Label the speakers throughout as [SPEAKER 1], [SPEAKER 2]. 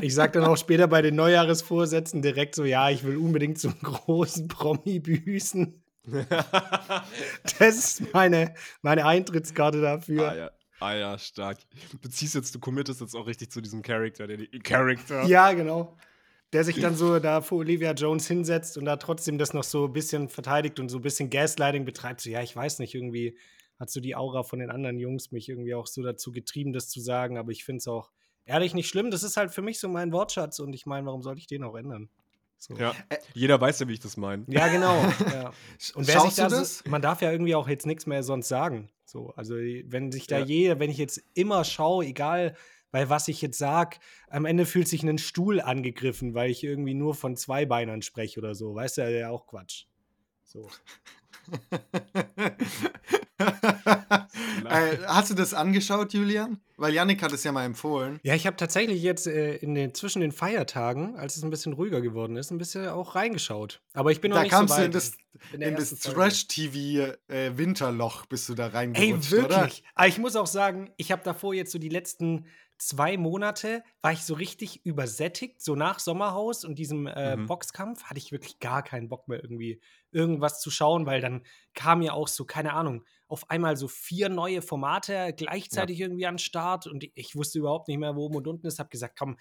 [SPEAKER 1] ich sag dann auch später bei den Neujahresvorsätzen direkt so, ja, ich will unbedingt so einen großen Promi büßen. das ist meine, meine Eintrittskarte dafür.
[SPEAKER 2] Ah ja. ah ja, stark. Du ziehst jetzt, du committest jetzt auch richtig zu diesem Charakter, der die Charakter.
[SPEAKER 1] Ja, genau. Der sich dann so da vor Olivia Jones hinsetzt und da trotzdem das noch so ein bisschen verteidigt und so ein bisschen Gaslighting betreibt. So, ja, ich weiß nicht, irgendwie hat so die Aura von den anderen Jungs mich irgendwie auch so dazu getrieben, das zu sagen. Aber ich finde es auch ehrlich nicht schlimm. Das ist halt für mich so mein Wortschatz und ich meine, warum sollte ich den auch ändern?
[SPEAKER 2] So. Ja, jeder weiß ja, wie ich das meine.
[SPEAKER 1] Ja, genau. ja. Und wer Schaust sich da, das? man darf ja irgendwie auch jetzt nichts mehr sonst sagen. So, also wenn sich da ja. jeder, wenn ich jetzt immer schaue, egal bei was ich jetzt sage, am Ende fühlt sich ein Stuhl angegriffen, weil ich irgendwie nur von zwei Beinern spreche oder so. Weißt du, ja auch Quatsch. So.
[SPEAKER 3] äh, hast du das angeschaut, Julian? Weil Yannick hat es ja mal empfohlen.
[SPEAKER 1] Ja, ich habe tatsächlich jetzt äh, in den, zwischen den Feiertagen, als es ein bisschen ruhiger geworden ist, ein bisschen auch reingeschaut. Aber ich bin noch
[SPEAKER 3] da
[SPEAKER 1] nicht so weit.
[SPEAKER 3] Da kamst du in das, das Trash-TV-Winterloch, äh, bist du da reingerutscht,
[SPEAKER 1] Ey, wirklich? Oder? Aber ich muss auch sagen, ich habe davor jetzt so die letzten zwei Monate war ich so richtig übersättigt. So nach Sommerhaus und diesem äh, mhm. Boxkampf hatte ich wirklich gar keinen Bock mehr irgendwie irgendwas zu schauen, weil dann kam ja auch so, keine Ahnung, auf einmal so vier neue Formate gleichzeitig ja. irgendwie an den Start und ich wusste überhaupt nicht mehr, wo oben und unten ist. Hab gesagt, komm,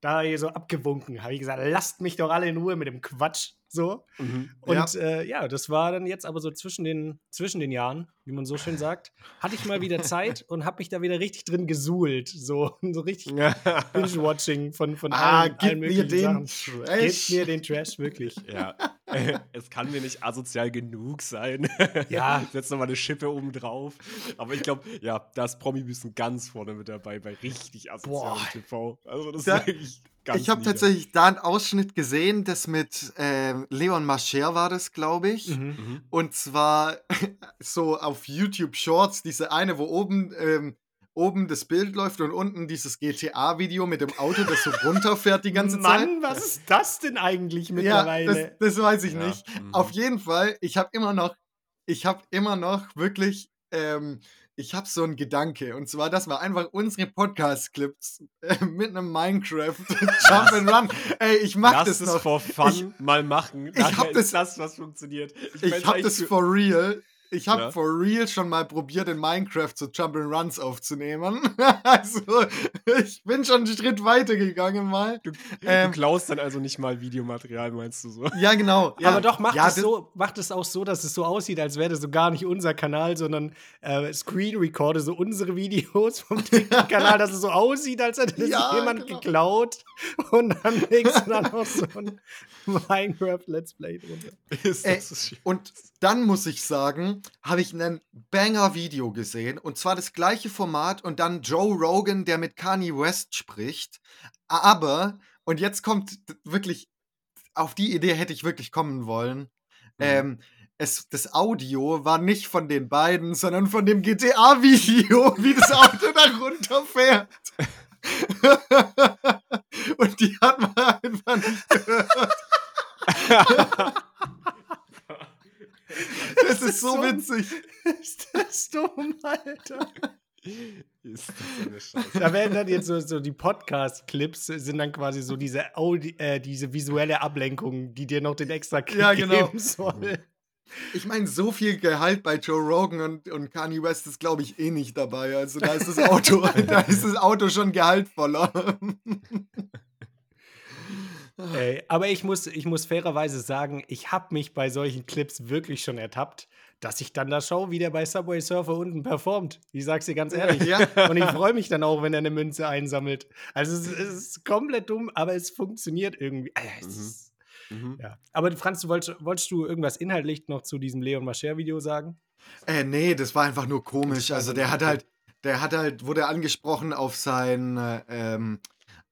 [SPEAKER 1] da hier so abgewunken, habe ich gesagt, lasst mich doch alle in Ruhe mit dem Quatsch. So. Mhm. Und ja. Äh, ja. das war dann jetzt aber so zwischen den, zwischen den Jahren, wie man so schön sagt, hatte ich mal wieder Zeit und habe mich da wieder richtig drin gesuhlt. So, so richtig Binge-Watching von, von
[SPEAKER 3] ah, allen, allen möglichen mir den Sachen.
[SPEAKER 1] Trash. Gib mir den Trash, wirklich.
[SPEAKER 2] Ja. es kann mir nicht asozial genug sein.
[SPEAKER 1] Ja.
[SPEAKER 2] Setz noch mal eine Schippe oben drauf. Aber ich glaube, ja, das Promi-Büßen ganz vorne mit dabei bei richtig asozialem TV. Also, das da, ist wirklich
[SPEAKER 3] Ganz ich habe tatsächlich da einen Ausschnitt gesehen, das mit äh, Leon Mascher war das, glaube ich. Mhm. mhm. Und zwar so auf YouTube Shorts, diese eine, wo oben, ähm, oben das Bild läuft und unten dieses GTA-Video mit dem Auto, das so runterfährt die ganze
[SPEAKER 1] Mann,
[SPEAKER 3] Zeit.
[SPEAKER 1] Mann, was ist das denn eigentlich mittlerweile?
[SPEAKER 3] Ja, das, das weiß ich ja. nicht. Mhm. Auf jeden Fall, ich habe immer noch, ich habe immer noch wirklich ähm, ich habe so einen Gedanke. Und zwar, das war einfach unsere Podcast-Clips äh, mit einem Minecraft Jump and Run. Ey, ich mach
[SPEAKER 2] Lass
[SPEAKER 3] das
[SPEAKER 2] es
[SPEAKER 3] noch.
[SPEAKER 2] for fun ich, mal machen.
[SPEAKER 3] ich hab das,
[SPEAKER 2] das, was funktioniert.
[SPEAKER 3] Ich, ich hab das for real. Ich habe ja. for real schon mal probiert, in Minecraft so Jump'n'Runs aufzunehmen. also, ich bin schon einen Schritt weiter gegangen mal.
[SPEAKER 2] Du, ähm, du, klaust dann also nicht mal Videomaterial, meinst du so?
[SPEAKER 3] Ja, genau.
[SPEAKER 1] Ja. Aber doch, macht, ja, es so, macht es auch so, dass es so aussieht, als wäre das so gar nicht unser Kanal, sondern äh, Screen Recorde, so unsere Videos vom kanal dass es so aussieht, als hätte das ja, jemand genau. geklaut. Und dann legst du dann noch so ein Minecraft Let's Play drunter.
[SPEAKER 3] Ist das äh, schön. Und dann muss ich sagen, habe ich ein Banger-Video gesehen. Und zwar das gleiche Format und dann Joe Rogan, der mit Kanye West spricht. Aber, und jetzt kommt wirklich, auf die Idee hätte ich wirklich kommen wollen. Mhm. Ähm, es, das Audio war nicht von den beiden, sondern von dem GTA-Video, wie das Auto da runterfährt. und die hat man einfach nicht gehört. Das ist so witzig.
[SPEAKER 1] Ist das dumm, Alter. Ist das eine Scheiße. Da werden dann jetzt so, so die Podcast-Clips, sind dann quasi so diese, Audi äh, diese visuelle Ablenkung, die dir noch den extra Kick ja, genau. geben soll.
[SPEAKER 3] Ich meine, so viel Gehalt bei Joe Rogan und, und Kanye West ist, glaube ich, eh nicht dabei. Also da ist das Auto, da ist das Auto schon gehaltvoller.
[SPEAKER 1] Ey, aber ich muss, ich muss fairerweise sagen, ich habe mich bei solchen Clips wirklich schon ertappt, dass ich dann da schaue, wie der bei Subway Surfer unten performt. Ich sag's dir ganz ehrlich. Ja. Und ich freue mich dann auch, wenn er eine Münze einsammelt. Also es, es ist komplett dumm, aber es funktioniert irgendwie. Mhm. Ist, mhm. Ja. Aber Franz, du wolltest, wolltest du irgendwas inhaltlich noch zu diesem Leon Mascher-Video sagen?
[SPEAKER 3] Äh, nee, das war einfach nur komisch. Also der hat halt, der hat halt, wurde angesprochen auf sein, äh, ähm,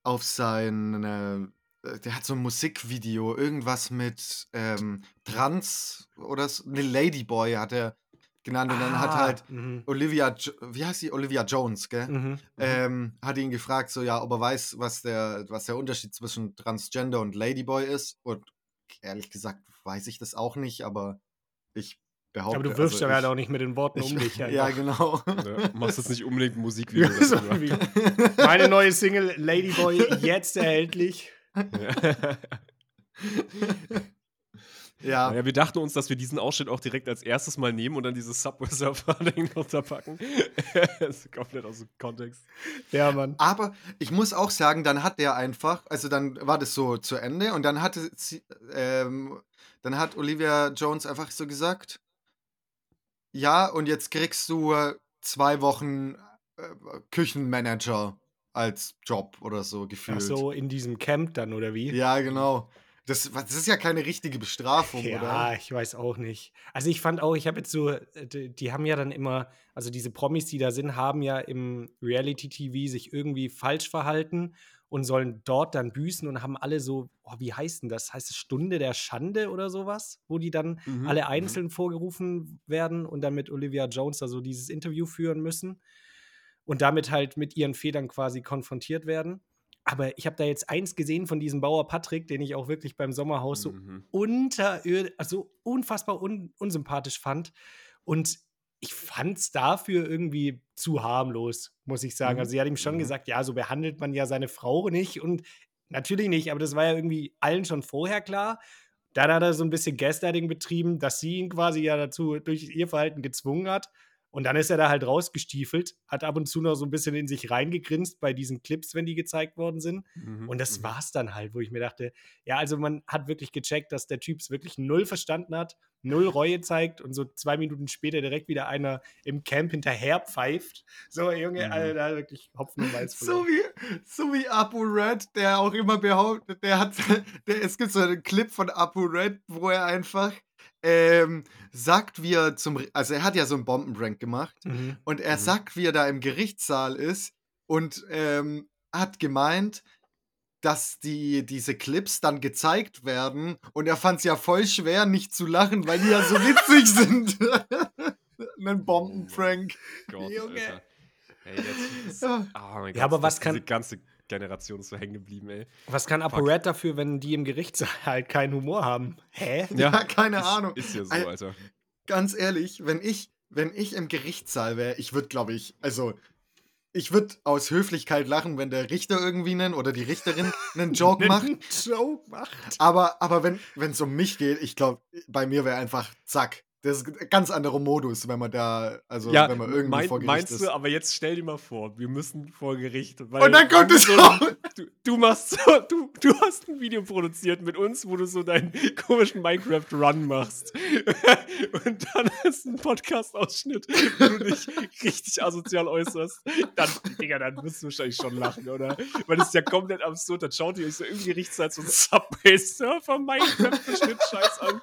[SPEAKER 3] auf sein äh, äh, der hat so ein Musikvideo, irgendwas mit ähm, Trans oder so, ne, Ladyboy hat er genannt und dann hat ah, halt mh. Olivia, wie heißt sie? Olivia Jones, gell? Mhm, mhm, ähm, hat ihn gefragt, so ja, ob er weiß, was der, was der Unterschied zwischen Transgender und Ladyboy ist. Und ehrlich gesagt weiß ich das auch nicht, aber ich behaupte.
[SPEAKER 1] Aber du wirfst also, ja auch nicht mit den Worten um dich.
[SPEAKER 3] Ja, genau.
[SPEAKER 2] Ja, machst jetzt nicht unbedingt ein Musikvideo.
[SPEAKER 1] Meine neue Single Ladyboy jetzt erhältlich. Ja.
[SPEAKER 2] Ja. Naja, wir dachten uns, dass wir diesen Ausschnitt auch direkt als erstes mal nehmen und dann dieses Subway-Surfer-Ding runterpacken. das ist komplett aus dem Kontext.
[SPEAKER 3] Ja, Mann. Aber ich muss auch sagen, dann hat der einfach, also dann war das so zu Ende und dann hatte sie, ähm, dann hat Olivia Jones einfach so gesagt, ja, und jetzt kriegst du zwei Wochen äh, Küchenmanager als Job oder so gefühlt. Ach
[SPEAKER 1] so, in diesem Camp dann, oder wie?
[SPEAKER 3] Ja, genau. Das, das ist ja keine richtige Bestrafung,
[SPEAKER 1] ja,
[SPEAKER 3] oder?
[SPEAKER 1] Ja, ich weiß auch nicht. Also ich fand auch, ich habe jetzt so, äh, die, die, haben ja dann immer, also diese Promis, die da sind, haben ja im Reality-TV sich irgendwie falsch verhalten und sollen dort dann büßen und haben alle so, oh, wie heißt denn das? Heißt es Stunde der Schande oder sowas? Wo die dann mhm, alle mhm. einzeln mhm. vorgerufen werden und dann mit Olivia Jones da so dieses Interview führen müssen und damit halt mit ihren Federn quasi konfrontiert werden. Aber ich habe da jetzt eins gesehen von diesem Bauer Patrick, den ich auch wirklich beim Sommerhaus so mhm. unterirdisch, also unfassbar un unsympathisch fand. Und ich fand es dafür irgendwie zu harmlos, muss ich sagen. Mhm. Also sie hat ihm schon mhm. gesagt, ja, so behandelt man ja seine Frau nicht. Und natürlich nicht, aber das war ja irgendwie allen schon vorher klar. Dann hat er so ein bisschen Gaslighting betrieben, dass sie ihn quasi ja dazu durch ihr Verhalten gezwungen hat. Und dann ist er da halt rausgestiefelt, hat ab und zu noch so ein bisschen in sich reingegrinst bei diesen Clips, wenn die gezeigt worden sind. Mhm, und das mhm. war's dann halt, wo ich mir dachte, ja, also man hat wirklich gecheckt, dass der Typ es wirklich null verstanden hat, null Reue zeigt und so zwei Minuten später direkt wieder einer im Camp hinterher pfeift. So, Junge, mhm. Alter, da wirklich Hopfen und Malz
[SPEAKER 3] So wie, so wie Apu Red, der auch immer behauptet, der hat, der, es gibt so einen Clip von Apu Red, wo er einfach ähm, sagt, wie er zum, also er hat ja so einen Bombenprank gemacht mhm. und er mhm. sagt, wie er da im Gerichtssaal ist und ähm, hat gemeint, dass die, diese Clips dann gezeigt werden und er fand es ja voll schwer, nicht zu lachen, weil die ja so witzig sind. Ein Bombenprank. Gott, Junge. Alter.
[SPEAKER 2] Hey, jetzt, oh mein Gott, ja,
[SPEAKER 1] aber was kann.
[SPEAKER 2] Diese ganze Generation ist so hängen geblieben, ey.
[SPEAKER 1] Was kann ApoRed dafür, wenn die im Gerichtssaal halt keinen Humor haben? Hä?
[SPEAKER 3] Ja, ja keine ist, Ahnung.
[SPEAKER 2] Ist ja so, Alter.
[SPEAKER 3] Ganz ehrlich, wenn ich, wenn ich im Gerichtssaal wäre, ich würde, glaube ich, also ich würde aus Höflichkeit lachen, wenn der Richter irgendwie einen oder die Richterin einen Joke macht.
[SPEAKER 1] Joke macht.
[SPEAKER 3] Aber, aber wenn es um mich geht, ich glaube, bei mir wäre einfach zack, das ist ein ganz anderer Modus, wenn man da, also
[SPEAKER 2] ja,
[SPEAKER 3] wenn man irgendwie
[SPEAKER 2] mein,
[SPEAKER 3] vor Gericht
[SPEAKER 2] meinst
[SPEAKER 3] ist.
[SPEAKER 2] du, aber jetzt stell dir mal vor, wir müssen vor Gericht.
[SPEAKER 3] und dann kommt es so, raus.
[SPEAKER 2] Du, du, machst so, du, du hast ein Video produziert mit uns, wo du so deinen komischen Minecraft-Run machst. und dann hast du einen Podcast-Ausschnitt, wo du dich richtig asozial äußerst. Dann, Digga, dann wirst du wahrscheinlich schon lachen, oder? Weil das ist ja komplett absurd. Dann schaut ihr euch so im Gerichtszeit so ein Subway-Surfer-Minecraft-Schnitt-Scheiß an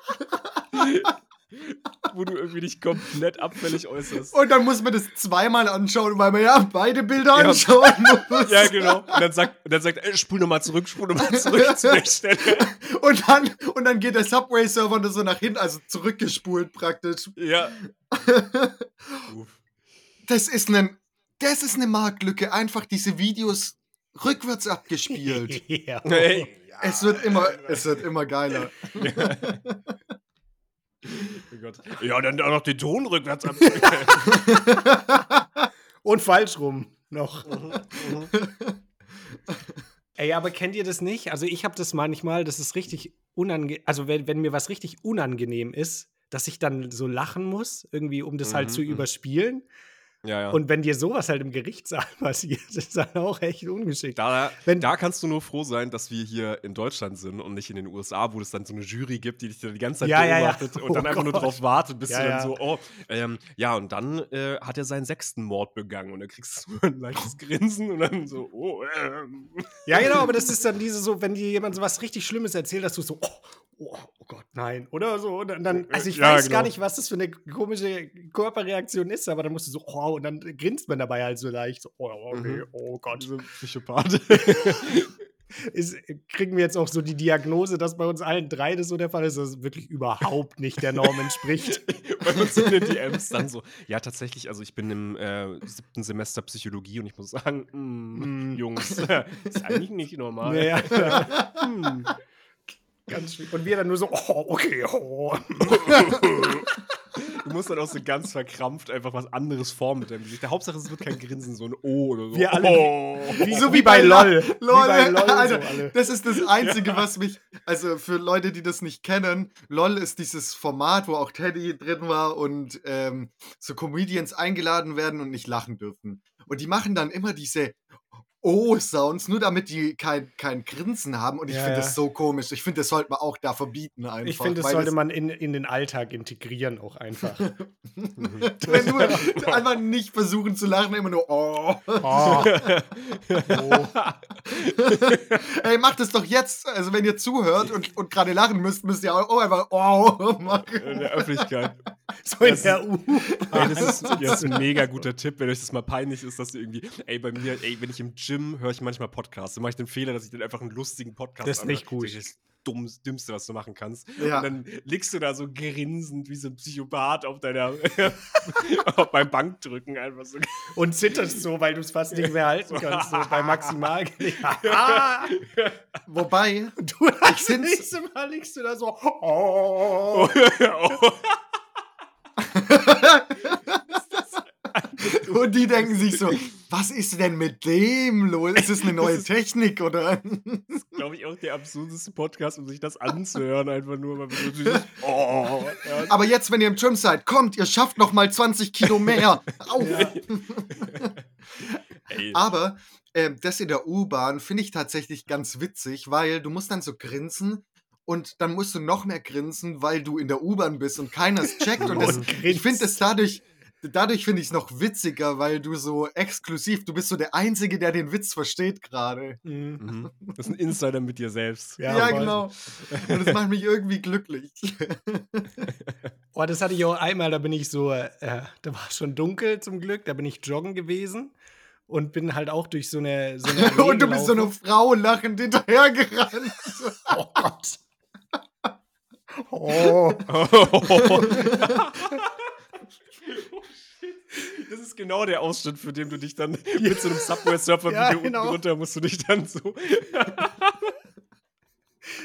[SPEAKER 2] wo du irgendwie dich komplett abfällig äußerst.
[SPEAKER 3] Und dann muss man das zweimal anschauen, weil man ja beide Bilder ja. anschauen muss.
[SPEAKER 2] Ja, genau. Und dann sagt, und dann sagt ey, spul nochmal zurück, spul nochmal zurück zu der Stelle.
[SPEAKER 3] Und dann, und dann geht der Subway-Server so nach hinten, also zurückgespult praktisch.
[SPEAKER 2] Ja.
[SPEAKER 3] das ist ein, das ist eine Marktlücke, einfach diese Videos rückwärts abgespielt.
[SPEAKER 1] ja.
[SPEAKER 3] Hey. Es wird immer, es wird immer geiler. Ja.
[SPEAKER 2] Oh Gott. Ja, dann auch noch den Ton rückwärts ab.
[SPEAKER 1] Und falsch rum noch. Mhm, mhm. Ey, aber kennt ihr das nicht? Also ich habe das manchmal, das ist richtig unangenehm, also wenn, wenn mir was richtig unangenehm ist, dass ich dann so lachen muss, irgendwie, um das halt mhm, halt zu überspielen.
[SPEAKER 2] Ja, ja.
[SPEAKER 1] Und wenn dir sowas halt im Gerichtssaal passiert, ist das auch echt ungeschickt.
[SPEAKER 2] Da, wenn, da kannst du nur froh sein, dass wir hier in Deutschland sind und nicht in den USA, wo es dann so eine Jury gibt, die dich dann die ganze Zeit
[SPEAKER 1] ja,
[SPEAKER 2] beobachtet
[SPEAKER 1] ja, ja.
[SPEAKER 2] und dann oh einfach Gott. nur drauf wartet, bis du dann so, oh, ähm, ja, und dann äh, hat er seinen sechsten Mord begangen und dann kriegst du ein leichtes Grinsen und dann so, oh, ähm.
[SPEAKER 1] Ja, genau, aber das ist dann diese so, wenn dir jemand so was richtig Schlimmes erzählt, dass du so, oh, oh, oh Gott, nein, oder so. Und dann, also ich weiß genau. gar nicht, was das für eine komische Körperreaktion ist, aber dann musst du so, oh, und dann grinst man dabei halt so leicht. So, oh, okay, mhm. oh Gott. So
[SPEAKER 2] Psychopath.
[SPEAKER 1] ist, kriegen wir jetzt auch so die Diagnose, dass bei uns allen drei das so der Fall ist, dass es wirklich überhaupt nicht der Norm entspricht.
[SPEAKER 2] bei uns in den DMs dann so, ja, tatsächlich, also ich bin im äh, siebten Semester Psychologie und ich muss sagen, mm, mm. Jungs, ist eigentlich nicht normal.
[SPEAKER 1] Ja, ja. hm. Ganz schwierig. Und wir dann nur so, oh, okay, oh.
[SPEAKER 2] du musst dann auch so ganz verkrampft einfach was anderes formen mit deinem Gesicht. Der Hauptsache, es wird kein Grinsen, so ein O oder so.
[SPEAKER 1] Wir alle
[SPEAKER 2] oh.
[SPEAKER 1] wie, so wie bei LOL.
[SPEAKER 3] LOL,
[SPEAKER 1] Wie bei LOL
[SPEAKER 3] Alter,
[SPEAKER 1] so alle.
[SPEAKER 3] das ist das Einzige, was mich, also für Leute, die das nicht kennen, LOL ist dieses Format, wo auch Teddy drin war und ähm, so Comedians eingeladen werden und nicht lachen dürfen. Und die machen dann immer diese O-Sounds, nur damit die kein, kein Grinsen haben. Und ich
[SPEAKER 1] Ja,
[SPEAKER 3] finde
[SPEAKER 1] ja.
[SPEAKER 3] das so komisch. Ich finde, das sollte man auch da verbieten einfach.
[SPEAKER 1] Ich finde, das sollte man in, in den Alltag integrieren auch einfach.
[SPEAKER 3] Wenn nur einfach nicht versuchen zu lachen, immer nur oh.
[SPEAKER 1] Oh. Oh.
[SPEAKER 3] Ey, macht es doch jetzt. Also wenn ihr zuhört und, und gerade lachen müsst, müsst ihr auch einfach oh machen.
[SPEAKER 2] In der Öffentlichkeit.
[SPEAKER 1] So in
[SPEAKER 2] Das-
[SPEAKER 1] der U.
[SPEAKER 2] Ey, das ist jetzt ein mega guter Tipp, wenn euch das mal peinlich ist, dass du irgendwie, ey, bei mir, ey, wenn ich im Gym höre ich manchmal Podcasts, dann mache ich den Fehler, dass ich dann einfach einen lustigen Podcast
[SPEAKER 1] Das ist nicht gut.
[SPEAKER 2] Das ist das Dumm, Dümmste, was du machen kannst.
[SPEAKER 3] Ja.
[SPEAKER 2] Und dann liegst du da so grinsend wie so ein Psychopath auf deiner, auf beim Bankdrücken einfach so.
[SPEAKER 1] Und zitterst so, weil du es fast nicht mehr halten kannst. So bei maximal. Ah,
[SPEAKER 3] Wobei,
[SPEAKER 1] du das nächste Mal liegst du da so. Oh.
[SPEAKER 3] und die denken sich so, was ist denn mit dem los? Ist das eine neue
[SPEAKER 2] ist-
[SPEAKER 3] Technik oder?
[SPEAKER 2] glaube ich, auch der absurdeste Podcast, um sich das anzuhören, einfach nur, weil dieses, oh, ja,
[SPEAKER 3] Aber jetzt, wenn ihr im Gym seid, kommt, ihr schafft noch mal 20 Kilo mehr. Auf.
[SPEAKER 2] ey,
[SPEAKER 3] Aber ähm, das in der U-Bahn finde ich tatsächlich ganz witzig, weil du musst dann so grinsen und dann musst du noch mehr grinsen, weil du in der U-Bahn bist und keiner es checkt. Und das,
[SPEAKER 1] Und
[SPEAKER 3] ich finde es dadurch, dadurch finde ich es noch witziger, weil du so exklusiv, du bist so der Einzige, der den Witz versteht gerade.
[SPEAKER 1] Mhm.
[SPEAKER 2] Mhm. Das ist ein Insider mit dir selbst.
[SPEAKER 1] Ja,
[SPEAKER 3] Ja, genau. Und das macht mich irgendwie glücklich.
[SPEAKER 1] Oh, das hatte ich auch einmal, da bin ich so, äh, da war schon dunkel zum Glück, da bin ich joggen gewesen und bin halt auch durch so eine, so eine
[SPEAKER 3] und du bist so eine. Frau lachend hinterhergerannt.
[SPEAKER 1] Oh Gott. Oh.
[SPEAKER 2] Das ist genau der Ausschnitt, für den du dich dann mit so einem Subway-Surfer-Video
[SPEAKER 1] Ja, genau.
[SPEAKER 2] unten runter musst du dich dann so.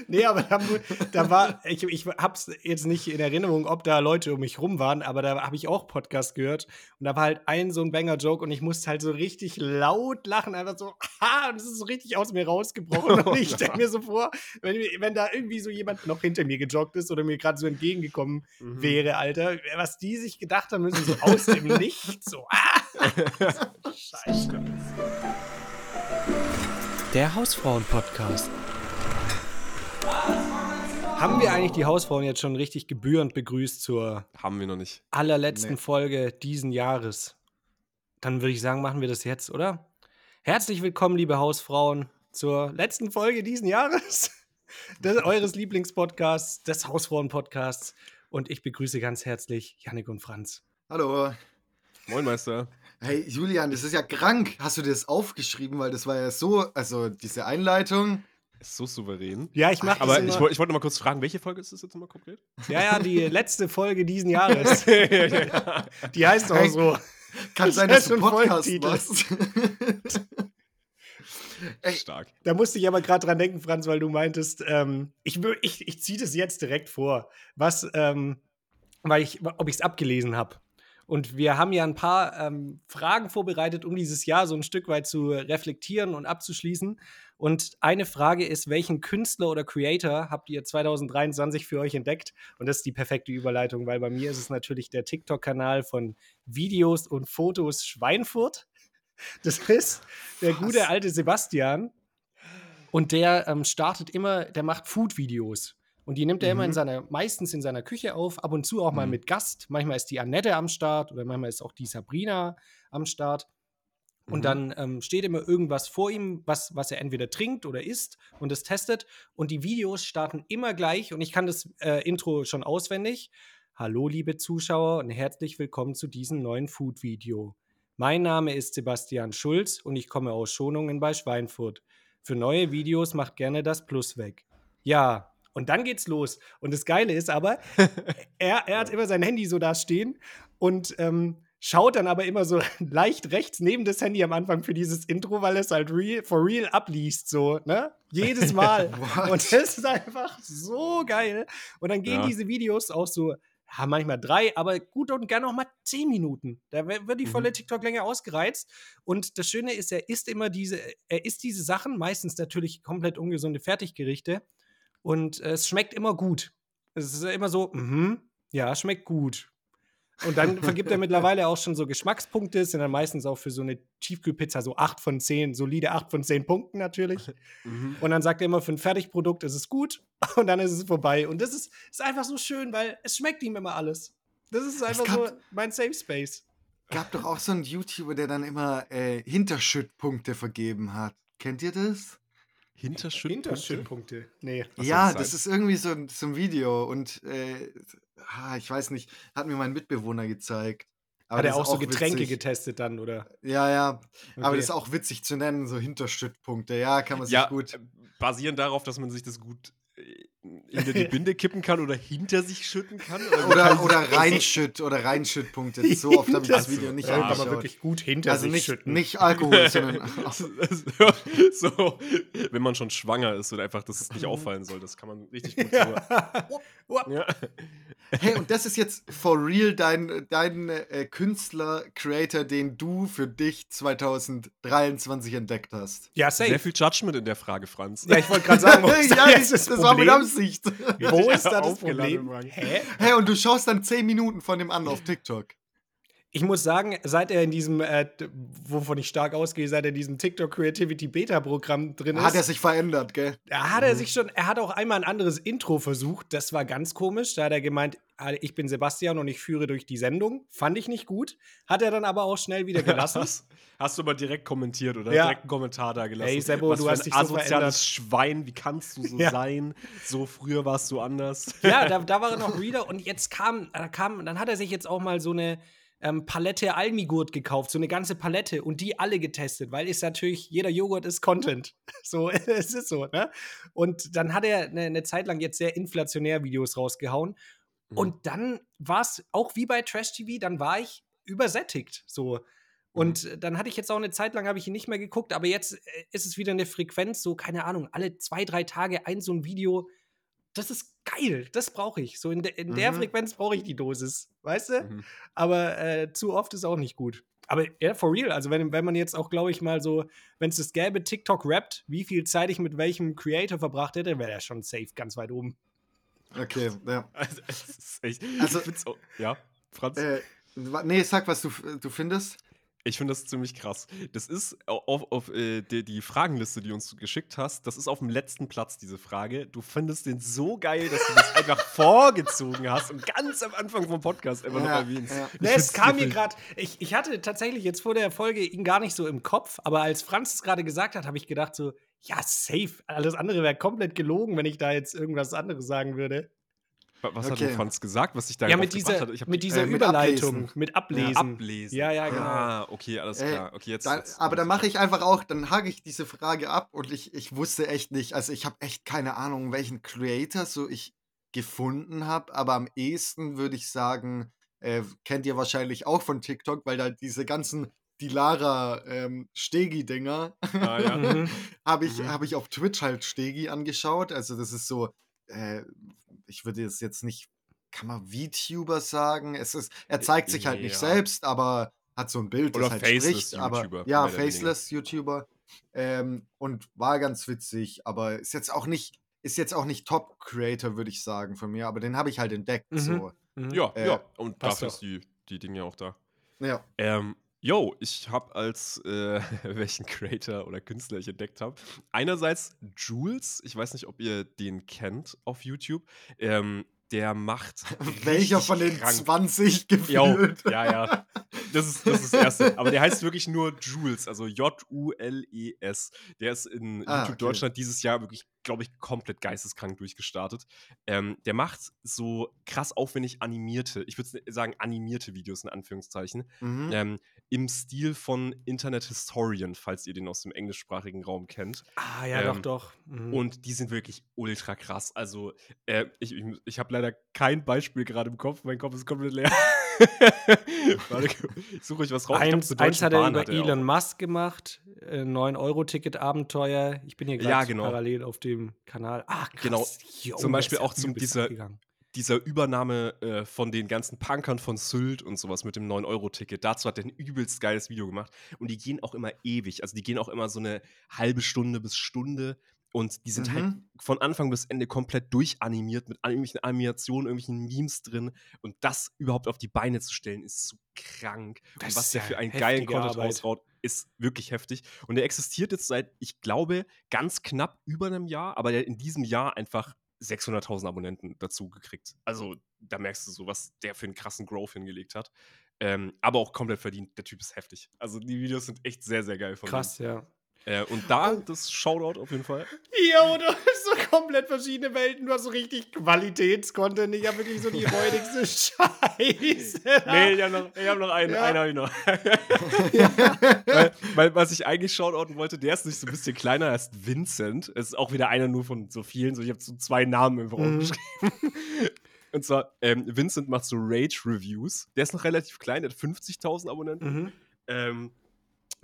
[SPEAKER 1] Nee, aber da, da war, ich, ich hab's jetzt nicht in Erinnerung, ob da Leute um mich rum waren, aber da habe ich auch Podcast gehört und da war halt ein so ein Banger-Joke und ich musste halt so richtig laut lachen, einfach so, ha, und es ist so richtig aus mir rausgebrochen und ich stelle mir so vor, wenn, wenn da irgendwie so jemand noch hinter mir gejoggt ist oder mir gerade so entgegengekommen
[SPEAKER 2] Mhm.
[SPEAKER 1] wäre, Alter, was die sich gedacht haben müssen, so aus dem Nichts, so, ah, Scheiße. Der Hausfrauen-Podcast. Haben wir eigentlich die Hausfrauen jetzt schon richtig gebührend begrüßt zur
[SPEAKER 2] Haben wir noch nicht.
[SPEAKER 1] allerletzten
[SPEAKER 3] Nee.
[SPEAKER 1] Folge diesen Jahres? Dann würde ich sagen, machen wir das jetzt, oder? Herzlich willkommen, liebe Hausfrauen, zur letzten Folge diesen Jahres des, eures Lieblingspodcasts, des Hausfrauen-Podcasts. Und ich begrüße ganz herzlich Yannick und Franz.
[SPEAKER 3] Hallo.
[SPEAKER 2] Moin, Meister.
[SPEAKER 3] Hey, Julian, das ist ja krank. Hast du das aufgeschrieben? Weil das war ja so, also diese Einleitung.
[SPEAKER 2] Ist so souverän.
[SPEAKER 1] Ja, ich mache
[SPEAKER 2] Aber
[SPEAKER 1] das
[SPEAKER 2] ich, wollte noch mal kurz fragen, welche Folge ist das jetzt nochmal konkret?
[SPEAKER 1] Ja, ja, die letzte Folge diesen Jahres.
[SPEAKER 2] ja.
[SPEAKER 1] Die heißt auch so.
[SPEAKER 3] Kann
[SPEAKER 1] Das
[SPEAKER 3] sein, dass du
[SPEAKER 1] schon
[SPEAKER 3] Podcast machst. Ey,
[SPEAKER 2] Stark.
[SPEAKER 1] Da musste ich aber gerade dran denken, Franz, weil du meintest, ähm, ich, ich, ich ziehe das jetzt direkt vor, was, ähm, weil ich, ob ich es abgelesen habe. Und wir haben ja ein paar ähm, Fragen vorbereitet, um dieses Jahr so ein Stück weit zu reflektieren und abzuschließen. Und eine Frage ist, welchen Künstler oder Creator habt ihr 2023 für euch entdeckt? Und das ist die perfekte Überleitung, weil bei mir ist es natürlich der TikTok-Kanal von Videos und Fotos Schweinfurt. Das ist der gute alte Sebastian. Und der ähm, startet immer, der macht Food-Videos. Und die nimmt er immer in
[SPEAKER 3] Mhm.
[SPEAKER 1] seiner, meistens in seiner Küche auf, ab und zu auch mal
[SPEAKER 2] Mhm.
[SPEAKER 1] mit Gast. Manchmal ist die Annette am Start oder manchmal ist auch die Sabrina am Start. Und
[SPEAKER 2] Mhm.
[SPEAKER 1] dann ähm, steht immer irgendwas vor ihm, was, was er entweder trinkt oder isst und das testet. Und die Videos starten immer gleich und ich kann das äh, Intro schon auswendig. Hallo, liebe Zuschauer und herzlich willkommen zu diesem neuen Food-Video. Mein Name ist Sebastian Schulz und ich komme aus Schonungen bei Schweinfurt. Für neue Videos macht gerne das Plus weg. Ja, und dann geht's los. Und das Geile ist aber, er, er hat immer sein Handy so da stehen und ähm, schaut dann aber immer so leicht rechts neben das Handy am Anfang für dieses Intro, weil es halt real, for real abliest, so, ne? Jedes Mal. Und das ist einfach so geil. Und dann gehen
[SPEAKER 2] Ja.
[SPEAKER 1] diese Videos auch so ja, manchmal drei, aber gut und gerne auch mal zehn Minuten. Da wird die volle mhm. TikTok-Länge ausgereizt. Und das Schöne ist, er isst immer diese, er isst diese Sachen, meistens natürlich komplett ungesunde Fertiggerichte. Und es schmeckt immer gut. Es ist immer so, mhm, ja, schmeckt gut. Und dann vergibt er mittlerweile auch schon so Geschmackspunkte, sind dann meistens auch für so eine Tiefkühlpizza so 8 von 10, solide 8 von 10 Punkten natürlich. Mhm. Und dann sagt er immer, für ein Fertigprodukt ist es gut und dann ist es vorbei. Und das ist, ist einfach so schön, weil es schmeckt ihm immer alles. Das ist einfach so mein Safe Space.
[SPEAKER 3] Gab doch auch so einen YouTuber, der dann immer äh, Hinterschüttpunkte vergeben hat. Kennt ihr das?
[SPEAKER 1] Hinterschüttpunkte? Hinterschüttpunkte. Nee.
[SPEAKER 3] ja, das, das ist irgendwie so, so ein Video und äh, ah, ich weiß nicht, hat mir mein Mitbewohner gezeigt.
[SPEAKER 1] Aber hat er auch so Getränke witzig. getestet dann, oder?
[SPEAKER 3] Ja, ja. Okay. Aber das ist auch witzig zu nennen, so Hinterschüttpunkte. Ja, kann man sich ja, gut. Äh,
[SPEAKER 2] basierend darauf, dass man sich das gut hinter die Binde kippen kann oder hinter sich schütten kann?
[SPEAKER 3] Oder, oder, oder reinschütt oder reinschüttpunkte. So oft habe ich das Video nicht ja,
[SPEAKER 1] angeschaut. Aber wirklich gut hinter also sich
[SPEAKER 3] nicht,
[SPEAKER 1] schütten.
[SPEAKER 3] Nicht Alkohol, sondern
[SPEAKER 2] so, wenn man schon schwanger ist und einfach, dass es nicht auffallen soll, das kann man richtig gut ja.
[SPEAKER 3] ja. Hey, und das ist jetzt for real dein, dein äh, Künstler, Creator, den du für dich 2023 entdeckt hast.
[SPEAKER 2] Ja, safe. Sehr viel Judgment in der Frage, Franz.
[SPEAKER 1] Ja, ich wollte gerade sagen,
[SPEAKER 3] ja, das, das, das war mit Absicht.
[SPEAKER 1] Wo ist da das Problem?
[SPEAKER 3] Hä? Hä, und du schaust dann 10 Minuten von dem an auf TikTok
[SPEAKER 1] ich muss sagen, seit er in diesem, äh, wovon ich stark ausgehe, seit er in diesem TikTok Creativity Beta Programm drin ist.
[SPEAKER 3] Hat er sich verändert, gell?
[SPEAKER 1] Da hat er mhm. sich schon, er hat auch einmal ein anderes Intro versucht. Das war ganz komisch. Da hat er gemeint, ah, ich bin Sebastian und ich führe durch die Sendung. Fand ich nicht gut. Hat er dann aber auch schnell wieder gelassen.
[SPEAKER 2] hast du mal direkt kommentiert oder ja. direkt einen Kommentar da gelassen?
[SPEAKER 1] Ey, Sebo, Was du hast dich so
[SPEAKER 2] asoziales Schwein, wie kannst du so ja. sein? So früher warst du anders.
[SPEAKER 1] Ja, da, da war er noch Reader und jetzt kam, da kam, dann hat er sich jetzt auch mal so eine ähm, Palette Almigurt gekauft, so eine ganze Palette und die alle getestet, weil ist natürlich, jeder Joghurt ist Content. So, es ist so, ne? Und dann hat er eine, eine Zeit lang jetzt sehr inflationär Videos rausgehauen. Mhm. Und dann war es auch wie bei Trash TV, dann war ich übersättigt. So. Und mhm. dann hatte ich jetzt auch eine Zeit lang, habe ich ihn nicht mehr geguckt, aber jetzt äh, ist es wieder eine Frequenz, so, keine Ahnung, alle zwei, drei Tage ein so ein Video. Das ist geil, das brauche ich. So in, de, in mhm. der Frequenz brauche ich die Dosis, weißt du? Mhm. Aber äh, zu oft ist auch nicht gut. Aber ja, for real. Also, wenn, wenn man jetzt auch, glaube ich, mal so, wenn es das gäbe, TikTok rappt, wie viel Zeit ich mit welchem Creator verbracht hätte, wäre er schon safe ganz weit oben.
[SPEAKER 3] Okay, ja.
[SPEAKER 2] Also, also ja, Franz?
[SPEAKER 3] Äh, nee, sag, was du, du findest.
[SPEAKER 2] Ich finde das ziemlich krass. Das ist auf, auf äh, die, die, Fragenliste, die du uns geschickt hast, das ist auf dem letzten Platz, diese Frage. Du findest den so geil, dass du das einfach vorgezogen hast und ganz am Anfang vom Podcast immer ja, noch erwähnst. Ja.
[SPEAKER 1] Nee, es kam mir gerade, ich, ich hatte tatsächlich jetzt vor der Folge ihn gar nicht so im Kopf, aber als Franz es gerade gesagt hat, habe ich gedacht so, ja, safe. Alles andere wäre komplett gelogen, wenn ich da jetzt irgendwas anderes sagen würde.
[SPEAKER 2] Was okay. hat du Franz gesagt, was ich da
[SPEAKER 1] Ja, mit dieser, hab, mit dieser äh, Überleitung, mit Ablesen.
[SPEAKER 2] Mit Ablesen.
[SPEAKER 1] Ja, ja, genau.
[SPEAKER 2] Ah, okay, alles klar. Okay, jetzt,
[SPEAKER 3] dann,
[SPEAKER 2] jetzt,
[SPEAKER 3] aber dann mache ich einfach auch, dann hake ich diese Frage ab und ich, ich wusste echt nicht, also ich habe echt keine Ahnung, welchen Creator so ich gefunden habe, aber am ehesten würde ich sagen, äh, kennt ihr wahrscheinlich auch von TikTok, weil da diese ganzen Dilara ähm, Stegi-Dinger ah, ja. Mhm. habe ich, mhm. hab ich auf Twitch halt Stegi angeschaut. Also das ist so äh, ich würde es jetzt nicht, kann man VTuber sagen? Es ist, er zeigt sich halt nicht selbst, aber hat so ein Bild,
[SPEAKER 2] Oder
[SPEAKER 3] das halt
[SPEAKER 2] faceless
[SPEAKER 3] spricht.
[SPEAKER 2] YouTuber,
[SPEAKER 3] aber, ja, faceless YouTuber. Ähm, und war ganz witzig, aber ist jetzt auch nicht, ist jetzt auch nicht Top-Creator, würde ich sagen, von mir, aber den habe ich halt entdeckt. Mhm. So.
[SPEAKER 2] Mhm. Ja, äh, ja, und dafür ist die, die Dinge auch da.
[SPEAKER 3] Ja.
[SPEAKER 2] Ähm, Yo, ich habe als äh, welchen Creator oder Künstler ich entdeckt habe. Einerseits Jules, ich weiß nicht, ob ihr den kennt auf YouTube. Ähm, der macht.
[SPEAKER 3] Welcher von den krank. 20 gefühlt?
[SPEAKER 2] Yo, ja, ja. Das ist, das ist das Erste. Aber der heißt wirklich nur Jules, also J-U-L-E-S. Der ist in ah, YouTube okay. Deutschland dieses Jahr wirklich glaube ich, komplett geisteskrank durchgestartet. Ähm, der macht so krass aufwendig animierte, ich würde sagen animierte Videos in Anführungszeichen, mhm. ähm, im Stil von Internet Historian, falls ihr den aus dem englischsprachigen Raum kennt.
[SPEAKER 1] Ah, ja, ähm, doch, doch.
[SPEAKER 2] Mhm. Und die sind wirklich ultra krass. Also, äh, ich, ich, ich habe leider kein Beispiel gerade im Kopf, mein Kopf ist komplett leer. Warte, ich suche euch was raus.
[SPEAKER 1] Eins, glaub, eins hat er über hat er Elon auch. Musk gemacht, äh, 9-Euro-Ticket-Abenteuer. Ich bin hier gerade ja, genau. parallel auf dem Kanal. Ach,
[SPEAKER 2] krass. Genau. Jo, zum Beispiel auch zum dieser, dieser Übernahme äh, von den ganzen Punkern von Sylt und sowas mit dem 9-Euro-Ticket. Dazu hat er ein übelst geiles Video gemacht. Und die gehen auch immer ewig. Also die gehen auch immer so eine halbe Stunde bis Stunde. Und die sind halt mhm. halt von Anfang bis Ende komplett durchanimiert mit irgendwelchen Animationen, irgendwelchen Memes drin. Und das überhaupt auf die Beine zu stellen, ist so krank. Das und was der für einen geilen Content Arbeit. raushaut, ist wirklich heftig. Und er existiert jetzt seit, ich glaube, ganz knapp über einem Jahr, aber in diesem Jahr einfach 600.000 Abonnenten dazu gekriegt. Also da merkst du so, was der für einen krassen Growth hingelegt hat. Ähm, aber auch komplett verdient. Der Typ ist heftig. Also die Videos sind echt sehr, sehr geil
[SPEAKER 1] von Krass, ihm. ja.
[SPEAKER 2] Äh, und da das Shoutout auf jeden Fall.
[SPEAKER 1] Ja, du hast so komplett verschiedene Welten. Du hast so richtig Qualitätscontent. Ich habe wirklich so die räudigste Scheiße.
[SPEAKER 2] nee, ich habe noch, hab noch einen. Ja. Einen habe ich noch. ja. weil, weil, was ich eigentlich shoutouten wollte, der ist nicht so ein bisschen kleiner, er ist Vincent. Es ist auch wieder einer nur von so vielen. So, ich habe so zwei Namen einfach mhm. aufgeschrieben. Und zwar, ähm, Vincent macht so Rage-Reviews. Der ist noch relativ klein, der hat 50.000 Abonnenten. Mhm. Ähm,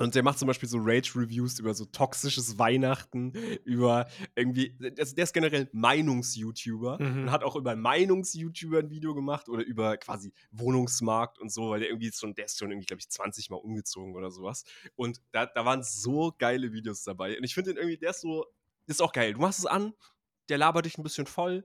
[SPEAKER 2] und der macht zum Beispiel so Rage-Reviews über so toxisches Weihnachten, über irgendwie, also der ist generell Meinungs-YouTuber mhm. und hat auch über Meinungs-YouTuber ein Video gemacht oder über quasi Wohnungsmarkt und so, weil der irgendwie schon, der ist schon irgendwie, glaube ich, 20 Mal umgezogen oder sowas. Und da, da waren so geile Videos dabei. Und ich finde den irgendwie, der ist so, ist auch geil. Du machst es an, der labert dich ein bisschen voll,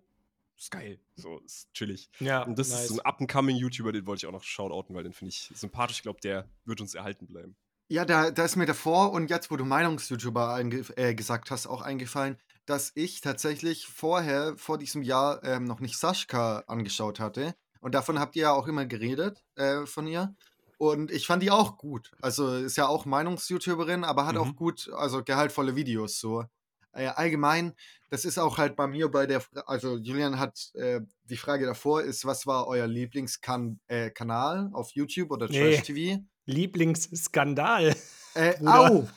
[SPEAKER 2] ist geil. So, ist chillig.
[SPEAKER 1] Ja.
[SPEAKER 2] Und das nice. ist so ein up-and-coming-YouTuber, den wollte ich auch noch shoutouten, weil den finde ich sympathisch. Ich glaube, der wird uns erhalten bleiben.
[SPEAKER 3] Ja, da, da ist mir davor und jetzt, wo du Meinungs-YouTuber äh, gesagt hast, auch eingefallen, dass ich tatsächlich vorher, vor diesem Jahr, ähm, noch nicht Sascha angeschaut hatte. Und davon habt ihr ja auch immer geredet, äh, von ihr. Und ich fand die auch gut. Also ist ja auch Meinungs-YouTuberin, aber hat mhm. auch gut, also gehaltvolle Videos so. Äh, allgemein, das ist auch halt bei mir bei der, also Julian hat äh, die Frage davor, ist, was war euer Lieblingskanal äh, auf YouTube oder Trash TV?
[SPEAKER 1] Lieblingsskandal.
[SPEAKER 3] Äh, au!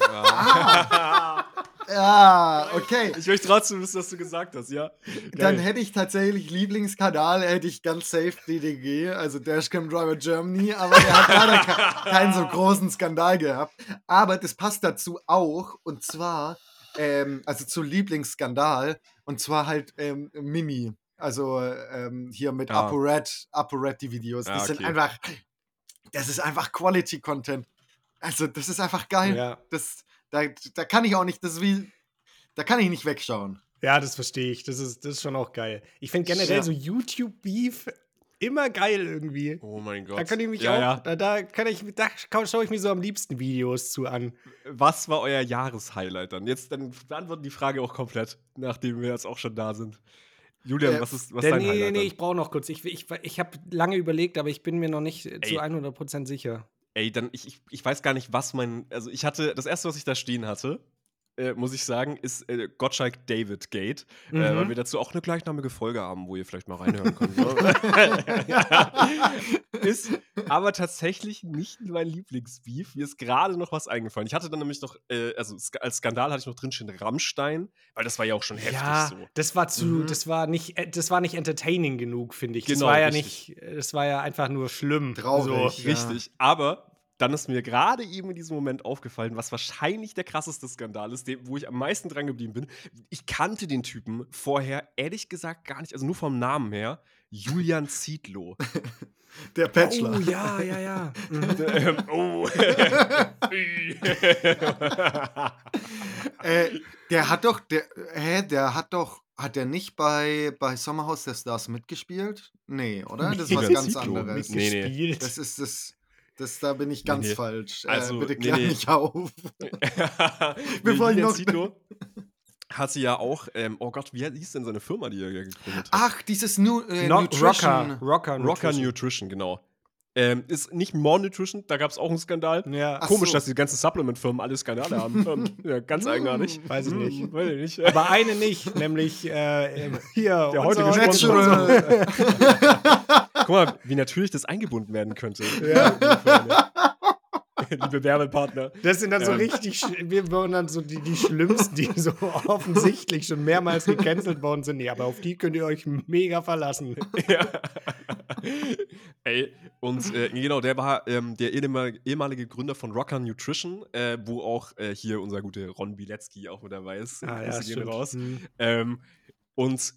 [SPEAKER 3] Ja. ja, okay.
[SPEAKER 2] Ich möchte trotzdem wissen, was du gesagt hast, ja.
[SPEAKER 3] Geil. Dann hätte ich tatsächlich Lieblingskanal, hätte ich ganz safe DDG, also Dashcam Driver Germany, aber der hat leider keinen so großen Skandal gehabt. Aber das passt dazu auch, und zwar, ähm, also zu Lieblingsskandal, und zwar halt ähm, Mimi. Also ähm, hier mit ja. ApoRed, ApoRed die Videos. Die ja, okay. sind einfach das ist einfach Quality Content. Also, das ist einfach geil. Ja. Das, da, da kann ich auch nicht, das wie, da kann ich nicht wegschauen.
[SPEAKER 1] Ja, das verstehe ich. Das ist, das ist schon auch geil. Ich finde generell ja. so YouTube-Beef immer geil irgendwie.
[SPEAKER 2] Oh mein Gott.
[SPEAKER 1] Da kann ich mich ja, auch, ja. Da, da, kann ich, da schaue ich mir so am liebsten Videos zu an.
[SPEAKER 2] Was war euer Jahreshighlight dann? Jetzt dann beantworten die Frage auch komplett, nachdem wir jetzt auch schon da sind. Julian, äh, was ist was
[SPEAKER 1] der, dein Nee, Highlight nee, nee, ich brauche noch kurz. Ich, ich, ich habe lange überlegt, aber ich bin mir noch nicht Ey. zu 100% sicher.
[SPEAKER 2] Ey, dann, ich, ich, ich weiß gar nicht, was mein. Also, ich hatte, das erste, was ich da stehen hatte, äh, muss ich sagen, ist äh, Gottschalk David Gate, äh, mhm. äh, weil wir dazu auch eine gleichnamige Folge haben, wo ihr vielleicht mal reinhören könnt. ist aber tatsächlich nicht mein Lieblingsbeef. Mir ist gerade noch was eingefallen. Ich hatte dann nämlich noch, äh, also als Skandal hatte ich noch drin stehen Rammstein, weil das war ja auch schon heftig ja, so.
[SPEAKER 1] Das war zu, mhm. das war nicht, äh, das war nicht entertaining genug, finde ich. Genau, das war ja richtig. nicht, das war ja einfach nur schlimm.
[SPEAKER 2] Traurig. So. Richtig. Aber dann ist mir gerade eben in diesem Moment aufgefallen, was wahrscheinlich der krasseste Skandal ist, wo ich am meisten dran geblieben bin. Ich kannte den Typen vorher ehrlich gesagt gar nicht, also nur vom Namen her. Julian Zietlow.
[SPEAKER 3] Der Bachelor.
[SPEAKER 1] Oh, ja, ja, ja. Mhm. oh.
[SPEAKER 3] äh, der hat doch, der, hä, der hat doch, hat der nicht bei, bei Sommerhaus der Stars mitgespielt? Nee, oder? Das ist was ganz anderes.
[SPEAKER 1] Nee, nee.
[SPEAKER 3] Das ist das. Das, da bin ich ganz nee. falsch. Äh, also, äh, bitte klär nee, mich auf.
[SPEAKER 2] Bevor ich noch. Zito hat sie ja auch, ähm, oh Gott, wie hieß denn seine Firma, die er gegründet hat?
[SPEAKER 3] Ach, dieses nu äh,
[SPEAKER 1] Nutrition.
[SPEAKER 2] Rocker, Rocker, Nutrition. Rocker Nutrition, genau. Ähm, ist nicht More Nutrition, da gab es auch einen Skandal.
[SPEAKER 1] Ja.
[SPEAKER 2] Komisch, so. dass die ganzen Supplement-Firmen alle Skandale haben. ähm, ja, ganz eigenartig.
[SPEAKER 1] Weiß ich nicht.
[SPEAKER 2] Hm, weiß ich nicht.
[SPEAKER 1] Aber eine nicht, nämlich äh, hier.
[SPEAKER 2] Der heutige Sponsor. Guck mal, wie natürlich das eingebunden werden könnte. Ja. Liebe Werbepartner.
[SPEAKER 1] Das sind dann so richtig, wir waren dann so die, die Schlimmsten, die so offensichtlich schon mehrmals gecancelt worden sind. Nee, aber auf die könnt ihr euch mega verlassen. Ja.
[SPEAKER 2] Ey, und äh, genau, der war ähm, der ehemalige Gründer von Rocker Nutrition, äh, wo auch äh, hier unser guter Ron Bilecki auch mit dabei ist.
[SPEAKER 1] Ah, ja,
[SPEAKER 2] raus. Mhm. Ähm, und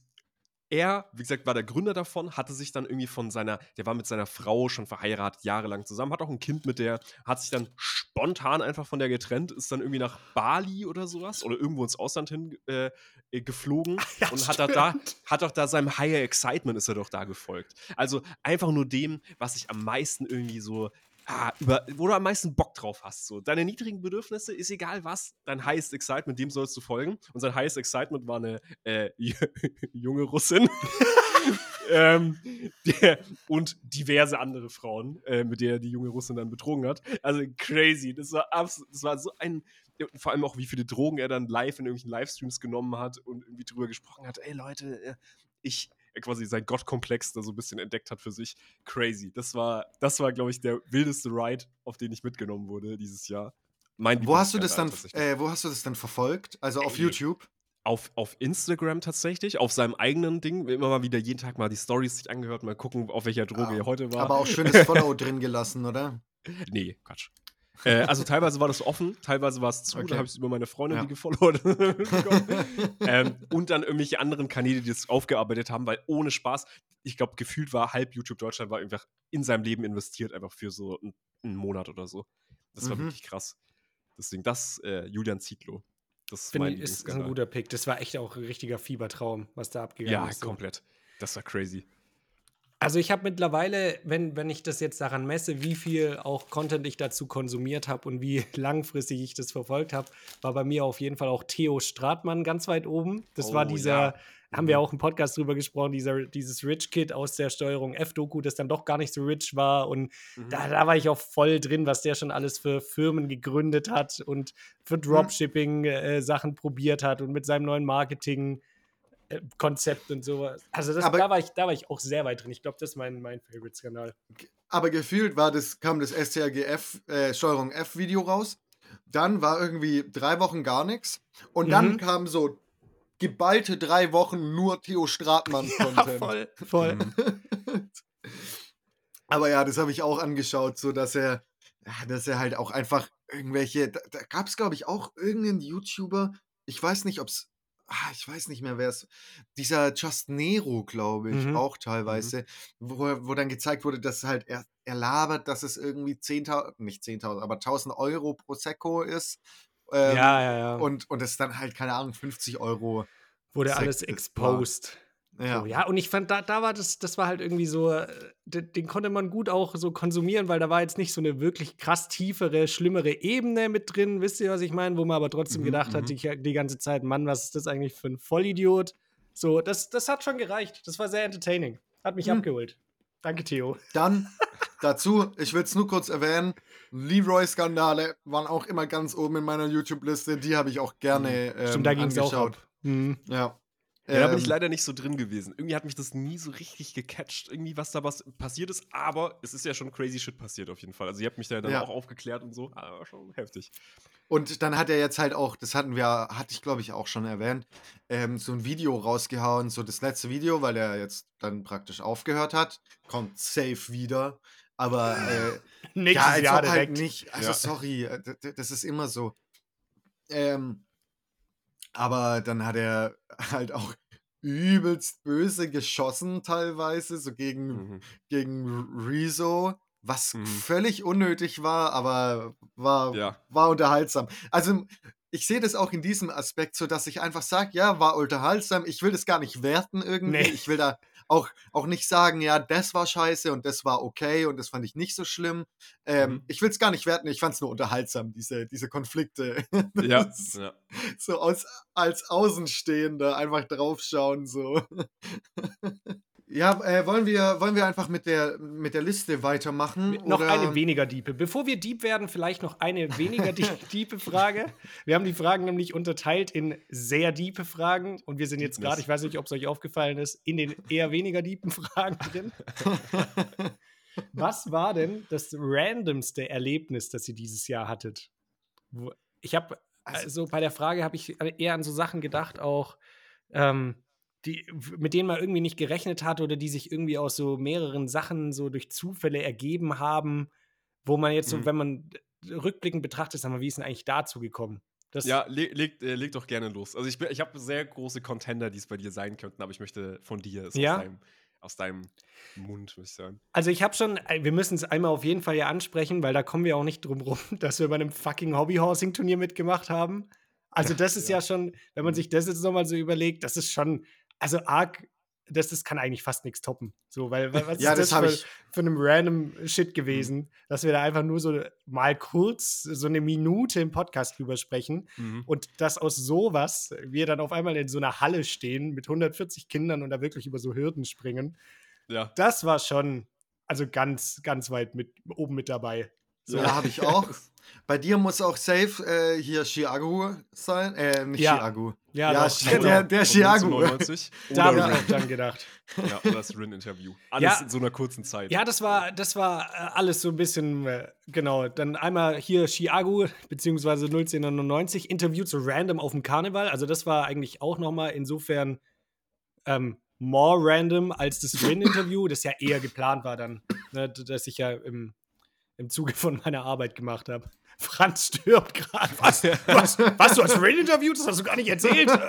[SPEAKER 2] er, wie gesagt, war der Gründer davon, hatte sich dann irgendwie von seiner, der war mit seiner Frau schon verheiratet, jahrelang zusammen, hat auch ein Kind mit der, hat sich dann spontan einfach von der getrennt, ist dann irgendwie nach Bali oder sowas oder irgendwo ins Ausland hin äh, geflogen ja, und hat da, hat doch da seinem Higher Excitement ist er doch da gefolgt. Also einfach nur dem, was ich am meisten irgendwie so ah, über, wo du am meisten Bock drauf hast. So. Deine niedrigen Bedürfnisse, ist egal was, dein highest excitement, dem sollst du folgen. Und sein highest excitement war eine äh, junge Russin. ähm, der, und diverse andere Frauen, äh, mit der die junge Russin dann betrogen hat. Also crazy. Das war absolut, das war so ein, vor allem auch wie viele Drogen er dann live in irgendwelchen Livestreams genommen hat und irgendwie drüber gesprochen hat. Ey Leute, äh, ich, quasi sein Gottkomplex da so ein bisschen entdeckt hat für sich. Crazy. Das war, das war, glaube ich, der wildeste Ride, auf den ich mitgenommen wurde dieses Jahr.
[SPEAKER 3] Mein wo hast du das dann, äh, wo hast du das dann verfolgt? Also auf Ey. YouTube?
[SPEAKER 2] Auf, auf Instagram tatsächlich, auf seinem eigenen Ding, immer mal wieder jeden Tag mal die Stories sich angehört, mal gucken, auf welcher Droge ah, er heute war.
[SPEAKER 3] Aber auch schönes Follow drin gelassen, oder?
[SPEAKER 2] Nee, Quatsch. Äh, also teilweise war das offen, teilweise war es zu, okay. da habe ich es über meine Freundin, ja. die gefollowt. ähm, und dann irgendwelche anderen Kanäle, die das aufgearbeitet haben, weil ohne Spaß, ich glaube, gefühlt war halb YouTube Deutschland war einfach in seinem Leben investiert, einfach für so einen, einen Monat oder so. Das war mhm. wirklich krass. Deswegen, das, äh, Julian Zietlow.
[SPEAKER 1] Das ist, mein ist, ist ein guter Pick. Das war echt auch ein richtiger Fiebertraum, was da abgegangen
[SPEAKER 2] ja,
[SPEAKER 1] ist.
[SPEAKER 2] Ja, komplett. Das war crazy.
[SPEAKER 1] Also ich habe mittlerweile, wenn, wenn ich das jetzt daran messe, wie viel auch Content ich dazu konsumiert habe und wie langfristig ich das verfolgt habe, war bei mir auf jeden Fall auch Theo Stratmann ganz weit oben. Das oh, war dieser, ja. haben wir mhm. auch im Podcast drüber gesprochen, dieser, dieses Rich Kid aus der Steuerung F-Doku, das dann doch gar nicht so rich war. Und mhm. da, da war ich auch voll drin, was der schon alles für Firmen gegründet hat und für mhm. Dropshipping-Sachen äh, probiert hat und mit seinem neuen Marketing. Konzept und sowas. Also das, aber, da, war ich, da war ich auch sehr weit drin. Ich glaube, das ist mein, mein Favorite-Skandal.
[SPEAKER 3] Aber gefühlt war das, kam das STRGF äh, Steuerung F Video raus. Dann war irgendwie drei Wochen gar nichts. Und dann mhm. kam so geballte drei Wochen nur Theo Stratmann-Content.
[SPEAKER 1] Ja, voll, voll. Mhm.
[SPEAKER 3] aber ja, das habe ich auch angeschaut, so dass er, dass er halt auch einfach irgendwelche, da, da gab es glaube ich auch irgendeinen YouTuber, ich weiß nicht, ob es ah, ich weiß nicht mehr, wer es, dieser Just Nero, glaube ich, mhm. auch mhm. teilweise, mhm. wo, wo dann gezeigt wurde, dass halt er, er labert, dass es irgendwie 10.000, nicht 10.000, aber 1.000 Euro Prosecco ist.
[SPEAKER 1] Ähm, ja, ja, ja.
[SPEAKER 3] Und, und es dann halt, keine Ahnung, 50 Euro.
[SPEAKER 1] Wurde alles exposed. Ja. So, ja, und ich fand, da, da war das, das war halt irgendwie so, äh, den, den, konnte man gut auch so konsumieren, weil da war jetzt nicht so eine wirklich krass tiefere, schlimmere Ebene mit drin, wisst ihr, was ich meine? Wo man aber trotzdem mhm, gedacht hat, mhm. die, die ganze Zeit, Mann, was ist das eigentlich für ein Vollidiot? So, das, das hat schon gereicht. Das war sehr entertaining. Hat mich mhm. abgeholt. Danke, Theo.
[SPEAKER 3] Dann dazu, ich will es nur kurz erwähnen, Leroy-Skandale waren auch immer ganz oben in meiner YouTube-Liste. Die habe ich auch gerne ähm, Stimmt, da ähm, angeschaut. Auch ab.
[SPEAKER 1] Mhm.
[SPEAKER 3] Ja.
[SPEAKER 2] Ja, da bin ich ähm. leider nicht so drin gewesen. Irgendwie hat mich das nie so richtig gecatcht, irgendwie was da was passiert ist, aber es ist ja schon crazy shit passiert auf jeden Fall. Also ihr habt mich da dann ja. auch aufgeklärt und so, aber schon heftig.
[SPEAKER 3] Und dann hat er jetzt halt auch, das hatten wir, hatte ich glaube ich auch schon erwähnt, ähm, so ein Video rausgehauen, so das letzte Video, weil er jetzt dann praktisch aufgehört hat, kommt safe wieder, aber äh,
[SPEAKER 1] Nächstes ja, Jahr halt direkt.
[SPEAKER 3] Halt nicht, also ja. sorry, äh, das ist immer so. Ähm, aber dann hat er halt auch übelst böse geschossen teilweise, so gegen, mhm. gegen Rezo, was mhm. völlig unnötig war, aber war, ja. war unterhaltsam. Also ich sehe das auch in diesem Aspekt so, dass ich einfach sage, ja, war unterhaltsam. Ich will das gar nicht werten irgendwie. Nee. Ich will da auch, auch nicht sagen, ja, das war scheiße und das war okay und das fand ich nicht so schlimm. Ähm, mhm. Ich will es gar nicht werten, ich fand es nur unterhaltsam, diese, diese Konflikte.
[SPEAKER 2] Ja, ja.
[SPEAKER 3] So aus, als Außenstehender einfach draufschauen, so. Ja, äh, wollen, wir, wollen wir einfach mit der, mit der Liste weitermachen?
[SPEAKER 1] Noch oder? eine weniger Diepe. Bevor wir Dieb werden, vielleicht noch eine weniger diepe Frage. Wir haben die Fragen nämlich unterteilt in sehr diepe Fragen und wir sind jetzt gerade, ich weiß nicht, ob es euch aufgefallen ist, in den eher weniger diepen Fragen drin. Was war denn das randomste Erlebnis, das ihr dieses Jahr hattet? Ich habe, also, also bei der Frage habe ich eher an so Sachen gedacht, auch. Ähm, die, mit denen man irgendwie nicht gerechnet hat oder die sich irgendwie aus so mehreren Sachen so durch Zufälle ergeben haben, wo man jetzt so, mhm. wenn man rückblickend betrachtet, sag mal, wie ist denn eigentlich dazu gekommen? Das
[SPEAKER 2] Ja, leg, leg, äh, leg doch gerne los. Also ich, ich habe sehr große Contender, die es bei dir sein könnten, aber ich möchte von dir es
[SPEAKER 1] Ja?
[SPEAKER 2] aus, deinem, aus deinem Mund, muss ich sagen.
[SPEAKER 1] Also ich habe schon, äh, wir müssen es einmal auf jeden Fall ja ansprechen, weil da kommen wir auch nicht drum rum, dass wir bei einem fucking Hobbyhorsing-Turnier mitgemacht haben. Also das ist ja. schon, wenn man sich das jetzt nochmal so überlegt, das ist schon, also arg, das, das kann eigentlich fast nichts toppen. So, weil, was
[SPEAKER 3] Ja,
[SPEAKER 1] ist
[SPEAKER 3] das
[SPEAKER 1] das für,
[SPEAKER 3] ich-
[SPEAKER 1] für einem random Shit gewesen, dass wir da einfach nur so mal kurz so eine Minute im Podcast drüber sprechen
[SPEAKER 2] Mhm.
[SPEAKER 1] und dass aus sowas wir dann auf einmal in so einer Halle stehen mit 140 Kindern und da wirklich über so Hürden springen
[SPEAKER 2] Ja.
[SPEAKER 1] das war schon, also ganz, ganz weit mit oben mit dabei. So.
[SPEAKER 3] Ja, habe ich auch. Bei dir muss auch safe äh, hier Chiago sein. Äh, nicht
[SPEAKER 1] Ja.
[SPEAKER 3] Chiago.
[SPEAKER 1] Ja,
[SPEAKER 3] Ja,
[SPEAKER 1] doch,
[SPEAKER 3] der- der
[SPEAKER 2] Von
[SPEAKER 3] Chiago.
[SPEAKER 2] 1999
[SPEAKER 1] Da habe ich auch dran gedacht.
[SPEAKER 2] ja, oder das Rin-Interview. Alles
[SPEAKER 1] Ja.
[SPEAKER 2] in so einer kurzen Zeit.
[SPEAKER 1] Ja, das war, das war äh, alles so ein bisschen, äh, genau. Dann einmal hier Chiago, beziehungsweise 1999, Interview zu Random auf dem Karneval. Also, das war eigentlich auch nochmal insofern ähm, more random als das Rin-Interview, das ja eher geplant war dann, ne, d- das ich ja im, im Zuge von meiner Arbeit gemacht habe. Franz stirbt gerade. Was? Was? Was? Du hast Rin interviewt? Das hast du gar nicht erzählt.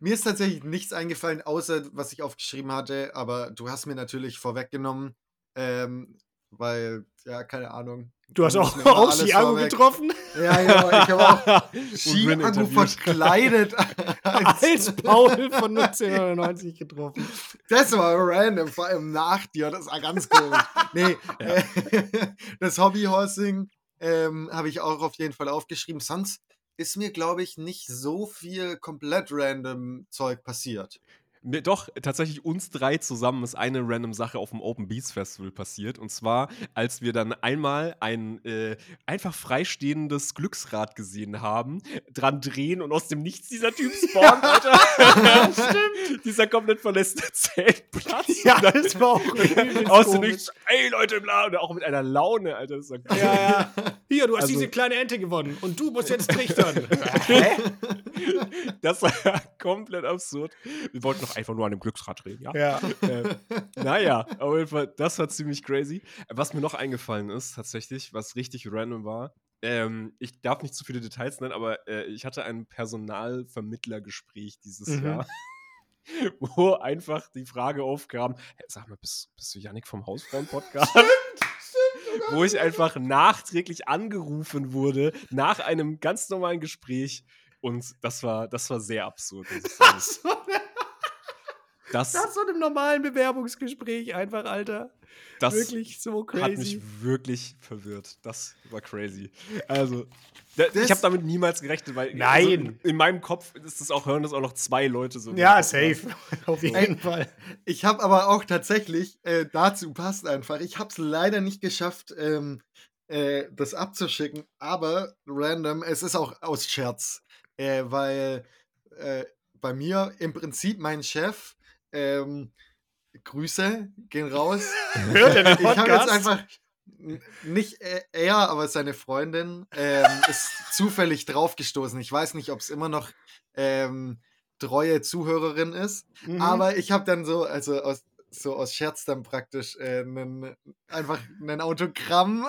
[SPEAKER 3] Mir ist tatsächlich nichts eingefallen, außer was ich aufgeschrieben hatte, aber du hast mir natürlich vorweggenommen, ähm, weil, ja, keine Ahnung.
[SPEAKER 1] Du hast auch, auch
[SPEAKER 3] vorweg.
[SPEAKER 1] getroffen?
[SPEAKER 3] Ja, genau. Ich habe auch
[SPEAKER 2] Rin-Interviews.
[SPEAKER 3] verkleidet.
[SPEAKER 1] Als Paul von 1999 getroffen.
[SPEAKER 3] Das war random, vor allem nach dir. Das war ganz komisch. nee, äh, das Hobbyhorsing ähm, habe ich auch auf jeden Fall aufgeschrieben. Sonst ist mir, glaube ich, nicht so viel komplett random Zeug passiert.
[SPEAKER 2] Nee, doch, tatsächlich uns drei zusammen ist eine random Sache auf dem Open Beats Festival passiert. Und zwar, als wir dann einmal ein äh, einfach freistehendes Glücksrad gesehen haben, dran drehen und aus dem Nichts dieser Typ spawnt, Alter. Stimmt. Dieser komplett verlässene Zeltplatz.
[SPEAKER 1] Ja, das war auch
[SPEAKER 2] Aus dem. Nichts, ey Leute, bla, und auch mit einer Laune, Alter. Das war
[SPEAKER 1] Ja, ja. Hier, du hast
[SPEAKER 2] Also-
[SPEAKER 1] diese kleine Ente gewonnen und du musst jetzt trichtern. Hä?
[SPEAKER 2] Das war komplett absurd. Wir wollten doch einfach nur an dem Glücksrad drehen, ja?
[SPEAKER 1] Ja.
[SPEAKER 2] äh, naja, auf jeden Fall, das war ziemlich crazy. Was mir noch eingefallen ist, tatsächlich, was richtig random war, ähm, ich darf nicht zu viele Details nennen, aber äh, ich hatte ein Personalvermittlergespräch dieses
[SPEAKER 1] Mhm.
[SPEAKER 2] Jahr, wo einfach die Frage aufkam: hey, Sag mal, bist, bist du Yannick vom Hausfrauen-Podcast? wo ich einfach nachträglich angerufen wurde nach einem ganz normalen Gespräch. Und das war, das war sehr absurd. Sagen.
[SPEAKER 1] So,
[SPEAKER 2] Das,
[SPEAKER 1] nach so einem normalen Bewerbungsgespräch einfach, Alter.
[SPEAKER 2] das
[SPEAKER 1] Wirklich so
[SPEAKER 2] hat
[SPEAKER 1] crazy.
[SPEAKER 2] mich wirklich verwirrt. Das war crazy. Also, da,
[SPEAKER 3] Das-
[SPEAKER 2] ich habe damit niemals gerechnet, weil
[SPEAKER 1] Nein.
[SPEAKER 2] Also in meinem Kopf ist das auch, hören das auch noch zwei Leute so.
[SPEAKER 1] ja, safe. Auf jeden. Fall.
[SPEAKER 3] Ich habe aber auch tatsächlich, äh, dazu passt einfach, ich habe es leider nicht geschafft, ähm, äh, das abzuschicken, aber random, es ist auch aus Scherz, äh, weil äh, bei mir im Prinzip mein Chef, ähm, Grüße gehen raus.
[SPEAKER 1] Hört er den
[SPEAKER 3] Ich habe jetzt
[SPEAKER 1] Podcast?
[SPEAKER 3] einfach nicht äh, er, aber seine Freundin ähm, ist zufällig draufgestoßen. Ich weiß nicht, ob es immer noch ähm, treue Zuhörerin ist,
[SPEAKER 1] Mhm.
[SPEAKER 3] aber ich habe dann so, also aus, so aus Scherz dann praktisch äh, nen, einfach ein Autogramm.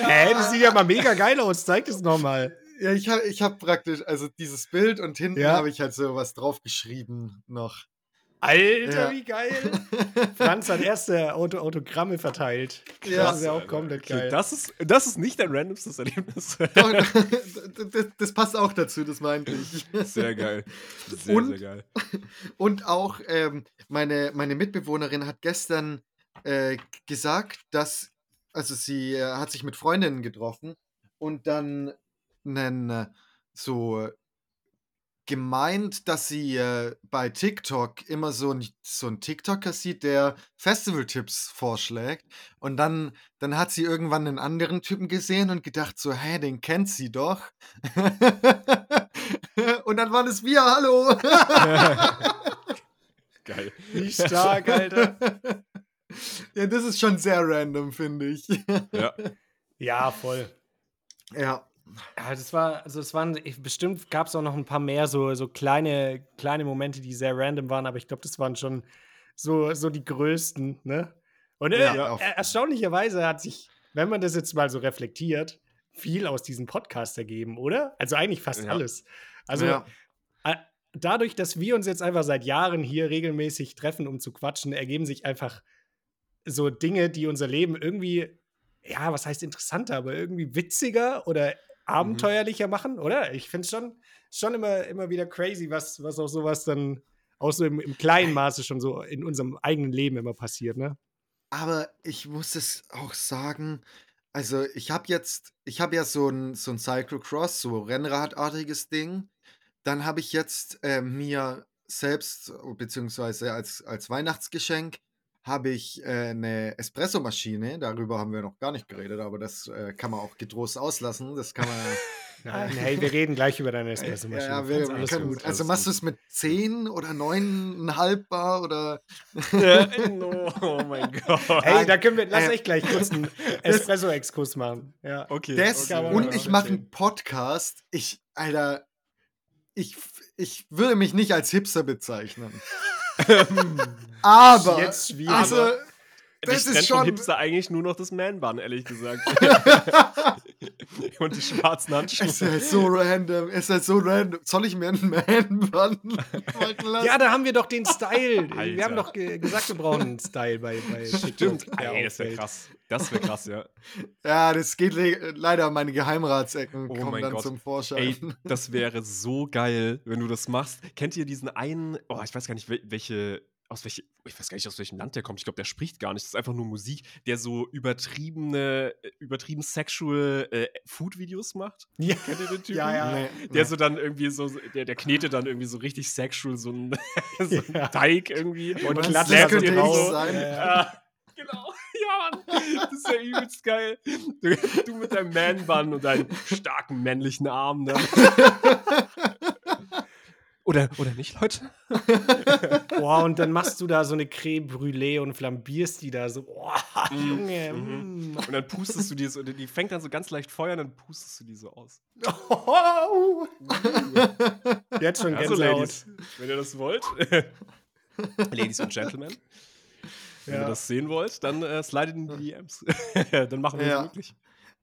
[SPEAKER 1] Hä, das sieht ja mal mega geil aus. Zeig das nochmal.
[SPEAKER 3] Ja, ich habe ich hab praktisch, also dieses Bild und hinten
[SPEAKER 1] Ja.
[SPEAKER 3] habe ich halt so was draufgeschrieben noch.
[SPEAKER 1] Alter,
[SPEAKER 3] Ja.
[SPEAKER 1] wie geil. Franz hat erste Auto Autogramme verteilt.
[SPEAKER 3] Ja.
[SPEAKER 1] das ist ja auch komplett
[SPEAKER 2] Okay,
[SPEAKER 1] geil.
[SPEAKER 2] Das ist, das ist nicht dein randomstes Erlebnis.
[SPEAKER 3] Doch, das, das passt auch dazu, das meinte ich.
[SPEAKER 2] Sehr geil. Sehr,
[SPEAKER 3] Und-
[SPEAKER 2] sehr geil.
[SPEAKER 3] Und auch ähm, meine, meine Mitbewohnerin hat gestern äh, gesagt, dass, also sie äh, hat sich mit Freundinnen getroffen und dann einen, äh, so gemeint, dass sie äh, bei TikTok immer so ein, so ein TikToker sieht, der Festivaltipps vorschlägt. Und dann, dann hat sie irgendwann einen anderen Typen gesehen und gedacht so, hä, den kennt sie doch. und dann war das wir, hallo.
[SPEAKER 2] Geil.
[SPEAKER 1] Wie stark, Alter.
[SPEAKER 3] Ja, das ist schon sehr random, finde ich.
[SPEAKER 2] Ja.
[SPEAKER 1] Ja, voll.
[SPEAKER 3] Ja.
[SPEAKER 1] Ja, das war, also es waren, ich, bestimmt gab es auch noch ein paar mehr so, so kleine, kleine Momente, die sehr random waren, aber ich glaube, das waren schon so, so die größten, ne? Und äh,
[SPEAKER 3] Ja,
[SPEAKER 1] er, erstaunlicherweise hat sich, wenn man das jetzt mal so reflektiert, viel aus diesem Podcast ergeben, oder? Also eigentlich fast
[SPEAKER 2] Ja.
[SPEAKER 1] alles. Also
[SPEAKER 3] Ja.
[SPEAKER 1] äh, dadurch, dass wir uns jetzt einfach seit Jahren hier regelmäßig treffen, um zu quatschen, ergeben sich einfach so Dinge, die unser Leben irgendwie, ja, was heißt interessanter, aber irgendwie witziger oder abenteuerlicher machen, oder? Ich finde es schon, schon immer, immer wieder crazy, was, was auch sowas dann auch so im, im kleinen Maße schon so in unserem eigenen Leben immer passiert, ne?
[SPEAKER 3] Aber ich muss es auch sagen, also ich habe jetzt, ich habe ja so ein, so ein Cyclocross, so Rennradartiges Ding. Dann habe ich jetzt äh, mir selbst, beziehungsweise als, als Weihnachtsgeschenk, habe ich äh, eine Espressomaschine. Darüber haben wir noch gar nicht geredet, aber das äh, kann man auch getrost auslassen. Das kann man
[SPEAKER 1] Nein, hey, wir reden gleich über deine
[SPEAKER 3] ja,
[SPEAKER 1] Espressomaschine.
[SPEAKER 3] ja, wir, wir können,
[SPEAKER 1] gut.
[SPEAKER 3] also machst du es mit 10 oder 9,5 Bar oder
[SPEAKER 2] no, oh mein Gott.
[SPEAKER 1] Hey, da können wir, lass
[SPEAKER 3] Äh,
[SPEAKER 1] echt gleich kurz einen Espresso-Exkurs machen. Ja.
[SPEAKER 2] okay.
[SPEAKER 3] Das
[SPEAKER 1] man
[SPEAKER 3] und ich mache einen Podcast. Ich, Alter, ich, ich würde mich nicht als Hipster bezeichnen. Aber,
[SPEAKER 1] Jetzt schwierig.
[SPEAKER 3] also,
[SPEAKER 2] Das trennt
[SPEAKER 3] ist schon.
[SPEAKER 2] Hipster eigentlich nur noch das Man-Bun, ehrlich gesagt. Und die schwarzen Handschuhe.
[SPEAKER 3] Es ist halt so random. Es ist halt so random. Soll ich mir einen machen lassen?
[SPEAKER 1] Ja, da haben wir doch den Style. Wir
[SPEAKER 2] Alter.
[SPEAKER 1] haben doch ge gesagt, wir brauchen einen Style bei, bei
[SPEAKER 2] Stimmt. Ey, das wäre krass. Das wäre krass, ja.
[SPEAKER 3] Ja, das geht le leider. Meine Geheimratsecken
[SPEAKER 2] Oh
[SPEAKER 3] kommen
[SPEAKER 2] mein
[SPEAKER 3] dann
[SPEAKER 2] Gott.
[SPEAKER 3] zum Vorschein.
[SPEAKER 2] Ey, das wäre so geil, wenn du das machst. Kennt ihr diesen einen, oh, ich weiß gar nicht, wel- welche, aus welche, ich weiß gar nicht, aus welchem Land der kommt. Ich glaube, der spricht gar nicht. Das ist einfach nur Musik, der so übertriebene, äh, übertrieben sexual äh, Food-Videos macht.
[SPEAKER 1] Ja.
[SPEAKER 2] Kennt ihr den Typen?
[SPEAKER 1] Ja, ja.
[SPEAKER 3] Nee,
[SPEAKER 2] Der
[SPEAKER 3] nee.
[SPEAKER 2] so dann irgendwie so, der, der knetet dann irgendwie so richtig sexual so einen, so
[SPEAKER 1] Ja.
[SPEAKER 2] Teig irgendwie.
[SPEAKER 1] Und
[SPEAKER 3] meinst,
[SPEAKER 1] klatscht
[SPEAKER 3] das könnte ich sein?
[SPEAKER 1] Ja,
[SPEAKER 2] genau. Ja, Mann. Das ist ja übelst geil. Du, du mit deinem Man-Bun und deinen starken männlichen Armen. Ne? Oder, oder nicht, Leute?
[SPEAKER 1] Boah, und dann machst du da so eine Creme Brûlée und flambierst die da so. Boah,
[SPEAKER 2] Mm,
[SPEAKER 1] Junge.
[SPEAKER 2] mhm.
[SPEAKER 1] mm.
[SPEAKER 2] Und dann pustest du die so, die fängt dann so ganz leicht Feuer und dann pustest du die so aus.
[SPEAKER 1] Oh. Jetzt schon
[SPEAKER 2] Also,
[SPEAKER 1] Gänsehaut.
[SPEAKER 2] Ladies, wenn ihr das wollt, Ladies und Gentlemen, wenn ihr
[SPEAKER 1] Ja.
[SPEAKER 2] das sehen wollt, dann äh, slidet in die DMs. dann machen wir
[SPEAKER 3] Ja.
[SPEAKER 2] das wirklich.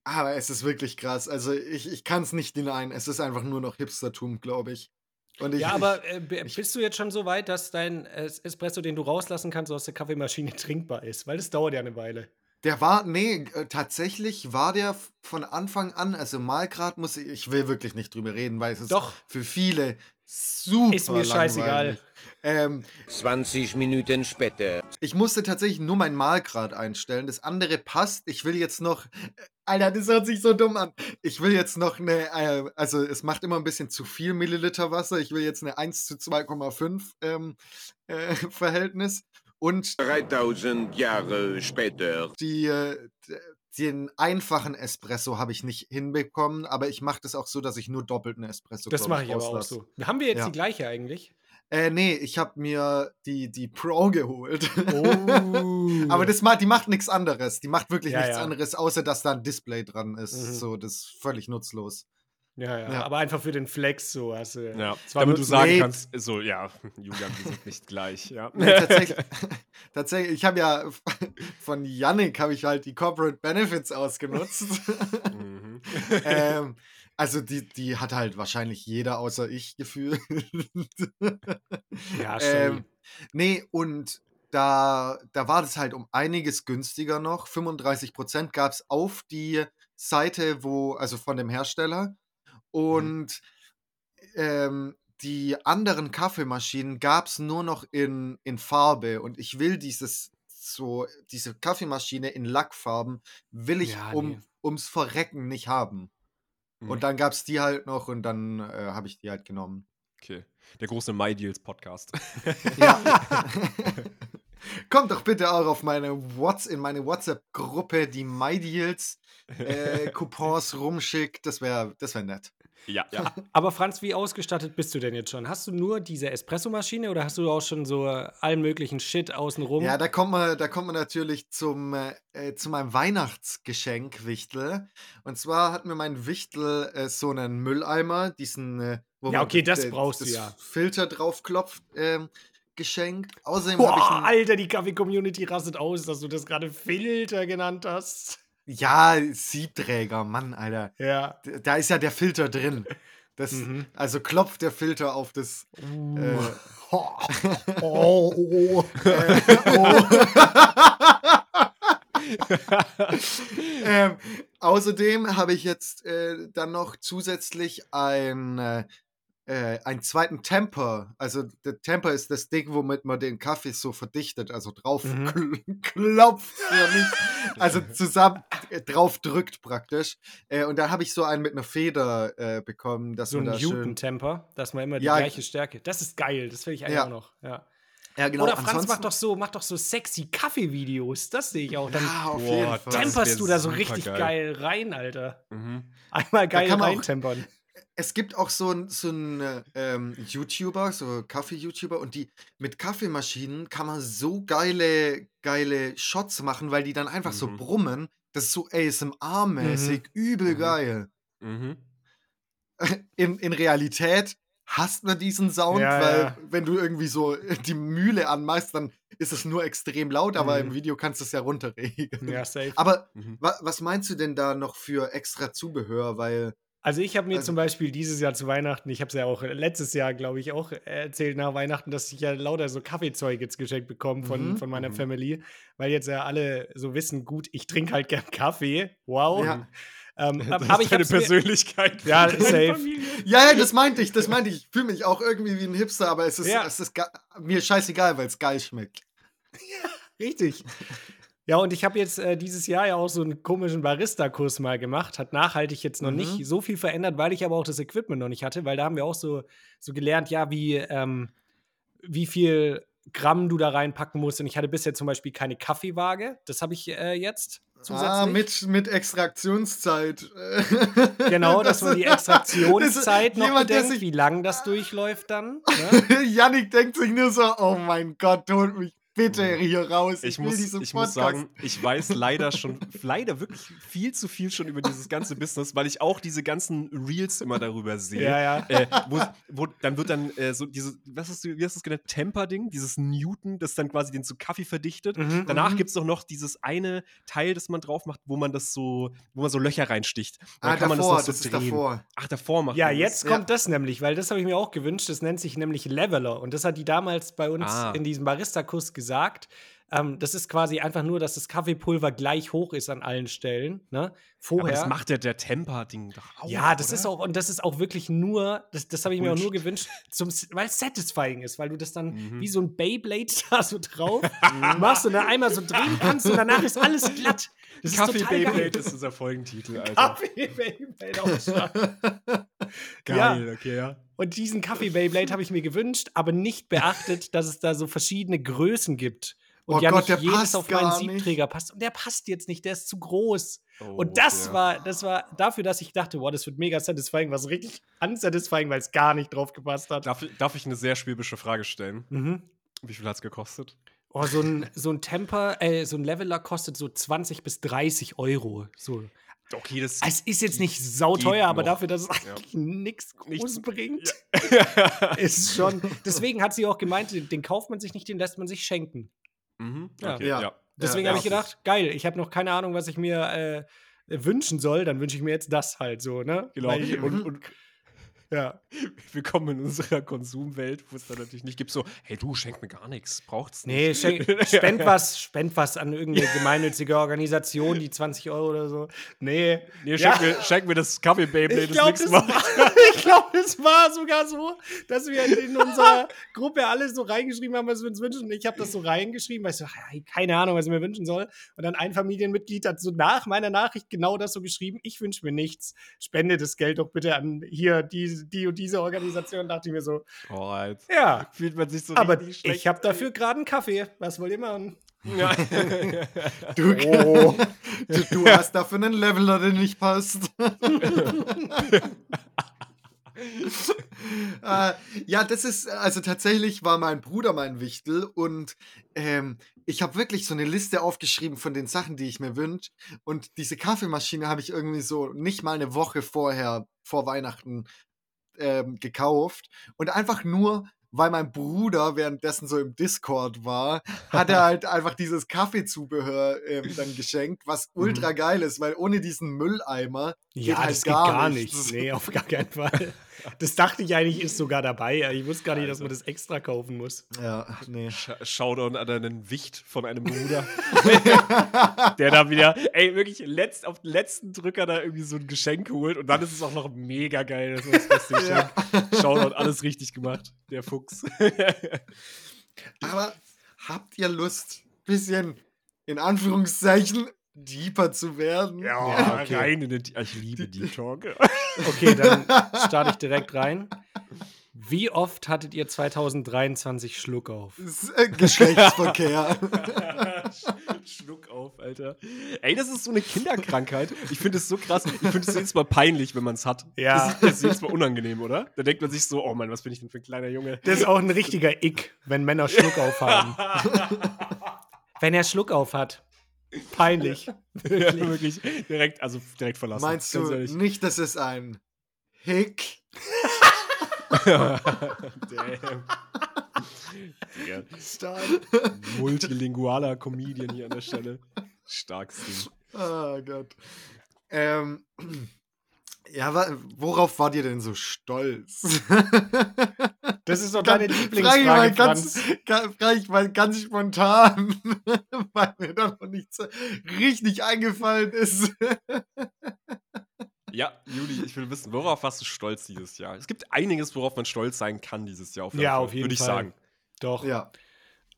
[SPEAKER 3] Aber es ist wirklich krass. Also ich, ich kann es nicht denyen. Es ist einfach nur noch Hipstertum, glaube ich. Und ich,
[SPEAKER 1] Ja, aber äh, bist du jetzt schon so weit, dass dein Es- Espresso, den du rauslassen kannst, aus der Kaffeemaschine trinkbar ist? Weil das dauert ja eine Weile.
[SPEAKER 3] Der war, nee, äh, tatsächlich war der von Anfang an, also Malgrad muss ich, ich will wirklich nicht drüber reden, weil es ist
[SPEAKER 1] Doch.
[SPEAKER 3] für viele super
[SPEAKER 1] Ist mir scheißegal.
[SPEAKER 3] langweilig. Ähm,
[SPEAKER 4] 20 Minuten später.
[SPEAKER 3] ich musste tatsächlich nur mein Malgrad einstellen. Das andere passt. Ich will jetzt noch. Alter, das hört sich so dumm an. Ich will jetzt noch eine. Äh, also, es macht immer ein bisschen zu viel Milliliter Wasser. Ich will jetzt eine 1 zu 2,5 ähm, äh, Verhältnis. Und
[SPEAKER 4] 3000 Jahre später.
[SPEAKER 3] die, äh, den einfachen Espresso habe ich nicht hinbekommen, aber ich mache das auch so, dass ich nur doppelten Espresso
[SPEAKER 1] Das mache ich aber auch so. Haben wir jetzt
[SPEAKER 3] Ja.
[SPEAKER 1] die gleiche eigentlich?
[SPEAKER 3] Äh, nee, ich habe mir die, die Pro geholt.
[SPEAKER 1] Oh.
[SPEAKER 3] Aber das macht, die macht nichts anderes. Die macht wirklich
[SPEAKER 1] Ja,
[SPEAKER 3] nichts
[SPEAKER 1] ja.
[SPEAKER 3] anderes, außer dass da ein Display dran ist.
[SPEAKER 1] Mhm.
[SPEAKER 3] So, das ist völlig nutzlos.
[SPEAKER 1] Ja, ja,
[SPEAKER 3] Ja.
[SPEAKER 1] aber einfach für den Flex so du.
[SPEAKER 2] Ja,
[SPEAKER 1] Zwar
[SPEAKER 2] damit du sagen
[SPEAKER 3] nee.
[SPEAKER 2] kannst, so, ja, Julian, wir sind nicht gleich, ja.
[SPEAKER 3] Nee, tatsächlich, tatsächlich, ich habe ja von Yannick habe ich halt die Corporate Benefits ausgenutzt.
[SPEAKER 2] Mhm.
[SPEAKER 3] ähm, also die, die hat halt wahrscheinlich jeder außer ich gefühlt.
[SPEAKER 1] Ja,
[SPEAKER 3] ähm, nee, und da, da war das halt um einiges günstiger noch. 35% gab es auf die Seite, wo, also von dem Hersteller. Und ähm, die anderen Kaffeemaschinen gab es nur noch in, in Farbe. Und ich will dieses so, diese Kaffeemaschine in Lackfarben, will ich
[SPEAKER 1] Ja,
[SPEAKER 3] um,
[SPEAKER 1] nee.
[SPEAKER 3] ums Verrecken nicht haben.
[SPEAKER 2] Mhm.
[SPEAKER 3] Und dann gab es die halt noch und dann äh, habe ich die halt genommen.
[SPEAKER 2] Okay. Der große MyDeals-Podcast.
[SPEAKER 3] Ja. Kommt doch bitte auch auf meine Whats in meine WhatsApp-Gruppe, die MyDeals äh, Coupons rumschickt. Das wäre das wär nett.
[SPEAKER 2] Ja, ja.
[SPEAKER 1] Aber Franz, wie ausgestattet bist du denn jetzt schon? Hast du nur diese Espressomaschine oder hast du auch schon so allen möglichen Shit außenrum?
[SPEAKER 3] Ja, da kommt man, da kommt man natürlich zum, äh, äh, zu meinem Weihnachtsgeschenk Wichtel. Und zwar hat mir mein Wichtel äh, so einen Mülleimer, diesen, äh, wo
[SPEAKER 1] Ja,
[SPEAKER 3] man
[SPEAKER 1] okay, das
[SPEAKER 3] äh,
[SPEAKER 1] brauchst du
[SPEAKER 3] das
[SPEAKER 1] ja.
[SPEAKER 3] Filter draufklopft, ähm, geschenkt. Außerdem habe ich
[SPEAKER 1] Alter, die Kaffee-Community rastet aus, dass du das gerade Filter genannt hast.
[SPEAKER 3] Ja, Siebträger, Mann, Alter.
[SPEAKER 1] Ja.
[SPEAKER 3] Da ist ja der Filter drin. Das,
[SPEAKER 1] Mhm.
[SPEAKER 3] Also klopft der Filter auf das. Äh,
[SPEAKER 1] Oh, oh, oh.
[SPEAKER 3] äh, oh. ähm, außerdem habe ich jetzt äh, dann noch zusätzlich ein, äh, einen zweiten Temper. Also der Temper ist das Ding, womit man den Kaffee so verdichtet, also drauf
[SPEAKER 1] Mhm.
[SPEAKER 3] kl- klopft oder nicht. Also zusammen äh, drauf drückt praktisch. Äh, und da habe ich so einen mit einer Feder äh, bekommen, dass
[SPEAKER 1] So ein
[SPEAKER 3] man da schön.
[SPEAKER 1] Newton-Temper, dass man immer die
[SPEAKER 3] Ja,
[SPEAKER 1] gleiche Stärke. Das ist geil, das will ich eigentlich
[SPEAKER 3] Ja.
[SPEAKER 1] auch noch. Ja.
[SPEAKER 3] Ja, genau.
[SPEAKER 1] Oder Franz,
[SPEAKER 3] ansonsten-
[SPEAKER 1] mach doch so, mach doch so sexy Kaffee-Videos. Das sehe ich auch. Dann
[SPEAKER 3] Ja, auf
[SPEAKER 2] wär
[SPEAKER 1] temperst du da so richtig
[SPEAKER 2] geil.
[SPEAKER 1] geil rein, Alter.
[SPEAKER 2] Mhm.
[SPEAKER 1] Einmal geil reintempern.
[SPEAKER 3] Es gibt auch so einen so ein, äh, ähm, YouTuber, so Kaffee-YouTuber, und die mit Kaffeemaschinen kann man so geile, geile Shots machen, weil die dann einfach so
[SPEAKER 2] Mhm.
[SPEAKER 3] brummen. Das ist so ASMR-mäßig, übel
[SPEAKER 2] Mhm.
[SPEAKER 3] geil.
[SPEAKER 2] Mhm.
[SPEAKER 3] In, in Realität hasst man diesen Sound,
[SPEAKER 1] Ja,
[SPEAKER 3] weil
[SPEAKER 1] ja.
[SPEAKER 3] wenn du irgendwie so die Mühle anmachst, dann ist es nur extrem laut, aber
[SPEAKER 1] Mhm.
[SPEAKER 3] im Video kannst du es ja runterregeln.
[SPEAKER 1] Ja, safe.
[SPEAKER 3] Aber
[SPEAKER 2] Mhm.
[SPEAKER 3] wa was meinst du denn da noch für extra Zubehör? Weil
[SPEAKER 1] Also ich habe mir
[SPEAKER 3] Also-
[SPEAKER 1] zum Beispiel dieses Jahr zu Weihnachten, ich habe es ja auch letztes Jahr, glaube ich, auch erzählt nach Weihnachten, dass ich ja lauter so Kaffeezeug jetzt geschenkt bekommen von,
[SPEAKER 3] Mhm,
[SPEAKER 1] von meiner
[SPEAKER 2] mhm.
[SPEAKER 1] Family, weil jetzt ja alle so wissen, gut, ich trinke halt gern Kaffee. Wow.
[SPEAKER 3] Ja.
[SPEAKER 1] Ähm,
[SPEAKER 2] Das
[SPEAKER 1] aber ich mir,
[SPEAKER 2] Persönlichkeit.
[SPEAKER 1] Ja, safe.
[SPEAKER 2] Familie.
[SPEAKER 3] Ja, ja, das meinte ich, das meinte ich. Ich fühle mich auch irgendwie wie ein Hipster, aber es ist,
[SPEAKER 1] Ja.
[SPEAKER 3] es ist mir scheißegal, weil es geil schmeckt.
[SPEAKER 1] Richtig. Ja, und ich habe jetzt äh, dieses Jahr ja auch so einen komischen Barista-Kurs mal gemacht. Hat nachhaltig jetzt noch
[SPEAKER 3] Mhm.
[SPEAKER 1] nicht so viel verändert, weil ich aber auch das Equipment noch nicht hatte, weil da haben wir auch so, so gelernt, ja, wie, ähm, wie viel Gramm du da reinpacken musst. Und ich hatte bisher zum Beispiel keine Kaffeewaage. Das habe ich äh, jetzt zusätzlich.
[SPEAKER 3] Ah, mit, mit Extraktionszeit.
[SPEAKER 1] Genau, dass man die Extraktionszeit
[SPEAKER 3] ist
[SPEAKER 1] noch
[SPEAKER 3] jemand,
[SPEAKER 1] bedenkt,
[SPEAKER 3] sich-
[SPEAKER 1] wie lang das durchläuft dann. Ne?
[SPEAKER 3] Yannick denkt sich nur so, oh mein Gott, holt mich bitte hier raus. Ich,
[SPEAKER 2] Ich muss, ich muss sagen, ich weiß leider schon, leider wirklich viel zu viel schon über dieses ganze Business, weil ich auch diese ganzen Reels immer darüber sehe.
[SPEAKER 1] Ja, ja.
[SPEAKER 2] Äh, wo, wo, dann wird dann äh, so diese, was hast du, wie hast du es genannt, Temper-Ding, dieses Newton, das dann quasi den zu Kaffee verdichtet.
[SPEAKER 1] Mhm.
[SPEAKER 2] Danach
[SPEAKER 3] Mhm.
[SPEAKER 2] gibt es doch noch dieses eine Teil, das man drauf macht, wo man das so, wo man so Löcher reinsticht. Und
[SPEAKER 3] Ah,
[SPEAKER 2] kann man
[SPEAKER 3] davor,
[SPEAKER 2] das noch
[SPEAKER 3] das
[SPEAKER 2] so
[SPEAKER 3] ist
[SPEAKER 2] drehen.
[SPEAKER 3] davor.
[SPEAKER 2] Ach, davor macht
[SPEAKER 1] Ja,
[SPEAKER 2] man das.
[SPEAKER 1] jetzt
[SPEAKER 3] Ja.
[SPEAKER 1] kommt das nämlich, weil das habe ich mir auch gewünscht. Das nennt sich nämlich Leveler. Und das hat die damals bei uns
[SPEAKER 2] Ah.
[SPEAKER 1] in diesem Barista-Kurs gesagt. Ähm, das ist quasi einfach nur, dass das Kaffeepulver gleich hoch ist an allen Stellen. Ne? Vorher.
[SPEAKER 2] das macht ja der Temper-Ding doch auch.
[SPEAKER 1] ja, das
[SPEAKER 2] oder?
[SPEAKER 1] ist auch, und das ist auch wirklich nur, das, das habe ich mir auch nur gewünscht, zum, weil es satisfying ist, weil du das dann
[SPEAKER 2] Mhm.
[SPEAKER 1] wie so ein Beyblade da so drauf machst und dann einmal so drehen kannst und danach ist alles glatt. Das ist
[SPEAKER 2] Kaffee
[SPEAKER 1] geil.
[SPEAKER 2] Beyblade ist unser Folgentitel, Alter.
[SPEAKER 1] Kaffee Beyblade auch stark.
[SPEAKER 2] Geil, okay, ja.
[SPEAKER 1] Und diesen Kaffee Beyblade habe ich mir gewünscht, aber nicht beachtet, dass es da so verschiedene Größen gibt. Und
[SPEAKER 3] Oh
[SPEAKER 1] ja
[SPEAKER 3] Gott,
[SPEAKER 1] nicht
[SPEAKER 3] der
[SPEAKER 1] jedes
[SPEAKER 3] passt
[SPEAKER 1] auf meinen
[SPEAKER 3] gar nicht.
[SPEAKER 1] Siebträger passt. Und der passt jetzt nicht, der ist zu groß.
[SPEAKER 2] Oh,
[SPEAKER 1] und das
[SPEAKER 2] ja.
[SPEAKER 1] war, das war dafür, dass ich dachte, wow, das wird mega satisfying, was richtig unsatisfying, weil es gar nicht drauf gepasst hat.
[SPEAKER 2] Darf, ich- darf ich eine sehr schwäbische Frage stellen?
[SPEAKER 1] Mhm.
[SPEAKER 2] Wie viel hat es gekostet?
[SPEAKER 1] Oh, so ein, so ein Temper, äh, so ein Leveler kostet so 20 bis 30 Euro. So.
[SPEAKER 2] Okay, das
[SPEAKER 1] Es ist jetzt nicht sauteuer, aber
[SPEAKER 2] noch.
[SPEAKER 1] dafür, dass es
[SPEAKER 2] Ja.
[SPEAKER 1] eigentlich nichts
[SPEAKER 2] Nichts-
[SPEAKER 1] groß bringt, ist schon. Deswegen hat sie auch gemeint, den, den kauft man sich nicht, den lässt man sich schenken.
[SPEAKER 2] Mhm.
[SPEAKER 1] Ja.
[SPEAKER 2] Okay,
[SPEAKER 3] Ja.
[SPEAKER 2] ja.
[SPEAKER 1] Deswegen
[SPEAKER 3] Ja,
[SPEAKER 1] habe ich
[SPEAKER 3] ja.
[SPEAKER 1] gedacht, geil, ich habe noch keine Ahnung, was ich mir äh, wünschen soll, dann wünsche ich mir jetzt das halt so, ne?
[SPEAKER 2] Genau.
[SPEAKER 1] Ich,
[SPEAKER 2] Und, und
[SPEAKER 1] ja.
[SPEAKER 2] willkommen in unserer Konsumwelt, wo es dann natürlich nicht gibt, so, hey du, schenk mir gar nichts, braucht's
[SPEAKER 1] Nee,
[SPEAKER 2] nicht.
[SPEAKER 1] schenk, spend was, spend was an irgendeine gemeinnützige Organisation, die 20 Euro oder so. Nee.
[SPEAKER 2] Nee,
[SPEAKER 1] Ja.
[SPEAKER 2] schenk, mir, schenk mir das Kaffee Beyblade
[SPEAKER 1] Ich
[SPEAKER 2] das
[SPEAKER 1] glaube,
[SPEAKER 2] nächste
[SPEAKER 1] das,
[SPEAKER 2] Mal.
[SPEAKER 1] ich glaub, das war sogar so, dass wir in unserer Gruppe alle so reingeschrieben haben, was wir uns wünschen. Und ich habe das so reingeschrieben, weil ich so, ja, keine Ahnung, was ich mir wünschen soll. Und dann ein Familienmitglied hat so nach meiner Nachricht genau das so geschrieben: Ich wünsche mir nichts. Spende das Geld doch bitte an hier die, die und diese Organisation. Dachte ich mir so,
[SPEAKER 2] Alright.
[SPEAKER 1] ja.
[SPEAKER 2] Fühlt man sich so
[SPEAKER 1] Aber ich habe dafür gerade einen Kaffee. Was wollt ihr machen?
[SPEAKER 2] Ja.
[SPEAKER 3] Du,
[SPEAKER 1] Oh.
[SPEAKER 3] du, du hast dafür einen Leveler, der nicht passt. äh, ja, das ist, also tatsächlich war mein Bruder mein Wichtel und ähm, ich habe wirklich so eine Liste aufgeschrieben von den Sachen, die ich mir wünsche. Und diese Kaffeemaschine habe ich irgendwie so nicht mal eine Woche vorher, vor Weihnachten, ähm, gekauft. Und einfach nur, weil mein Bruder währenddessen so im Discord war, hat er halt einfach dieses Kaffeezubehör ähm, dann geschenkt, was
[SPEAKER 1] Mhm.
[SPEAKER 3] ultra geil ist, weil ohne diesen Mülleimer geht
[SPEAKER 1] Ja,
[SPEAKER 3] halt
[SPEAKER 1] das geht
[SPEAKER 3] gar,
[SPEAKER 1] gar
[SPEAKER 3] nichts.
[SPEAKER 1] nicht. Nee, auf gar keinen Fall. Das dachte ich eigentlich, ist sogar dabei. Ich wusste gar nicht, dass man das extra kaufen muss.
[SPEAKER 3] Ja, nee.
[SPEAKER 2] Sh Shoudown an einen Wicht von einem Bruder. der da wieder, ey, wirklich letzt, auf den letzten Drücker da irgendwie so ein Geschenk holt und dann ist es auch noch mega geil. Das ist das beste Geschenk. Shoudown, alles richtig gemacht. Der Fuchs.
[SPEAKER 3] Aber habt ihr Lust, bisschen in Anführungszeichen deeper zu werden?
[SPEAKER 2] ja,
[SPEAKER 1] okay.
[SPEAKER 2] rein in den. Ich liebe Deep Talk.
[SPEAKER 1] Okay, dann starte ich direkt rein. Wie oft hattet ihr 2023 Schluck auf?
[SPEAKER 3] Äh, Geschlechtsverkehr.
[SPEAKER 2] Schluck auf, Alter. Ey, das ist so eine Kinderkrankheit. Ich finde es so krass. Ich finde es jedes Mal peinlich, wenn man es hat.
[SPEAKER 1] Ja.
[SPEAKER 2] Das ist, das ist jedes Mal unangenehm, oder? Da denkt man sich so, oh Mann, was bin ich denn für ein kleiner Junge?
[SPEAKER 1] Das ist auch ein richtiger Ick, wenn Männer Schluck auf haben. wenn er Schluck auf hat. Peinlich.
[SPEAKER 2] Ja,
[SPEAKER 1] Wirklich.
[SPEAKER 2] wirklich direkt, also direkt verlassen.
[SPEAKER 3] Meinst du
[SPEAKER 2] ehrlich.
[SPEAKER 3] nicht, dass es ein Hick?
[SPEAKER 2] Damn. Der
[SPEAKER 3] Stark.
[SPEAKER 2] multilingualer Comedian hier an der Stelle. Starksten.
[SPEAKER 3] Oh Gott. Ähm, ja, worauf wart ihr denn so stolz?
[SPEAKER 1] Das ist doch deine
[SPEAKER 3] Frage ich mal
[SPEAKER 1] Lieblingsfrage,
[SPEAKER 3] ganz,
[SPEAKER 1] Franz.
[SPEAKER 3] frage ich mal ganz spontan, weil mir da noch nichts richtig eingefallen ist.
[SPEAKER 2] Ja, Juli, ich will wissen, worauf warst du stolz dieses Jahr? Es gibt einiges, worauf man stolz sein kann dieses Jahr.
[SPEAKER 1] Ja, auf jeden
[SPEAKER 2] Würde ich
[SPEAKER 1] Fall.
[SPEAKER 2] sagen.
[SPEAKER 1] Doch.
[SPEAKER 3] Ja.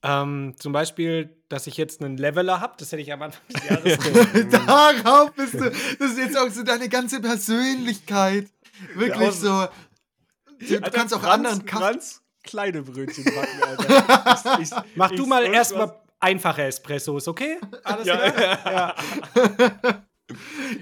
[SPEAKER 1] Ähm, zum Beispiel, dass ich jetzt einen Leveler habe, das hätte ich am Anfang des Jahres
[SPEAKER 3] Darauf bist du. Das ist jetzt auch so deine ganze Persönlichkeit. Wirklich
[SPEAKER 1] Ja,
[SPEAKER 3] so. Du,
[SPEAKER 2] Alter,
[SPEAKER 3] kannst auch
[SPEAKER 2] Franz,
[SPEAKER 3] anderen.
[SPEAKER 2] Franz, kleine Brötchen backen, Alter. Ich, ich,
[SPEAKER 1] Mach
[SPEAKER 2] ich-
[SPEAKER 1] du mal erstmal einfache Espressos, okay? Alles
[SPEAKER 2] Ja,
[SPEAKER 1] klar? Ja.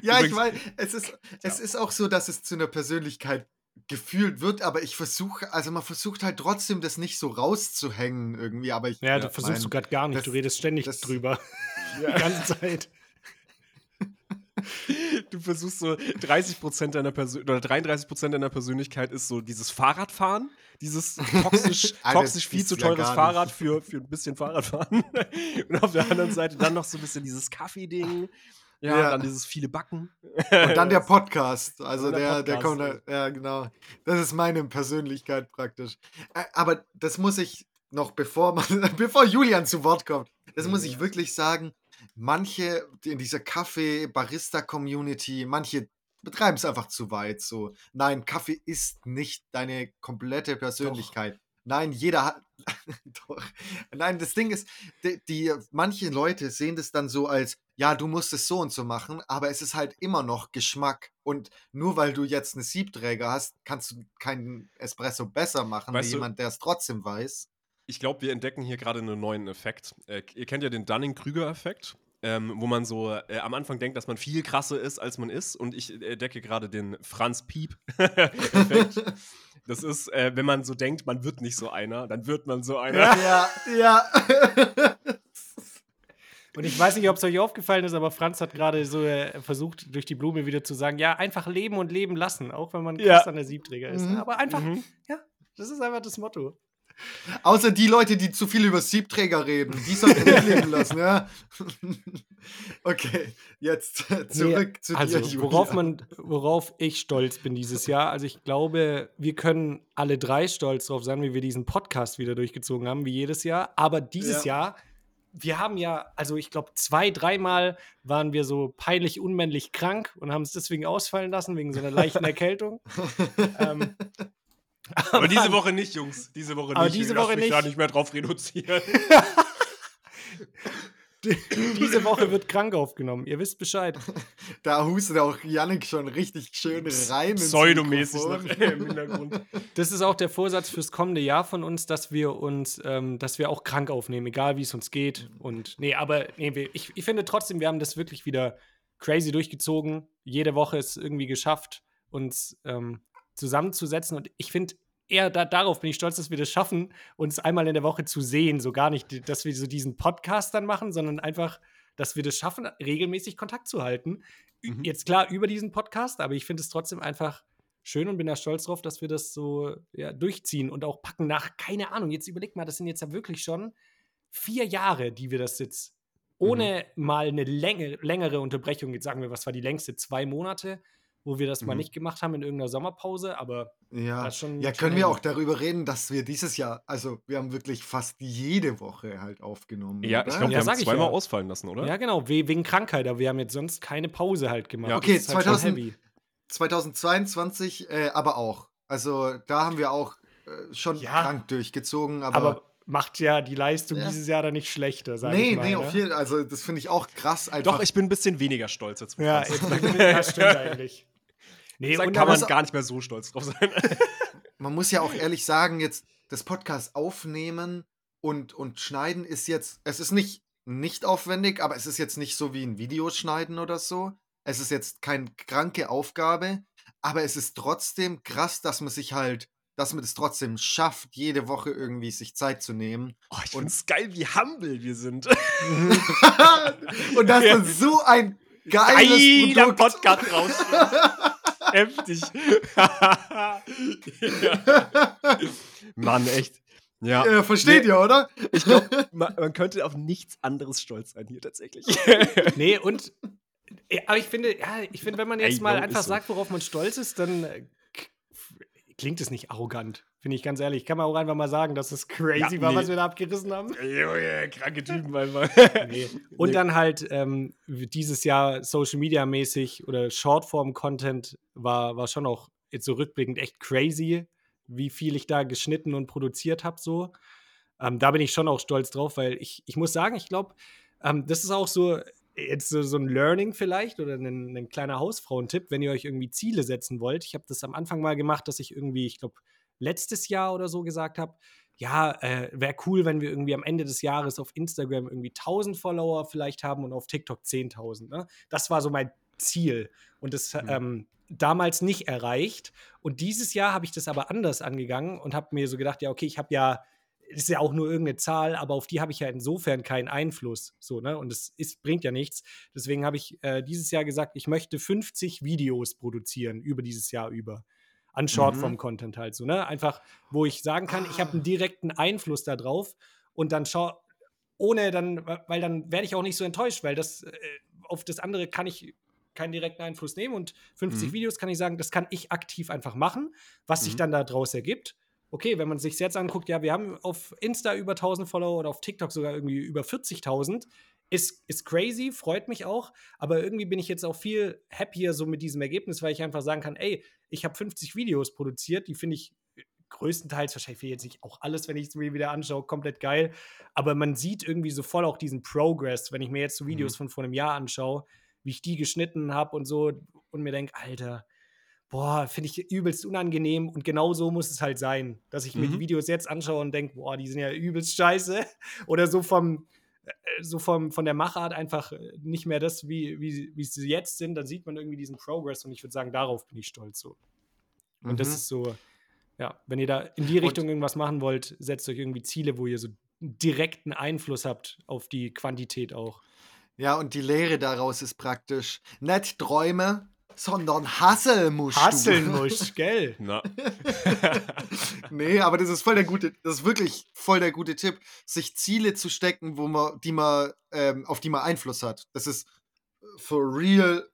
[SPEAKER 3] Ja, ich meine, es ist, es ist auch so, dass es zu einer Persönlichkeit gefühlt wird, aber ich versuche, also man versucht halt trotzdem, das nicht so rauszuhängen irgendwie, aber ich.
[SPEAKER 1] Ja, du
[SPEAKER 2] Ja,
[SPEAKER 1] versuchst
[SPEAKER 3] mein,
[SPEAKER 1] du gerade gar nicht.
[SPEAKER 3] das-
[SPEAKER 1] du redest ständig
[SPEAKER 3] das-
[SPEAKER 1] drüber. Die ganze Zeit.
[SPEAKER 2] Versuchst so 30% deiner Persön oder 33% deiner Persönlichkeit ist so dieses Fahrradfahren, dieses toxisch, toxisch viel zu
[SPEAKER 3] ja
[SPEAKER 2] teures
[SPEAKER 3] gar
[SPEAKER 2] Fahrrad für, für ein bisschen Fahrradfahren. Und auf der anderen Seite dann noch so ein bisschen dieses Kaffee-Ding. Ja,
[SPEAKER 3] Ja.
[SPEAKER 2] dann dieses viele Backen.
[SPEAKER 3] Und dann der Podcast. Also
[SPEAKER 2] der
[SPEAKER 3] der, der kommt, da- ja, genau. Das ist meine Persönlichkeit praktisch. Aber das muss ich noch, bevor man, bevor Julian zu Wort kommt, das muss ich wirklich sagen. Manche in dieser Kaffee-Barista-Community, manche betreiben es einfach zu weit. So, nein, Kaffee ist nicht deine komplette Persönlichkeit. Nein, jeder hat. Doch. Nein, das Ding ist, die, die, manche Leute sehen das dann so als, ja, du musst es so und so machen, aber es ist halt immer noch Geschmack. Und nur weil du jetzt eine Siebträger hast, kannst du keinen Espresso besser machen,
[SPEAKER 2] Weißt
[SPEAKER 3] wie jemand, der es trotzdem weiß.
[SPEAKER 2] Ich glaube, wir entdecken hier gerade einen neuen Effekt. Äh, ihr kennt ja den Dunning-Krüger-Effekt, ähm, wo man so äh, am Anfang denkt, dass man viel krasser ist, als man ist. Und ich entdecke gerade den Franz Piep-Effekt. das ist, äh, wenn man so denkt, man wird nicht so einer, dann wird man so einer.
[SPEAKER 3] Ja, ja.
[SPEAKER 1] Und ich weiß nicht, ob es euch aufgefallen ist, aber Franz hat gerade so äh, versucht, durch die Blume wieder zu sagen, ja, einfach leben und leben lassen, auch wenn man krass
[SPEAKER 2] Ja.
[SPEAKER 1] an der Siebträger ist.
[SPEAKER 3] Mhm.
[SPEAKER 1] Aber einfach,
[SPEAKER 2] Mhm.
[SPEAKER 1] ja, das ist einfach das Motto.
[SPEAKER 3] Außer die Leute, die zu viel über Siebträger reden, die sollten wir leben lassen, ja. okay, jetzt zurück
[SPEAKER 1] Nee,
[SPEAKER 3] zu
[SPEAKER 1] also,
[SPEAKER 3] dir, Julia.
[SPEAKER 1] worauf, man, worauf ich stolz bin dieses Jahr, also ich glaube, wir können alle drei stolz drauf sein, wie wir diesen Podcast wieder durchgezogen haben, wie jedes Jahr. Aber dieses
[SPEAKER 3] Ja.
[SPEAKER 1] Jahr, wir haben ja, also ich glaube, zwei, dreimal waren wir so peinlich unmännlich krank und haben es deswegen ausfallen lassen, wegen so einer leichten Erkältung. ähm,
[SPEAKER 2] Aber diese Woche nicht, Jungs. Diese Woche nicht.
[SPEAKER 1] Aber diese Woche
[SPEAKER 2] mich da
[SPEAKER 1] nicht.
[SPEAKER 2] nicht mehr drauf reduzieren.
[SPEAKER 1] diese Woche wird krank aufgenommen. Ihr wisst Bescheid.
[SPEAKER 3] Da hustet auch Yannick schon richtig schön rein.
[SPEAKER 2] Pseudomäßig im Hintergrund.
[SPEAKER 1] Das ist auch der Vorsatz fürs kommende Jahr von uns, dass wir uns, ähm, dass wir auch krank aufnehmen, egal wie es uns geht. Und nee, aber nee, wir, ich, ich finde trotzdem, wir haben das wirklich wieder crazy durchgezogen. Jede Woche ist irgendwie geschafft, uns ähm, zusammenzusetzen. Und ich finde, eher da, darauf bin ich stolz, dass wir das schaffen, uns einmal in der Woche zu sehen. So gar nicht, dass wir so diesen Podcast dann machen, sondern einfach, dass wir das schaffen, regelmäßig Kontakt zu halten.
[SPEAKER 2] Mhm.
[SPEAKER 1] Jetzt klar über diesen Podcast, aber ich finde es trotzdem einfach schön und bin da stolz drauf, dass wir das so ja, durchziehen und auch packen nach, keine Ahnung, jetzt überleg mal, das sind jetzt ja wirklich schon vier Jahre, die wir das jetzt ohne mhm. mal eine Länge, längere Unterbrechung, jetzt sagen wir, was war die längste? Zwei Monate, wo wir das mhm. mal nicht gemacht haben in irgendeiner Sommerpause, aber
[SPEAKER 3] ja, schon, ja können wir auch darüber reden, dass wir dieses Jahr, also wir haben wirklich fast jede Woche halt aufgenommen.
[SPEAKER 2] Ja, oder? ich glaube, wir haben zweimal ja. ausfallen lassen, oder?
[SPEAKER 1] Ja, genau, wegen Krankheit, aber wir haben jetzt sonst keine Pause halt gemacht. Ja.
[SPEAKER 3] Okay, 2000, halt 2022 äh, aber auch. Also da haben wir auch äh, schon ja, krank durchgezogen, aber, aber
[SPEAKER 1] macht ja die Leistung ja. dieses Jahr dann nicht schlechter, sag nee, ich mal. Nee, nee,
[SPEAKER 3] auf jeden Also, das finde ich auch krass.
[SPEAKER 2] Einfach. Doch, ich bin ein bisschen weniger stolz jetzt.
[SPEAKER 1] Ja, das stimmt eigentlich.
[SPEAKER 2] Nee, da kann man gar nicht mehr so stolz drauf sein.
[SPEAKER 3] man muss ja auch ehrlich sagen, jetzt das Podcast aufnehmen und, und schneiden ist jetzt, es ist nicht, nicht aufwendig, aber es ist jetzt nicht so wie ein Video schneiden oder so. Es ist jetzt keine kranke Aufgabe, aber es ist trotzdem krass, dass man sich halt dass man es das trotzdem schafft, jede Woche irgendwie sich Zeit zu nehmen.
[SPEAKER 2] Oh, ich finde es geil, wie humble wir sind.
[SPEAKER 3] und dass man so ein geiles Geiler
[SPEAKER 2] Produkt Podcast raus. Heftig. Mann, echt. Ja.
[SPEAKER 3] ja versteht nee, ihr, oder?
[SPEAKER 2] Ich glaube, man, man, könnte auf nichts anderes stolz sein hier tatsächlich.
[SPEAKER 1] nee, und aber ich finde, ja, ich finde, wenn man jetzt Ey, mal einfach so. sagt, worauf man stolz ist, dann äh, klingt es nicht arrogant, finde ich ganz ehrlich. Kann man auch einfach mal sagen, dass es crazy ja, war, was wir da abgerissen haben.
[SPEAKER 2] Junge, kranke Typen einfach.
[SPEAKER 1] nee. Und nee. dann halt ähm, dieses Jahr Social Media mäßig oder Shortform-Content war, war schon auch jetzt so rückblickend echt crazy, wie viel ich da geschnitten und produziert habe. So. Ähm, da bin ich schon auch stolz drauf, weil ich, ich muss sagen, ich glaube, ähm, das ist auch so, jetzt so, so ein Learning vielleicht oder ein, ein kleiner Hausfrauentipp, wenn ihr euch irgendwie Ziele setzen wollt. Ich habe das am Anfang mal gemacht, dass ich irgendwie, ich glaube, letztes Jahr oder so gesagt habe, ja, äh, wäre cool, wenn wir irgendwie am Ende des Jahres auf Instagram irgendwie 1000 Follower vielleicht haben und auf TikTok 10.000. Ne? Das war so mein Ziel und das mhm. ähm, damals nicht erreicht. Und dieses Jahr habe ich das aber anders angegangen und habe mir so gedacht, ja, okay, ich habe ja ist ja auch nur irgendeine Zahl, aber auf die habe ich ja insofern keinen Einfluss. So, ne? Und es ist, bringt ja nichts. Deswegen habe ich äh, dieses Jahr gesagt, ich möchte 50 Videos produzieren über dieses Jahr über. An mhm. Shortform-Content halt so, ne? Einfach, wo ich sagen kann, ich habe einen ah. direkten Einfluss darauf und dann schau, ohne dann, weil dann werde ich auch nicht so enttäuscht, weil das äh, auf das andere kann ich keinen direkten Einfluss nehmen und 50 mhm. Videos kann ich sagen, das kann ich aktiv einfach machen, was mhm. sich dann daraus ergibt okay, wenn man sich jetzt anguckt, ja, wir haben auf Insta über 1000 Follower oder auf TikTok sogar irgendwie über 40.000. Ist, ist crazy, freut mich auch, aber irgendwie bin ich jetzt auch viel happier so mit diesem Ergebnis, weil ich einfach sagen kann, ey, ich habe 50 Videos produziert, die finde ich größtenteils, wahrscheinlich will jetzt nicht auch alles, wenn ich es mir wieder anschaue, komplett geil, aber man sieht irgendwie so voll auch diesen Progress, wenn ich mir jetzt so Videos mhm. von vor einem Jahr anschaue, wie ich die geschnitten habe und so und mir denke, Alter, boah, finde ich übelst unangenehm und genau so muss es halt sein, dass ich mhm. mir die mhm. Videos jetzt anschaue und denke, boah, die sind ja übelst scheiße oder so vom äh, so vom, von der Machart einfach äh, nicht mehr das, wie, wie, wie sie jetzt sind, dann sieht man irgendwie diesen Progress und ich würde sagen, darauf bin ich stolz so. Und mhm. das ist so, ja, wenn ihr da in die Richtung und irgendwas machen wollt, setzt euch irgendwie Ziele, wo ihr so direkten Einfluss habt auf die Quantität auch.
[SPEAKER 3] Ja, und die Lehre daraus ist praktisch, nicht Träume, sondern hasseln musst
[SPEAKER 1] Hasseln du. musst, gell?
[SPEAKER 2] Na.
[SPEAKER 3] nee, aber das ist voll der gute, das ist wirklich voll der gute Tipp, sich Ziele zu stecken, wo man, die man, ähm, auf die man Einfluss hat. Das ist for real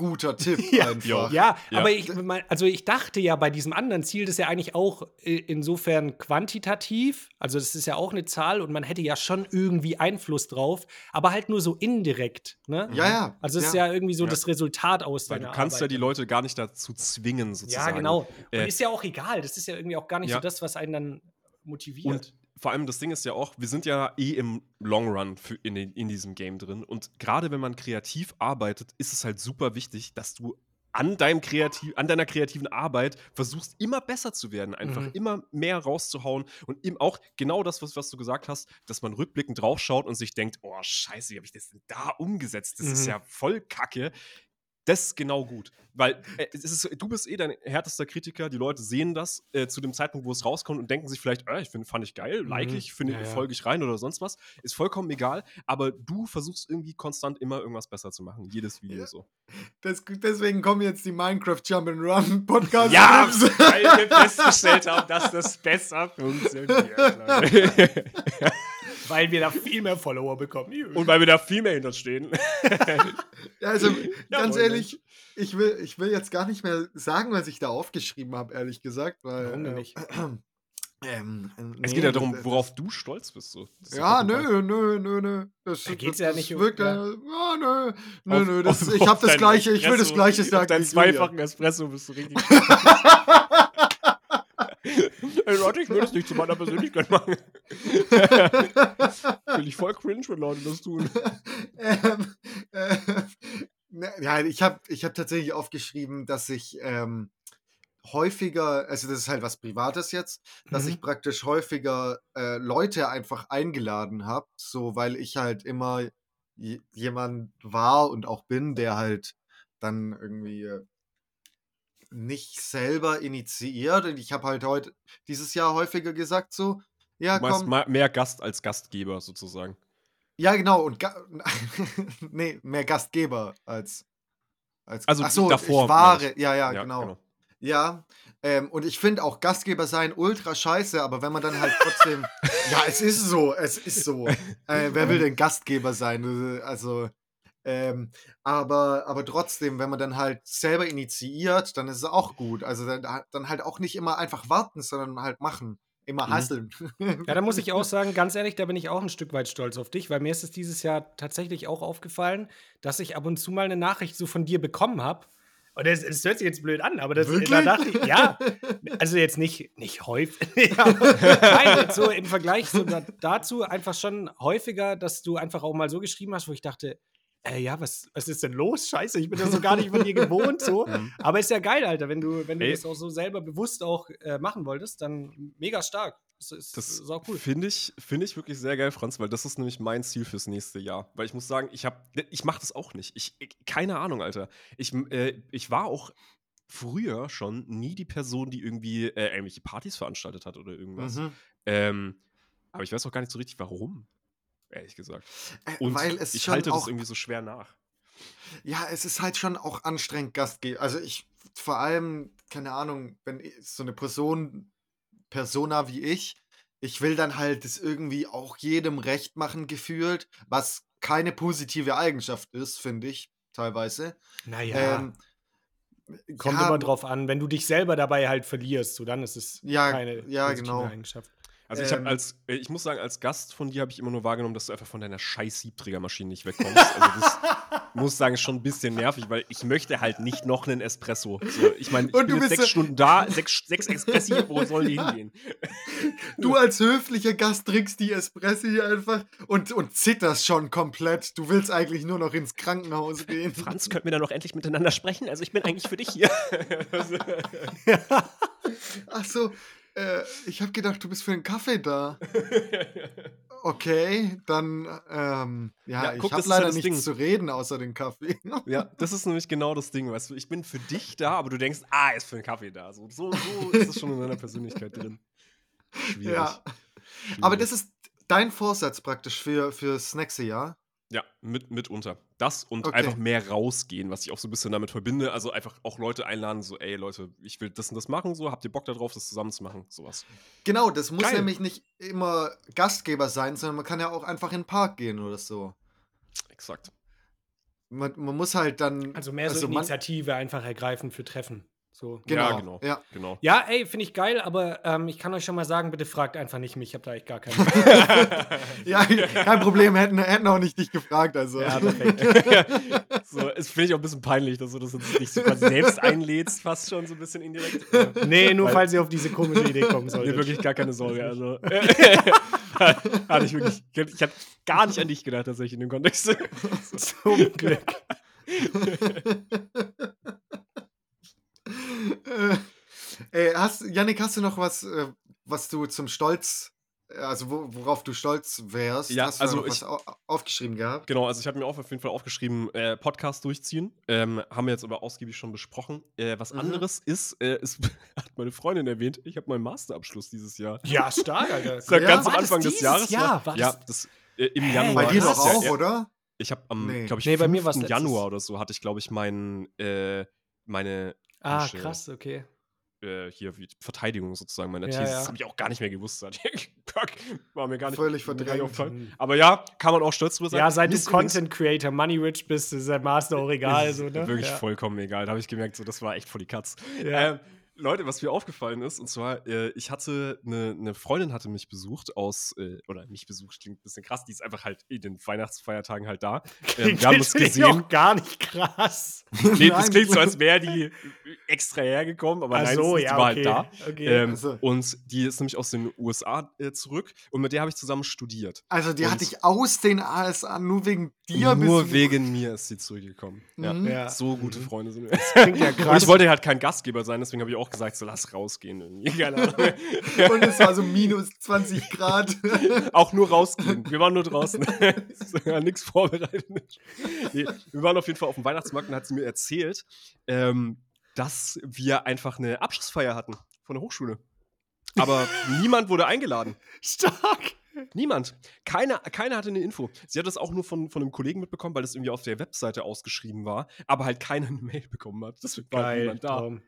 [SPEAKER 3] guter Tipp
[SPEAKER 1] ja,
[SPEAKER 3] einfach.
[SPEAKER 1] Ja, ja, aber ich, also ich dachte ja bei diesem anderen Ziel, das ist ja eigentlich auch insofern quantitativ, also das ist ja auch eine Zahl und man hätte ja schon irgendwie Einfluss drauf, aber halt nur so indirekt. Ne?
[SPEAKER 3] Ja, ja.
[SPEAKER 1] Also es ja. ist ja irgendwie so das Resultat aus
[SPEAKER 2] Weil deiner Du kannst Arbeit. ja die Leute gar nicht dazu zwingen, sozusagen.
[SPEAKER 1] Ja, genau. Und äh, ist ja auch egal. Das ist ja irgendwie auch gar nicht so das, was einen dann motiviert.
[SPEAKER 2] Und vor allem das Ding ist ja auch, wir sind ja eh im Long Run in, in diesem Game drin. Und gerade wenn man kreativ arbeitet, ist es halt super wichtig, dass du an, deinem kreativ, an deiner kreativen Arbeit versuchst, immer besser zu werden, einfach mhm. immer mehr rauszuhauen und eben auch genau das, was, was du gesagt hast, dass man rückblickend draufschaut und sich denkt, oh scheiße, wie habe ich das denn da umgesetzt? Das mhm. ist ja voll kacke Das ist genau gut. Weil äh, es ist, du bist eh dein härtester Kritiker, die Leute sehen das äh, zu dem Zeitpunkt, wo es rauskommt und denken sich vielleicht, äh, ich find, fand ich geil, like
[SPEAKER 1] Mhm.
[SPEAKER 2] ich, finde
[SPEAKER 1] Ja, ja.
[SPEAKER 2] folge ich rein oder sonst was. Ist vollkommen egal, aber du versuchst irgendwie konstant immer irgendwas besser zu machen. Jedes Video
[SPEAKER 3] Ja.
[SPEAKER 2] so.
[SPEAKER 3] Das, deswegen kommen jetzt die Minecraft Jump'n'Run Podcast.
[SPEAKER 2] Ja, weil wir festgestellt haben, dass das besser funktioniert.
[SPEAKER 1] Weil wir da viel mehr Follower bekommen.
[SPEAKER 2] Und weil wir da viel mehr hinterstehen.
[SPEAKER 3] Ja, also ganz
[SPEAKER 2] Jawohl,
[SPEAKER 3] ehrlich, ich will, ich will jetzt gar nicht mehr sagen, was ich da aufgeschrieben habe, ehrlich gesagt. Weil,
[SPEAKER 1] Warum denn
[SPEAKER 3] äh,
[SPEAKER 1] nicht?
[SPEAKER 3] Ähm,
[SPEAKER 2] Es
[SPEAKER 3] nee,
[SPEAKER 2] geht ja darum,
[SPEAKER 3] das-
[SPEAKER 2] worauf du stolz bist. So.
[SPEAKER 3] Ja, nö, nö, nö, nö. Das,
[SPEAKER 1] Da geht's
[SPEAKER 3] das,
[SPEAKER 1] ja nicht um-
[SPEAKER 3] wirkt,
[SPEAKER 1] ja.
[SPEAKER 3] ja. ja, nö, nö,
[SPEAKER 2] Auf-
[SPEAKER 3] nö. Das,
[SPEAKER 2] auf-
[SPEAKER 3] ich habe das
[SPEAKER 2] dein
[SPEAKER 3] Gleiche, ich will das
[SPEAKER 2] Espresso-
[SPEAKER 3] Gleiche
[SPEAKER 2] Auf
[SPEAKER 3] sagen. Julia.
[SPEAKER 2] zweifachen Espresso bist du richtig. Ey Leute, ich will das nicht zu meiner Persönlichkeit machen. Finde ich voll cringe, wenn Leute das tun.
[SPEAKER 3] ähm, äh, ne, ja, ich habe ich hab tatsächlich aufgeschrieben, dass ich ähm, häufiger, also das ist halt was Privates jetzt, dass
[SPEAKER 1] Mhm.
[SPEAKER 3] ich praktisch häufiger äh, Leute einfach eingeladen habe, so weil ich halt immer je- jemand war und auch bin, der halt dann irgendwie äh, nicht selber initiiert. Und ich habe halt heute dieses Jahr häufiger gesagt so, ja
[SPEAKER 2] Du
[SPEAKER 3] komm,
[SPEAKER 2] mehr Gast als Gastgeber sozusagen.
[SPEAKER 3] ja, genau. Und nee, mehr Gastgeber als. als
[SPEAKER 2] Also
[SPEAKER 3] Ach so,
[SPEAKER 2] davor,
[SPEAKER 3] Ich wahre,
[SPEAKER 2] meine
[SPEAKER 3] ja, ja, genau. Ja, ähm, und ich finde auch Gastgeber sein ultra scheiße, aber wenn man dann halt trotzdem. ja, es ist so, es ist so. Äh, wer will denn Gastgeber sein? Also. Ähm, aber, aber trotzdem, wenn man dann halt selber initiiert, dann ist es auch gut. Also dann, dann halt auch nicht immer einfach warten, sondern halt machen. Immer
[SPEAKER 2] Mhm.
[SPEAKER 3] hasseln.
[SPEAKER 1] Ja, da muss ich auch sagen, ganz ehrlich, da bin ich auch ein Stück weit stolz auf dich, weil mir ist es dieses Jahr tatsächlich auch aufgefallen, dass ich ab und zu mal eine Nachricht so von dir bekommen habe. Und das, das hört sich jetzt blöd an, aber das, da dachte ich, ja, also jetzt nicht, nicht häufig, ja, nein, so im Vergleich so da, dazu einfach schon häufiger, dass du einfach auch mal so geschrieben hast, wo ich dachte, äh, ja, was, was ist denn los? Scheiße, ich bin das so gar nicht von dir gewohnt, so.
[SPEAKER 2] Mhm.
[SPEAKER 1] Aber ist ja geil, Alter, wenn du, wenn du
[SPEAKER 2] Ey.
[SPEAKER 1] das auch so selber bewusst auch äh, machen wolltest, dann mega stark. Das ist,
[SPEAKER 2] Das
[SPEAKER 1] ist auch cool.
[SPEAKER 2] finde ich, find ich wirklich sehr geil, Franz, weil das ist nämlich mein Ziel fürs nächste Jahr. Weil ich muss sagen, ich, hab- ich mache das auch nicht. Ich, ich, keine Ahnung, Alter. Ich, äh, ich war auch früher schon nie die Person, die irgendwie äh, irgendwelche Partys veranstaltet hat oder irgendwas.
[SPEAKER 3] Mhm.
[SPEAKER 2] Ähm, aber ich weiß auch gar nicht so richtig, warum. Ehrlich gesagt.
[SPEAKER 3] Äh,
[SPEAKER 2] Und
[SPEAKER 3] Weil es
[SPEAKER 2] ich halte das irgendwie so schwer nach.
[SPEAKER 3] Ja, es ist halt schon auch anstrengend, Gastgeber. Also ich, vor allem, keine Ahnung, wenn so eine Person, Persona wie ich, ich will dann halt das irgendwie auch jedem recht machen, gefühlt, was keine positive Eigenschaft ist, finde ich, teilweise.
[SPEAKER 1] Naja,
[SPEAKER 3] Ähm,
[SPEAKER 1] kommt
[SPEAKER 3] ja,
[SPEAKER 1] immer drauf an. Wenn du dich selber dabei halt verlierst, so dann ist es
[SPEAKER 3] Ja,
[SPEAKER 1] keine
[SPEAKER 3] ja,
[SPEAKER 1] positive
[SPEAKER 3] genau.
[SPEAKER 1] Eigenschaft.
[SPEAKER 2] Also ich
[SPEAKER 3] Ähm.
[SPEAKER 2] habe als, äh, ich muss sagen, als Gast von dir habe ich immer nur wahrgenommen, dass du einfach von deiner scheiß Siebträgermaschine nicht wegkommst. Also das muss sagen, ist schon ein bisschen nervig, weil ich möchte halt nicht noch einen Espresso. So, ich meine, ich
[SPEAKER 3] Und
[SPEAKER 2] bin
[SPEAKER 3] du
[SPEAKER 2] jetzt
[SPEAKER 3] bist
[SPEAKER 2] sechs Stunden da, sechs, sechs Espressi, wo sollen die hingehen?
[SPEAKER 3] Du als höflicher Gast trinkst die Espressi einfach und, und zitterst schon komplett. Du willst eigentlich nur noch ins Krankenhaus gehen.
[SPEAKER 2] Franz, könnten wir da noch endlich miteinander sprechen? Also ich bin eigentlich für dich hier.
[SPEAKER 3] Ach so, äh, ich habe gedacht, du bist für einen Kaffee da. Okay, dann, ähm, ja,
[SPEAKER 2] Ja,
[SPEAKER 3] ich
[SPEAKER 2] guck, das
[SPEAKER 3] habe
[SPEAKER 2] ja
[SPEAKER 3] leider
[SPEAKER 2] das
[SPEAKER 3] nichts
[SPEAKER 2] Ding.
[SPEAKER 3] zu reden außer den Kaffee.
[SPEAKER 2] ja, das ist nämlich genau das Ding, weißt du. Ich bin für dich da, aber du denkst, ah, er ist für einen Kaffee da. So, so, so ist es schon in deiner Persönlichkeit drin. Schwierig.
[SPEAKER 3] ja. Aber
[SPEAKER 2] Schwierig.
[SPEAKER 3] das ist dein Vorsatz praktisch für, fürs nächste Jahr.
[SPEAKER 2] Ja, mit, mitunter. Das und
[SPEAKER 3] Okay.
[SPEAKER 2] einfach mehr rausgehen, was ich auch so ein bisschen damit verbinde. Also einfach auch Leute einladen, so, ey Leute, ich will das und das machen, so, habt ihr Bock darauf, das zusammen zu machen? Sowas.
[SPEAKER 3] Genau, das muss
[SPEAKER 1] Geil.
[SPEAKER 3] nämlich nicht immer Gastgeber sein, sondern man kann ja auch einfach in den Park gehen oder so.
[SPEAKER 2] Exakt.
[SPEAKER 3] Man, man muss halt dann.
[SPEAKER 1] Also mehr so
[SPEAKER 3] man-
[SPEAKER 1] Initiative einfach ergreifen für Treffen. So.
[SPEAKER 3] Genau,
[SPEAKER 2] Ja, genau.
[SPEAKER 3] Ja.
[SPEAKER 2] Genau.
[SPEAKER 1] Ja, ey, finde ich geil, aber ähm, ich kann euch schon mal sagen, bitte fragt einfach nicht mich. Ich habe da echt gar keinen.
[SPEAKER 3] ja, kein Problem, hätten, hätten auch nicht dich gefragt. Also.
[SPEAKER 1] ja, perfekt.
[SPEAKER 2] so, es finde ich auch ein bisschen peinlich, dass du das jetzt nicht quasi selbst einlädst, fast schon so ein bisschen indirekt. Äh,
[SPEAKER 1] Nee, nur
[SPEAKER 2] Weil-
[SPEAKER 1] falls ihr auf diese komische Idee kommen
[SPEAKER 2] Nee,
[SPEAKER 1] solltet.
[SPEAKER 2] wirklich gar keine Sorge. Also, hatte ich wirklich. Ich habe gar nicht an dich gedacht, tatsächlich in dem Kontext.
[SPEAKER 1] Zum Glück.
[SPEAKER 3] Äh, ey, hast, Yannick, hast du noch was, äh, was du zum Stolz also wo, worauf du stolz wärst.
[SPEAKER 2] Ja,
[SPEAKER 3] Hast du
[SPEAKER 2] also
[SPEAKER 3] noch was
[SPEAKER 2] ich-
[SPEAKER 3] au aufgeschrieben gehabt?
[SPEAKER 2] Genau, also ich habe mir auch auf jeden Fall aufgeschrieben, äh, Podcast durchziehen. Ähm, haben wir jetzt aber ausgiebig schon besprochen. Äh, was
[SPEAKER 3] Mhm.
[SPEAKER 2] anderes ist, äh, ist, hat meine Freundin erwähnt, ich habe meinen Masterabschluss dieses Jahr.
[SPEAKER 1] Ja, stark, Alter.
[SPEAKER 2] Das war
[SPEAKER 3] Ja?
[SPEAKER 2] ganz am Anfang des Jahres.
[SPEAKER 1] Jahr? War
[SPEAKER 2] ja,
[SPEAKER 1] das-
[SPEAKER 2] äh, im
[SPEAKER 1] Hä?
[SPEAKER 2] Januar.
[SPEAKER 3] Bei dir doch auch,
[SPEAKER 2] ja.
[SPEAKER 3] oder?
[SPEAKER 2] Ich habe am,
[SPEAKER 3] Nee.
[SPEAKER 2] glaube ich,
[SPEAKER 1] Nee, bei mir
[SPEAKER 2] 5.
[SPEAKER 1] war's letztes-
[SPEAKER 2] Januar oder so hatte ich, glaube ich, meinen, äh, meine
[SPEAKER 1] Ah, krass, okay.
[SPEAKER 2] äh, hier wie Verteidigung sozusagen meiner
[SPEAKER 1] Ja,
[SPEAKER 2] These.
[SPEAKER 1] ja.
[SPEAKER 2] Das habe ich auch gar nicht mehr gewusst. War mir gar nicht,
[SPEAKER 3] Völlig verdrängt.
[SPEAKER 2] Aber ja, kann man auch stolz drüber sein.
[SPEAKER 1] Ja, seit du Content Creator, Money Rich bist, ist der Master auch egal.
[SPEAKER 2] ist
[SPEAKER 1] So, ne?
[SPEAKER 2] Wirklich
[SPEAKER 1] ja.
[SPEAKER 2] vollkommen egal. Da habe ich gemerkt, so, das war echt voll die Katz.
[SPEAKER 1] Ja.
[SPEAKER 2] Ähm, Leute, was mir aufgefallen ist, und zwar, äh, ich hatte eine ne Freundin hatte mich besucht aus, äh, oder mich besucht, klingt ein bisschen krass, die ist einfach halt in den Weihnachtsfeiertagen halt da. Ähm, wir haben uns
[SPEAKER 1] Klingt
[SPEAKER 2] gesehen.
[SPEAKER 1] auch gar nicht krass.
[SPEAKER 2] Nee, das klingt so, als wäre die extra hergekommen, aber
[SPEAKER 1] Ach
[SPEAKER 2] nein,
[SPEAKER 1] so,
[SPEAKER 2] die
[SPEAKER 1] ja,
[SPEAKER 2] war
[SPEAKER 1] okay.
[SPEAKER 2] halt da.
[SPEAKER 1] okay.
[SPEAKER 2] Ähm,
[SPEAKER 3] Also-
[SPEAKER 2] Und die ist nämlich aus den USA äh, zurück und mit der habe ich zusammen studiert.
[SPEAKER 3] Also die
[SPEAKER 2] Und-
[SPEAKER 3] hatte ich aus den ASA nur wegen dir
[SPEAKER 2] Nur
[SPEAKER 3] besucht.
[SPEAKER 2] wegen mir ist sie zurückgekommen.
[SPEAKER 3] Mhm.
[SPEAKER 1] Ja.
[SPEAKER 2] So gute Freunde sind wir.
[SPEAKER 1] Klingt ja
[SPEAKER 2] Und
[SPEAKER 1] krass.
[SPEAKER 2] ich wollte halt kein Gastgeber sein, deswegen habe ich auch gesagt, so lass rausgehen.
[SPEAKER 3] Und es war so minus 20 Grad.
[SPEAKER 2] auch nur rausgehen. Wir waren nur draußen. ja, nichts vorbereitet. Nee, wir waren auf jeden Fall auf dem Weihnachtsmarkt und hat sie mir erzählt, ähm, dass wir einfach eine Abschlussfeier hatten von der Hochschule. Aber niemand wurde eingeladen.
[SPEAKER 1] Stark.
[SPEAKER 2] Niemand. Keiner, keiner hatte eine Info. Sie hat das auch nur von, von einem Kollegen mitbekommen, weil das irgendwie auf der Webseite ausgeschrieben war, aber halt keiner eine Mail bekommen hat. Deswegen war
[SPEAKER 1] Geil.
[SPEAKER 2] niemand da.
[SPEAKER 1] Traum.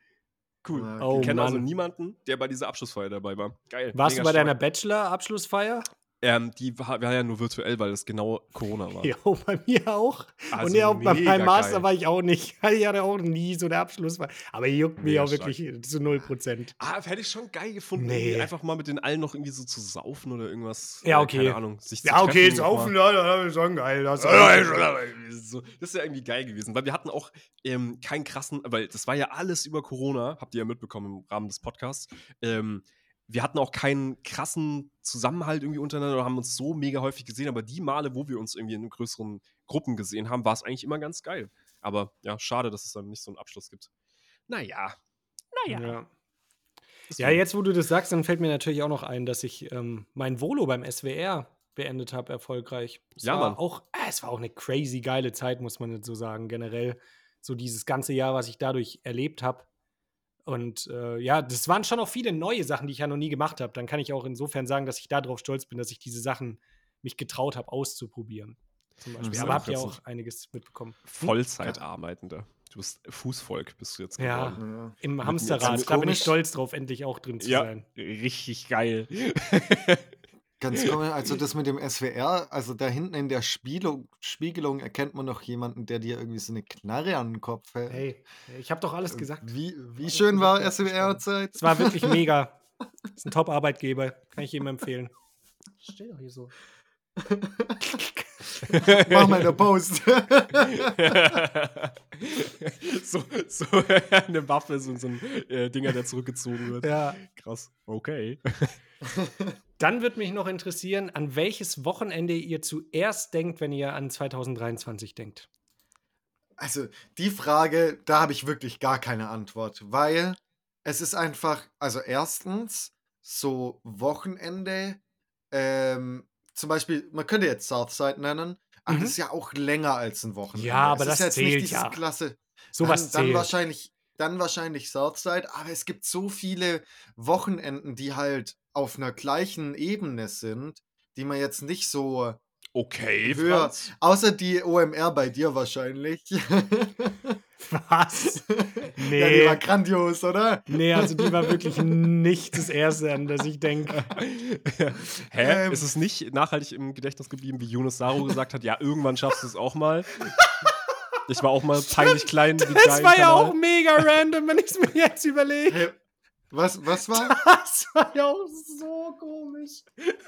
[SPEAKER 2] Cool.
[SPEAKER 3] Ja,
[SPEAKER 1] Oh,
[SPEAKER 2] ich kenne also niemanden, der bei dieser Abschlussfeier dabei war. Geil.
[SPEAKER 1] Warst du bei deiner
[SPEAKER 2] stark.
[SPEAKER 1] Bachelor-Abschlussfeier?
[SPEAKER 2] Ähm, die war, war ja nur virtuell, weil es genau Corona war.
[SPEAKER 1] Ja, bei mir auch.
[SPEAKER 2] Also
[SPEAKER 1] und ja, auch bei meinem Master
[SPEAKER 2] geil.
[SPEAKER 1] war ich auch nicht. Ich hatte auch nie so eine Abschlussfeier. Aber hier juckt mich auch wirklich zu 0 Prozent.
[SPEAKER 2] Ah, hätte ich schon geil gefunden,
[SPEAKER 1] Nee.
[SPEAKER 2] einfach mal mit den allen noch irgendwie so zu saufen oder irgendwas.
[SPEAKER 1] Ja, okay.
[SPEAKER 2] Keine Ahnung. Sich
[SPEAKER 1] Ja, okay, saufen, ja, das ist schon geil. Das
[SPEAKER 2] das ist ja irgendwie geil gewesen, weil wir hatten auch ähm, keinen krassen, weil das war ja alles über Corona, habt ihr ja mitbekommen im Rahmen des Podcasts. Ähm, wir hatten auch keinen krassen Zusammenhalt irgendwie untereinander oder haben uns so mega häufig gesehen, aber die Male, wo wir uns irgendwie in größeren Gruppen gesehen haben, war es eigentlich immer ganz geil. Aber ja, schade, dass es dann nicht so einen Abschluss gibt. Naja. Naja.
[SPEAKER 1] ja. ja, jetzt, wo du das sagst, dann fällt mir natürlich auch noch ein, dass ich ähm, mein Volo beim SWR beendet habe, erfolgreich. Es
[SPEAKER 2] Ja,
[SPEAKER 1] war
[SPEAKER 2] Mann.
[SPEAKER 1] Auch, äh, es war auch eine crazy geile Zeit, muss man jetzt so sagen, generell. So dieses ganze Jahr, was ich dadurch erlebt habe. Und äh, ja, das waren schon auch viele neue Sachen, die ich ja noch nie gemacht habe. Dann kann ich auch insofern sagen, dass ich darauf stolz bin, dass ich diese Sachen mich getraut habe, auszuprobieren. Zum Beispiel. Aber
[SPEAKER 2] auch
[SPEAKER 1] habt ihr auch einiges mitbekommen.
[SPEAKER 2] Vollzeitarbeitender. Du bist Fußvolk, bist du jetzt
[SPEAKER 1] Ja.
[SPEAKER 2] geworden.
[SPEAKER 3] Ja.
[SPEAKER 1] Im Hamsterrad, da bin ich stolz drauf, endlich auch drin zu
[SPEAKER 2] Ja,
[SPEAKER 1] sein.
[SPEAKER 2] richtig geil.
[SPEAKER 3] Ganz komisch, also das mit dem SWR, also da hinten in der Spiegelung, Spiegelung erkennt man noch jemanden, der dir irgendwie so eine Knarre an den Kopf hält.
[SPEAKER 1] Hey, ich habe doch alles gesagt.
[SPEAKER 3] Wie, wie
[SPEAKER 1] Alles
[SPEAKER 3] schön war SWR-Zeit?
[SPEAKER 1] Es war wirklich mega. ist ein Top-Arbeitgeber. Kann ich jedem empfehlen. Steh doch hier so.
[SPEAKER 3] Mach mal eine Post.
[SPEAKER 2] so, so eine Waffe, so, so ein äh, Dinger, der zurückgezogen wird.
[SPEAKER 1] Ja.
[SPEAKER 2] Krass. Okay.
[SPEAKER 1] Dann würde mich noch interessieren, an welches Wochenende ihr zuerst denkt, wenn ihr an 2023 denkt.
[SPEAKER 3] Also, die Frage, da habe ich wirklich gar keine Antwort, weil es ist einfach, also erstens, so Wochenende, ähm, zum Beispiel, man könnte jetzt Southside nennen, aber
[SPEAKER 1] Mhm.
[SPEAKER 3] das ist ja auch länger als ein Wochenende.
[SPEAKER 1] Ja, aber
[SPEAKER 3] es
[SPEAKER 1] das
[SPEAKER 3] ist jetzt
[SPEAKER 1] zählt ja.
[SPEAKER 3] Klasse.
[SPEAKER 1] Sowas
[SPEAKER 3] dann, dann
[SPEAKER 1] zählt.
[SPEAKER 3] wahrscheinlich, dann wahrscheinlich Southside, aber es gibt so viele Wochenenden, die halt auf einer gleichen Ebene sind, die man jetzt nicht so
[SPEAKER 2] Okay,
[SPEAKER 3] höher,
[SPEAKER 2] Franz.
[SPEAKER 3] außer die OMR bei dir wahrscheinlich.
[SPEAKER 1] Was?
[SPEAKER 3] Ja, die
[SPEAKER 1] Nee.
[SPEAKER 3] war grandios, oder?
[SPEAKER 1] nee, also die war wirklich nicht das Erste, an das ich denke.
[SPEAKER 2] Hä?
[SPEAKER 3] Ähm.
[SPEAKER 2] ist es nicht nachhaltig im Gedächtnis geblieben, wie Yunus Saru gesagt hat, ja, irgendwann schaffst du es auch mal? Ich war auch mal peinlich klein. wie
[SPEAKER 1] Das war ja auch mega random, wenn ich es mir jetzt überlege.
[SPEAKER 3] Was, was war?
[SPEAKER 1] Das war ja auch so komisch.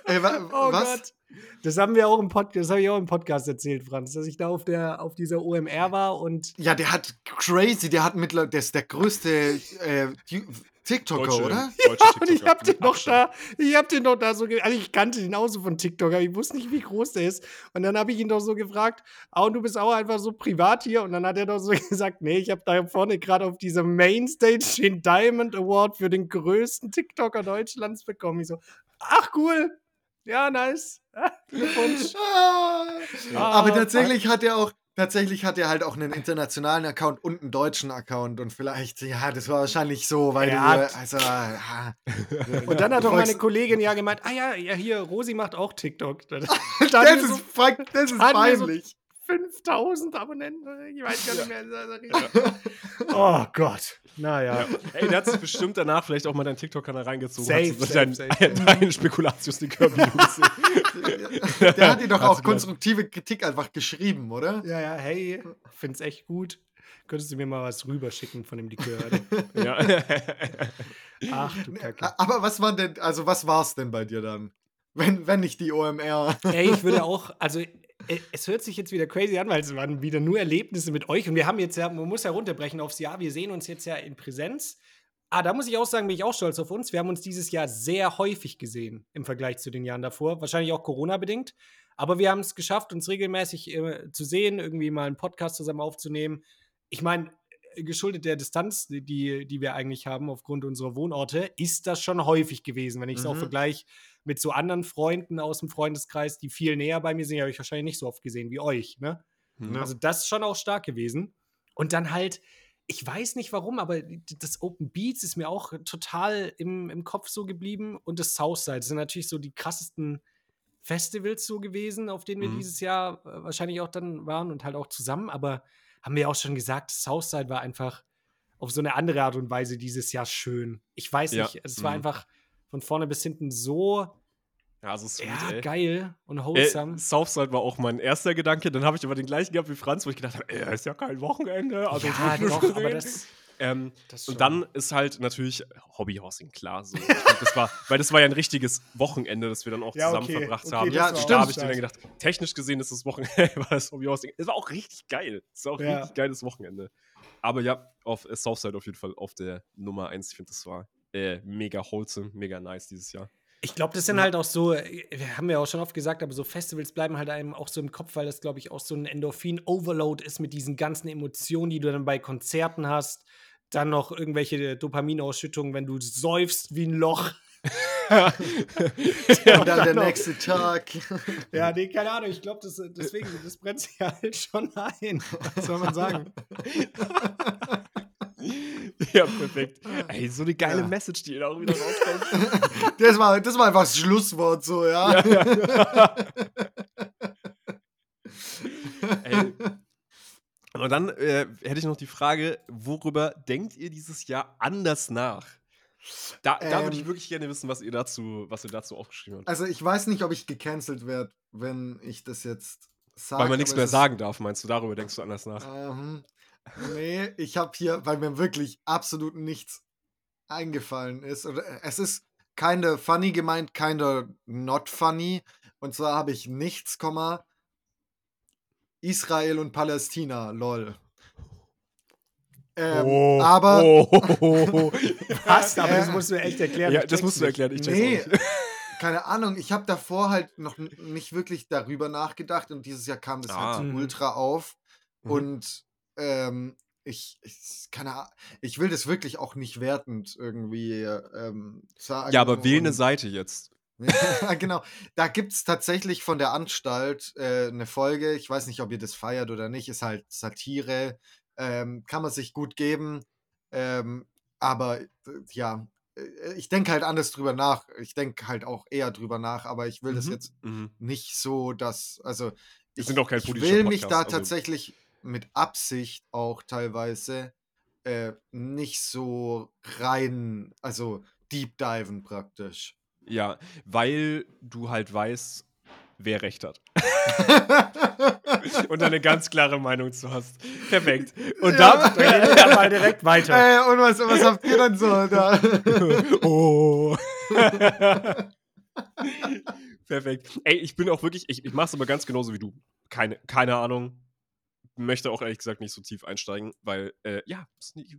[SPEAKER 3] Ey, wa,
[SPEAKER 1] Oh
[SPEAKER 3] was?
[SPEAKER 1] Gott. Das haben wir auch im Podcast, das habe ich auch im Podcast erzählt, Franz, dass ich da auf der auf dieser OMR war und
[SPEAKER 3] Ja, der hat crazy, der hat mittlerweile, der ist der größte äh, TikToker,
[SPEAKER 2] Deutsche-
[SPEAKER 3] oder?
[SPEAKER 2] deutsche
[SPEAKER 1] und ich
[SPEAKER 2] TikToker
[SPEAKER 1] hab den noch
[SPEAKER 2] Abstand.
[SPEAKER 1] da, ich hab den noch da so, ge- also ich kannte den auch so von TikTok, aber ich wusste nicht, wie groß der ist. Und dann habe ich ihn doch so gefragt, ah, und du bist auch einfach so privat hier? Und dann hat er doch so gesagt, nee, ich habe da vorne gerade auf dieser Mainstage den Diamond Award für den größten TikToker Deutschlands bekommen. Ich so, ach cool, Ja, nice. Glückwunsch.
[SPEAKER 3] Ah.
[SPEAKER 1] Ah,
[SPEAKER 3] Aber tatsächlich hat er auch, tatsächlich hat er halt auch einen internationalen Account und einen deutschen Account und vielleicht, ja, das war wahrscheinlich so, weil
[SPEAKER 1] Ja.
[SPEAKER 3] du, also, ja.
[SPEAKER 1] Und dann hat
[SPEAKER 3] Du
[SPEAKER 1] doch meine Kollegin ja gemeint, ah ja, ja, hier, Rosi macht auch TikTok.
[SPEAKER 3] Das ist, das ist peinlich.
[SPEAKER 1] 5000 Abonnenten. Ich weiß gar nicht mehr. Oh Gott. Naja.
[SPEAKER 2] Ey, der hat sich bestimmt danach vielleicht auch mal deinen TikTok-Kanal reingezogen.
[SPEAKER 1] Safe,
[SPEAKER 2] hat
[SPEAKER 1] safe,
[SPEAKER 2] dein,
[SPEAKER 1] safe.
[SPEAKER 2] deinen Spekulatius-Likör-Video gesehen.
[SPEAKER 3] Der hat dir doch auch konstruktive Kritik einfach geschrieben, oder?
[SPEAKER 1] Ja, ja, hey, find's echt gut. Könntest du mir mal was rüberschicken von dem Likör?
[SPEAKER 2] ja.
[SPEAKER 1] Ach du Kacke.
[SPEAKER 3] Aber was war denn, also was war's denn bei dir dann? Wenn, wenn nicht die OMR.
[SPEAKER 1] Ey, ich würde auch, also es hört sich jetzt wieder crazy an, weil es waren wieder nur Erlebnisse mit euch und wir haben jetzt ja, man muss ja runterbrechen aufs Jahr, wir sehen uns jetzt ja in Präsenz. Ah, da muss ich auch sagen, bin ich auch stolz auf uns. Wir haben uns dieses Jahr sehr häufig gesehen im Vergleich zu den Jahren davor. Wahrscheinlich auch Corona-bedingt. Aber wir haben es geschafft, uns regelmäßig äh, zu sehen, irgendwie mal einen Podcast zusammen aufzunehmen. Ich meine, äh, geschuldet der Distanz, die, die wir eigentlich haben aufgrund unserer Wohnorte, ist das schon häufig gewesen. Wenn ich es auch
[SPEAKER 3] Mhm.
[SPEAKER 1] vergleiche mit so anderen Freunden aus dem Freundeskreis, die viel näher bei mir sind, habe ich wahrscheinlich nicht so oft gesehen wie euch. Ne?
[SPEAKER 2] Mhm.
[SPEAKER 1] Also das ist schon auch stark gewesen. Und dann halt, ich weiß nicht warum, aber das Open Beats ist mir auch total im, im Kopf so geblieben. Und das Southside das sind natürlich so die krassesten Festivals so gewesen, auf denen wir
[SPEAKER 2] Mhm.
[SPEAKER 1] dieses Jahr äh, wahrscheinlich auch dann waren und halt auch zusammen. Aber haben wir auch schon gesagt, Southside war einfach auf so eine andere Art und Weise dieses Jahr schön. Ich weiß
[SPEAKER 2] Ja.
[SPEAKER 1] nicht, es war
[SPEAKER 2] Mhm.
[SPEAKER 1] einfach von vorne bis hinten so
[SPEAKER 2] Ja, also sweet,
[SPEAKER 1] ja,
[SPEAKER 2] ey.
[SPEAKER 1] geil und
[SPEAKER 2] Äh,
[SPEAKER 1] wholesome.
[SPEAKER 2] Southside war auch mein erster Gedanke. Dann habe ich aber den gleichen gehabt wie Franz, wo ich gedacht habe, ey, ist ja kein Wochenende. Also
[SPEAKER 1] ja, doch, aber
[SPEAKER 2] gesehen.
[SPEAKER 1] das,
[SPEAKER 2] ähm,
[SPEAKER 1] das
[SPEAKER 2] und dann ist halt natürlich Hobbyhousing, klar. So. Glaub, das war, weil das war ja ein richtiges Wochenende, das wir dann auch
[SPEAKER 1] Ja,
[SPEAKER 2] zusammen
[SPEAKER 1] okay,
[SPEAKER 2] verbracht
[SPEAKER 1] okay,
[SPEAKER 2] haben.
[SPEAKER 3] Ja, war
[SPEAKER 2] da
[SPEAKER 3] stimmt.
[SPEAKER 2] habe ich dann gedacht, technisch gesehen ist das Wochenende, war das Hobbyhousing. Es war auch richtig geil. Es war auch
[SPEAKER 1] Ja.
[SPEAKER 2] richtig geiles Wochenende. Aber ja, auf äh, Southside auf jeden Fall auf der Nummer 1. Ich finde, das war äh, mega wholesome, mega nice dieses Jahr.
[SPEAKER 1] Ich glaube, das sind halt auch so, äh, wir haben ja auch schon oft gesagt, aber so Festivals bleiben halt einem auch so im Kopf, weil das, glaube ich, auch so ein Endorphin-Overload ist mit diesen ganzen Emotionen, die du dann bei Konzerten hast. Dann noch irgendwelche Dopaminausschüttungen, wenn du säufst wie ein Loch.
[SPEAKER 3] Und dann der nächste Tag.
[SPEAKER 1] Ja, nee, keine Ahnung. Ich glaube, das, deswegen, das brennt sich halt schon ein. Was soll man sagen?
[SPEAKER 2] ja, perfekt. Ey, so eine geile
[SPEAKER 3] Ja.
[SPEAKER 2] Message, die da auch wieder rauskommt.
[SPEAKER 3] Das war, das war einfach das Schlusswort so, ja.
[SPEAKER 2] Ey. Aber dann äh, hätte ich noch die Frage, worüber denkt ihr dieses Jahr anders nach? Da, da würde ich
[SPEAKER 3] Ähm.
[SPEAKER 2] wirklich gerne wissen, was ihr dazu, was ihr dazu aufgeschrieben habt.
[SPEAKER 3] Also ich weiß nicht, ob ich gecancelt werde, wenn ich das jetzt sage.
[SPEAKER 2] Weil man nichts mehr sagen darf, meinst du? Darüber denkst du anders nach?
[SPEAKER 3] Ähm, nee, ich habe hier, weil mir wirklich absolut nichts eingefallen ist. Oder äh, es ist kinda funny gemeint, kinda not funny. Und zwar habe ich nichts, Komma, Israel und Palästina, lol. Ähm,
[SPEAKER 2] Oh,
[SPEAKER 3] aber
[SPEAKER 2] oh,
[SPEAKER 1] Was? Aber das
[SPEAKER 3] Äh,
[SPEAKER 1] musst du echt erklären.
[SPEAKER 2] ja, das musst du erklären. Ich
[SPEAKER 3] Nee, keine Ahnung. Ich habe davor halt noch nicht wirklich darüber nachgedacht und dieses Jahr kam das
[SPEAKER 2] Ah.
[SPEAKER 3] halt so ultra auf.
[SPEAKER 2] Mhm.
[SPEAKER 3] Und ähm, ich, ich, keine Ahnung, ich will das wirklich auch nicht wertend irgendwie ähm, sagen.
[SPEAKER 2] Ja, aber wähl eine Seite jetzt.
[SPEAKER 3] Ja, genau. Da gibt es tatsächlich von der Anstalt äh, eine Folge. Ich weiß nicht, ob ihr das feiert oder nicht. Ist halt Satire. Ähm, kann man sich gut geben. Ähm, aber äh, ja, äh, ich denke halt anders drüber nach. Ich denke halt auch eher drüber nach, aber ich will das
[SPEAKER 2] Mhm.
[SPEAKER 3] jetzt
[SPEAKER 2] Mhm.
[SPEAKER 3] nicht so, dass. Also, ich,
[SPEAKER 2] sind auch kein
[SPEAKER 3] ich will mich da
[SPEAKER 2] also-
[SPEAKER 3] tatsächlich mit Absicht auch teilweise äh, nicht so rein, also deep diven praktisch.
[SPEAKER 2] Ja, weil du halt weißt, wer recht hat. Und eine ganz klare Meinung zu hast. Perfekt. Und
[SPEAKER 3] Ja.
[SPEAKER 2] da.
[SPEAKER 1] Dann gehen wir mal direkt weiter.
[SPEAKER 3] Äh, und was, was habt ihr dann so da?
[SPEAKER 2] oh. Perfekt. Ey, ich bin auch wirklich, ich, ich mache es aber ganz genauso wie du. Keine, keine Ahnung. Möchte auch ehrlich gesagt nicht so tief einsteigen, weil, äh, ja, es nicht,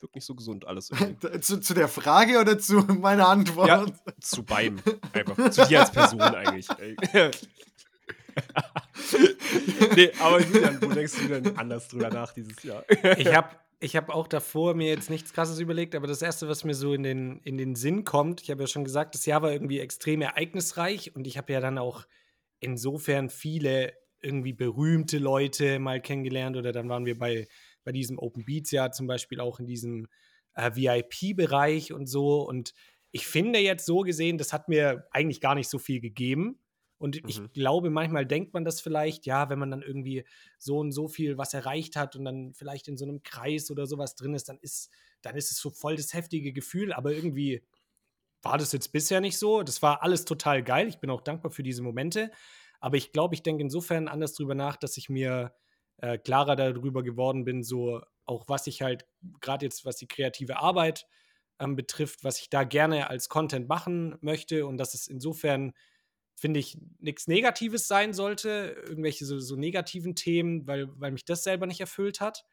[SPEAKER 2] wirkt nicht so gesund alles. irgendwie.
[SPEAKER 3] zu, zu der Frage oder zu meiner Antwort?
[SPEAKER 2] Ja, zu beiden. Einfach. Zu dir als Person eigentlich. Nee, aber Julian, wo denkst du denn anders drüber nach dieses Jahr?
[SPEAKER 1] Ich habe ich habe auch davor mir jetzt nichts krasses überlegt, aber das erste, was mir so in den, in den Sinn kommt, ich habe ja schon gesagt, das Jahr war irgendwie extrem ereignisreich und ich habe ja dann auch insofern viele irgendwie berühmte Leute mal kennengelernt oder dann waren wir bei, bei diesem Open Beats Jahr zum Beispiel auch in diesem äh, VIP-Bereich und so und ich finde jetzt so gesehen, das hat mir eigentlich gar nicht so viel gegeben. Und mhm. ich glaube, manchmal denkt man das vielleicht, ja, wenn man dann irgendwie so und so viel was erreicht hat und dann vielleicht in so einem Kreis oder sowas drin ist, dann ist, dann ist es so voll das heftige Gefühl. Aber irgendwie war das jetzt bisher nicht so. Das war alles total geil. Ich bin auch dankbar für diese Momente. Aber ich glaube, ich denke insofern anders drüber nach, dass ich mir äh, klarer darüber geworden bin, so auch was ich halt, gerade jetzt, was die kreative Arbeit ähm, betrifft, was ich da gerne als Content machen möchte und dass es insofern finde ich, nichts Negatives sein sollte, irgendwelche so, so, negativen Themen, weil, weil mich das selber nicht erfüllt hat.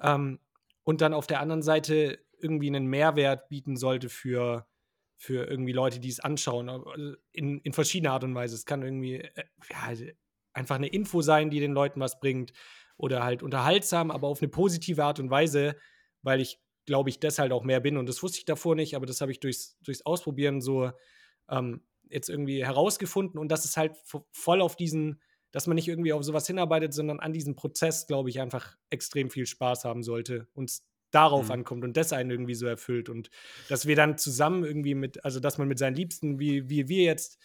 [SPEAKER 1] Ähm, und dann auf der anderen Seite irgendwie einen Mehrwert bieten sollte für, für irgendwie Leute, die es anschauen, also in, in verschiedener Art und Weise. Es kann irgendwie äh, ja, einfach eine Info sein, die den Leuten was bringt oder halt unterhaltsam, aber auf eine positive Art und Weise, weil ich glaube ich deshalb auch mehr bin und das wusste ich davor nicht, aber das habe ich durchs, durchs Ausprobieren so ähm, jetzt irgendwie herausgefunden und das ist halt voll auf diesen, dass man nicht irgendwie auf sowas hinarbeitet, sondern an diesem Prozess, glaube ich, einfach extrem viel Spaß haben sollte und darauf mhm. ankommt und das einen irgendwie so erfüllt und dass wir dann zusammen irgendwie mit, also dass man mit seinen Liebsten, wie, wie wir jetzt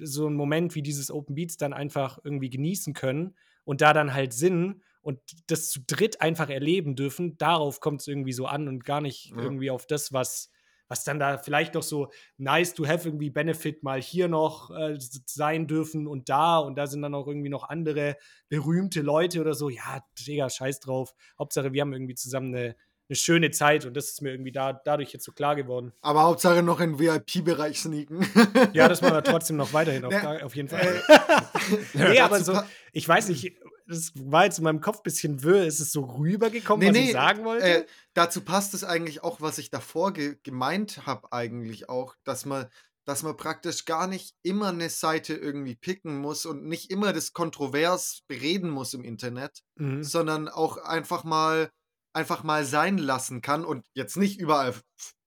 [SPEAKER 1] so einen Moment wie dieses Open Beats dann einfach irgendwie genießen können und da dann halt Sinn und das zu dritt einfach erleben dürfen, darauf kommt es irgendwie so an und gar nicht ja. irgendwie auf das, was was dann da vielleicht noch so nice to have irgendwie Benefit mal hier noch äh, sein dürfen und da und da sind dann auch irgendwie noch andere berühmte Leute oder so. Ja, Digga, scheiß drauf. Hauptsache, wir haben irgendwie zusammen eine, eine schöne Zeit und das ist mir irgendwie da, dadurch jetzt so klar geworden.
[SPEAKER 3] Aber Hauptsache noch im VIP-Bereich sneaken.
[SPEAKER 1] ja, das machen wir trotzdem noch weiterhin, auf, ja. auf jeden Fall. Äh, nee, aber so, ich weiß nicht, das war jetzt in meinem Kopf ein bisschen wirr. Ist es so rübergekommen, nee, was nee, ich sagen wollte? Äh,
[SPEAKER 3] dazu passt es eigentlich auch, was ich davor ge gemeint habe, eigentlich auch, dass man, dass man praktisch gar nicht immer eine Seite irgendwie picken muss und nicht immer das kontrovers bereden muss im Internet, mhm. sondern auch einfach mal einfach mal sein lassen kann und jetzt nicht überall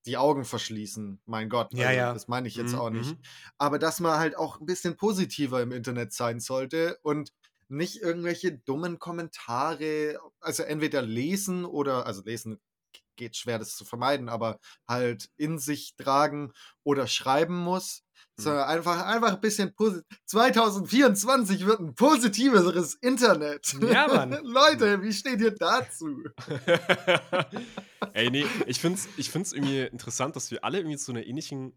[SPEAKER 3] die Augen verschließen. Mein Gott,
[SPEAKER 1] ja, also, ja.
[SPEAKER 3] das meine ich jetzt mhm. auch nicht. Mhm. Aber dass man halt auch ein bisschen positiver im Internet sein sollte und nicht irgendwelche dummen Kommentare, also entweder lesen oder, also lesen geht schwer, das zu vermeiden, aber halt in sich tragen oder schreiben muss. So, mhm. einfach, einfach ein bisschen positiv. 2024 wird ein positiveres Internet.
[SPEAKER 1] Ja, Mann.
[SPEAKER 3] Leute, wie steht ihr dazu?
[SPEAKER 2] Ey, nee, ich find's, ich find's irgendwie interessant, dass wir alle irgendwie zu einer ähnlichen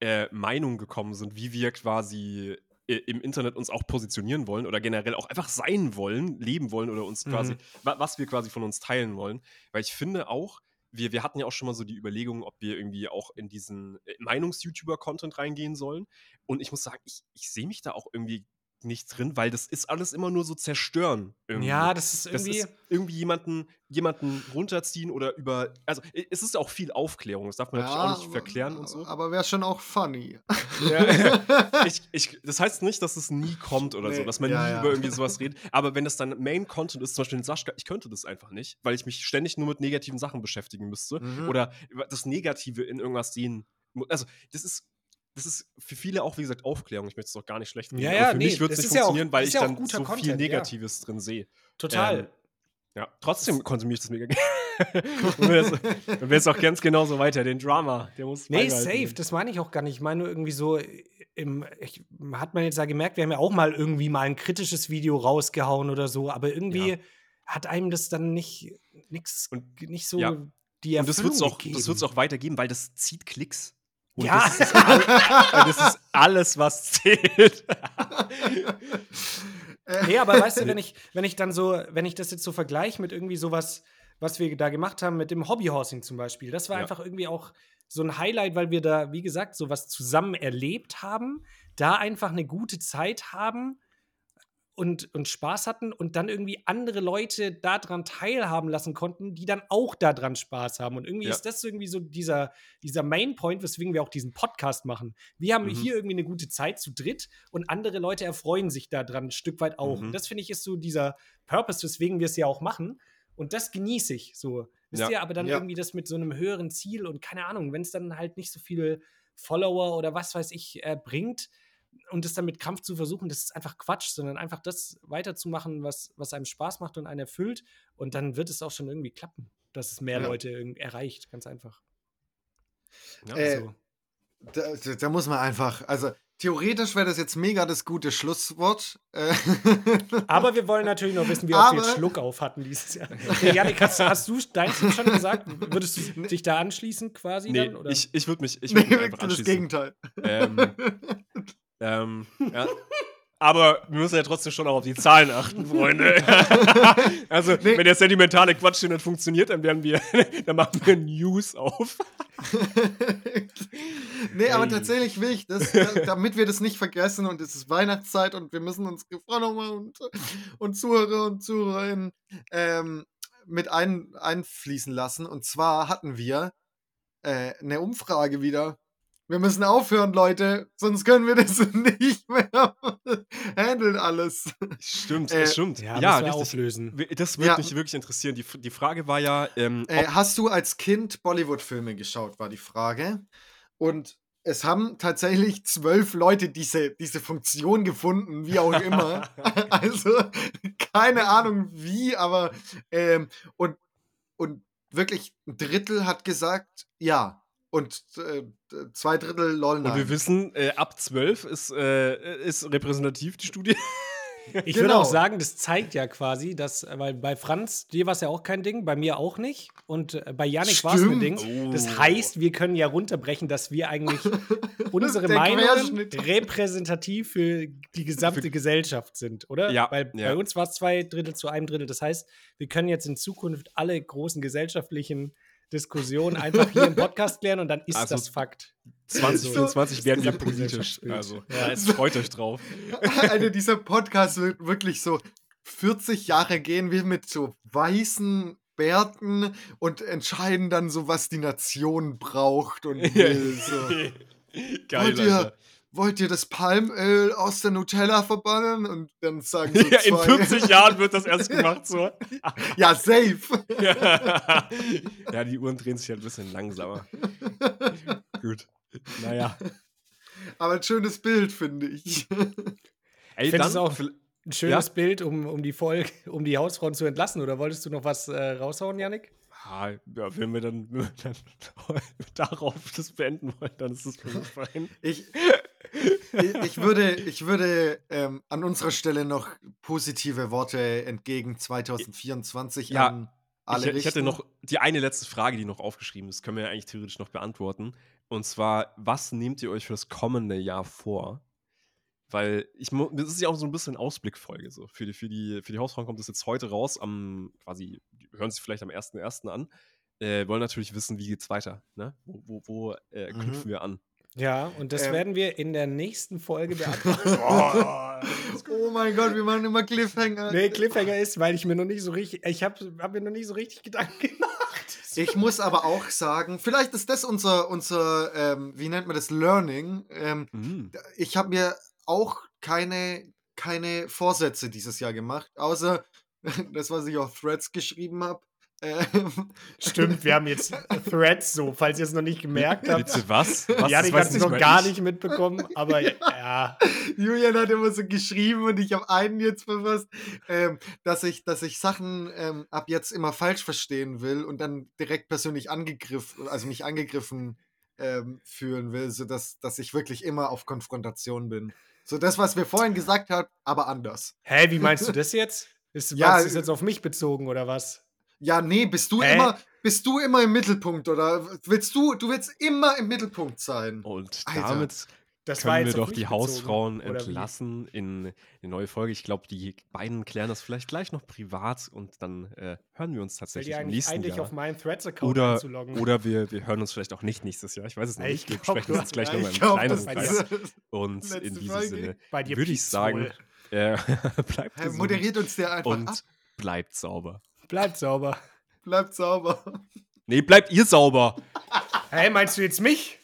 [SPEAKER 2] äh, Meinung gekommen sind, wie wir quasi im Internet uns auch positionieren wollen oder generell auch einfach sein wollen, leben wollen oder uns quasi, mhm. was wir quasi von uns teilen wollen. Weil ich finde auch, wir, wir hatten ja auch schon mal so die Überlegung, ob wir irgendwie auch in diesen äh, Meinungs-YouTuber-Content reingehen sollen. Und ich muss sagen, ich, ich sehe mich da auch irgendwie nicht drin, weil das ist alles immer nur so zerstören.
[SPEAKER 1] Irgendwie. Ja, das ist irgendwie. Das ist
[SPEAKER 2] irgendwie jemanden, jemanden runterziehen oder über. Also, es ist auch viel Aufklärung, das darf man ja, natürlich auch nicht verklären und so.
[SPEAKER 3] Aber wäre schon auch funny.
[SPEAKER 2] Ja, ich, ich, das heißt nicht, dass es nie kommt oder nee, so, dass man ja, nie ja. über irgendwie sowas redet. Aber wenn das dann Main-Content ist, zum Beispiel in Sascha, ich könnte das einfach nicht, weil ich mich ständig nur mit negativen Sachen beschäftigen müsste mhm. oder das Negative in irgendwas sehen. Also, das ist das ist für viele auch, wie gesagt, Aufklärung. Ich möchte es auch gar nicht schlecht
[SPEAKER 1] reden. Ja, ja,
[SPEAKER 2] für
[SPEAKER 1] nee,
[SPEAKER 2] mich wird es nicht funktionieren, auch, weil ich dann so Content, viel Negatives ja. drin sehe.
[SPEAKER 1] Total. Ähm,
[SPEAKER 2] ja, trotzdem konsumiere ich das mega gerne. Dann wäre es auch ganz genauso weiter. Den Drama, der muss.
[SPEAKER 1] Nee, safe, das meine ich auch gar nicht. Ich meine nur irgendwie so, im, ich, hat man jetzt ja gemerkt, wir haben ja auch mal irgendwie mal ein kritisches Video rausgehauen oder so, aber irgendwie ja. hat einem das dann nicht, nix, nicht so ja. die Erfüllung Und
[SPEAKER 2] das wird es auch, auch weitergeben, weil das zieht Klicks. Und
[SPEAKER 1] ja.
[SPEAKER 2] Das ist, alles, das ist alles, was zählt.
[SPEAKER 1] nee, aber weißt du, wenn ich, wenn ich dann so, wenn ich das jetzt so vergleiche mit irgendwie sowas, was wir da gemacht haben mit dem Hobbyhorsing zum Beispiel, das war ja. einfach irgendwie auch so ein Highlight, weil wir da, wie gesagt, sowas zusammen erlebt haben, da einfach eine gute Zeit haben und, und Spaß hatten und dann irgendwie andere Leute daran teilhaben lassen konnten, die dann auch daran Spaß haben. Und irgendwie ja. ist das irgendwie so dieser, dieser Main-Point, weswegen wir auch diesen Podcast machen. Wir haben mhm. hier irgendwie eine gute Zeit zu dritt und andere Leute erfreuen sich daran ein Stück weit auch. Mhm. Und das finde ich ist so dieser Purpose, weswegen wir es ja auch machen. Und das genieße ich so. Wisst
[SPEAKER 2] Ja.
[SPEAKER 1] ihr, aber dann
[SPEAKER 3] Ja.
[SPEAKER 1] irgendwie das mit so einem höheren Ziel und keine Ahnung, wenn es dann halt nicht so viele Follower oder was weiß ich äh, bringt und das dann mit Krampf zu versuchen, das ist einfach Quatsch, sondern einfach das weiterzumachen, was, was einem Spaß macht und einen erfüllt und dann wird es auch schon irgendwie klappen, dass es mehr
[SPEAKER 3] Ja.
[SPEAKER 1] Leute irgend- erreicht, ganz einfach.
[SPEAKER 2] Ja,
[SPEAKER 3] Äh,
[SPEAKER 1] so.
[SPEAKER 3] Da, da, muss man einfach, also theoretisch wäre das jetzt mega das gute Schlusswort. Äh,
[SPEAKER 1] Aber wir wollen natürlich noch wissen, wie oft wir Schluck auf hatten dieses Jahr. Okay, Janik, hast, hast du dein Team schon gesagt? Würdest du dich da anschließen quasi
[SPEAKER 2] nee,
[SPEAKER 1] dann? Oder?
[SPEAKER 2] ich, ich würde mich, ich würd
[SPEAKER 3] nee,
[SPEAKER 2] mich einfach
[SPEAKER 3] das. Gegenteil.
[SPEAKER 2] Ähm, ähm, ja. Aber wir müssen ja trotzdem schon auch auf die Zahlen achten, Freunde. also,
[SPEAKER 3] Nee.
[SPEAKER 2] wenn der sentimentale Quatsch hier nicht funktioniert, dann werden wir, dann machen wir News auf.
[SPEAKER 3] nee, aber tatsächlich will ich das, da- damit wir das nicht vergessen und es ist Weihnachtszeit und wir müssen uns Freunde und, und Zuhörer und Zuhörerinnen ähm, mit ein, einfließen lassen. Und zwar hatten wir äh, eine Umfrage wieder. Wir müssen aufhören, Leute, sonst können wir das nicht mehr handeln alles.
[SPEAKER 2] Stimmt,
[SPEAKER 3] Äh,
[SPEAKER 2] das stimmt.
[SPEAKER 1] ja,
[SPEAKER 2] Ja, richtig.
[SPEAKER 1] auflösen.
[SPEAKER 2] Das würde
[SPEAKER 3] Ja.
[SPEAKER 2] mich wirklich interessieren. Die, die Frage war ja, ähm,
[SPEAKER 3] Äh, hast du als Kind Bollywood-Filme geschaut, war die Frage. Und es haben tatsächlich zwölf Leute diese, diese Funktion gefunden, wie auch immer. also keine Ahnung wie, aber ähm, und, und wirklich ein Drittel hat gesagt ja. Und äh, zwei Drittel lol
[SPEAKER 2] und wir
[SPEAKER 3] nein.
[SPEAKER 2] wissen, äh, ab 12 ist, äh, ist repräsentativ die Studie.
[SPEAKER 1] Ich würde
[SPEAKER 3] Genau.
[SPEAKER 1] auch sagen, das zeigt ja quasi, dass, weil bei Franz, dir war es ja auch kein Ding, bei mir auch nicht. Und äh, bei Yannick war es ein
[SPEAKER 3] Stimmt.
[SPEAKER 1] Ding. Das
[SPEAKER 2] Oh.
[SPEAKER 1] heißt, wir können ja runterbrechen, dass wir eigentlich unsere
[SPEAKER 3] Querschnitt.
[SPEAKER 1] repräsentativ für die gesamte Gesellschaft sind, oder?
[SPEAKER 2] Ja,
[SPEAKER 1] Weil
[SPEAKER 2] ja.
[SPEAKER 1] bei uns war es zwei Drittel zu einem Drittel. Das heißt, wir können jetzt in Zukunft alle großen gesellschaftlichen Diskussionen einfach hier im Podcast klären und dann ist
[SPEAKER 2] Also,
[SPEAKER 1] das Fakt.
[SPEAKER 2] 2024 werden wir politisch. Also,
[SPEAKER 1] Ja.
[SPEAKER 2] jetzt freut euch drauf.
[SPEAKER 3] Einer dieser Podcasts wird wirklich so 40 Jahre gehen wir mit so weißen Bärten und entscheiden dann so, was die Nation braucht und will. So.
[SPEAKER 2] Geil,
[SPEAKER 3] wollt, ihr,
[SPEAKER 2] Alter.
[SPEAKER 3] Wollt ihr das Palmöl aus der Nutella verbannen? Und dann sagen so
[SPEAKER 2] Ja, in
[SPEAKER 3] zwei,
[SPEAKER 2] 40 Jahren wird das erst gemacht, so.
[SPEAKER 3] ja, safe.
[SPEAKER 2] ja, die Uhren drehen sich halt ein bisschen langsamer. Gut. Naja.
[SPEAKER 3] Aber ein schönes Bild, finde ich.
[SPEAKER 2] Ey,
[SPEAKER 1] Findest du
[SPEAKER 2] dann,
[SPEAKER 1] auch ein schönes Bild, um, um die Folge, um die Hausfrauen zu entlassen? Oder wolltest du noch was äh, raushauen, Yannick?
[SPEAKER 2] Ah, ja, wenn wir dann, wenn wir dann darauf das beenden wollen, dann ist das für mich fein.
[SPEAKER 3] Ich, ich, würde, ich würde ähm, an unserer Stelle noch positive Worte entgegen 2024
[SPEAKER 2] Ja,
[SPEAKER 3] an alle
[SPEAKER 2] Ich, ich hatte
[SPEAKER 3] richten.
[SPEAKER 2] noch die eine letzte Frage, die noch aufgeschrieben ist, können wir ja eigentlich theoretisch noch beantworten. Und zwar, was nehmt ihr euch für das kommende Jahr vor? Weil ich das ist ja auch so ein bisschen Ausblickfolge. So. Für, die, für, die, für die Hausfrauen kommt das jetzt heute raus, am quasi, hören sich vielleicht am 1.1. an. Äh, wollen natürlich wissen, wie geht's weiter? Ne? Wo, wo, wo äh,
[SPEAKER 3] Mhm.
[SPEAKER 2] knüpfen wir an?
[SPEAKER 1] Ja, und das
[SPEAKER 3] Ähm.
[SPEAKER 1] werden wir in der nächsten Folge beantworten.
[SPEAKER 3] oh mein Gott, wir machen immer Cliffhanger.
[SPEAKER 1] nee, Cliffhanger ist, weil ich mir noch nicht so richtig, ich habe hab mir noch nicht so richtig Gedanken gemacht.
[SPEAKER 3] Ich muss aber auch sagen, vielleicht ist das unser, unser ähm, wie nennt man das, Learning. Ähm,
[SPEAKER 2] Mm.
[SPEAKER 3] ich habe mir auch keine, keine Vorsätze dieses Jahr gemacht, außer das, was ich auf Threads geschrieben habe.
[SPEAKER 1] Stimmt, wir haben jetzt Threads so, falls ihr es noch nicht gemerkt habt.
[SPEAKER 2] Bitte was? was
[SPEAKER 1] Ja,
[SPEAKER 2] weiß
[SPEAKER 1] kannst du noch gar
[SPEAKER 2] ich.
[SPEAKER 1] nicht mitbekommen, aber ja.
[SPEAKER 3] Julian hat immer so geschrieben und ich habe einen jetzt verfasst, ähm, dass, ich, dass ich Sachen ähm, ab jetzt immer falsch verstehen will und dann direkt persönlich angegriffen, also mich angegriffen ähm, fühlen will, sodass dass ich wirklich immer auf Konfrontation bin. So das, was wir vorhin gesagt haben, aber anders.
[SPEAKER 1] Hä, wie meinst du das jetzt? Ist
[SPEAKER 3] Ja,
[SPEAKER 1] du das jetzt auf mich bezogen oder was?
[SPEAKER 3] Ja, nee, bist du
[SPEAKER 1] Hä?
[SPEAKER 3] immer, bist du immer im Mittelpunkt oder willst du, du willst immer im Mittelpunkt sein.
[SPEAKER 2] Und
[SPEAKER 3] Alter.
[SPEAKER 2] damit
[SPEAKER 1] Das
[SPEAKER 2] können wir doch die
[SPEAKER 1] bezogen,
[SPEAKER 2] Hausfrauen
[SPEAKER 1] wie?
[SPEAKER 2] entlassen in eine neue Folge. Ich glaube, die beiden klären das vielleicht gleich noch privat und dann äh, hören wir uns tatsächlich im nächsten
[SPEAKER 1] eigentlich
[SPEAKER 2] Jahr.
[SPEAKER 1] auf meinen Threads-Account
[SPEAKER 2] Oder, oder wir, wir hören uns vielleicht auch nicht nächstes Jahr. Ich weiß es noch
[SPEAKER 1] Ich
[SPEAKER 2] nicht. Wir
[SPEAKER 1] du
[SPEAKER 2] das gleich nochmal im kleineren Kreis. Und in diesem
[SPEAKER 3] Folge.
[SPEAKER 2] Sinne würde ich sagen, äh, bleibt
[SPEAKER 3] Hey, moderiert uns der einfach
[SPEAKER 2] und
[SPEAKER 3] ab.
[SPEAKER 2] bleibt sauber.
[SPEAKER 1] Bleibt sauber.
[SPEAKER 3] Bleibt sauber.
[SPEAKER 2] Nee, bleibt ihr sauber.
[SPEAKER 1] Hey, meinst du jetzt mich?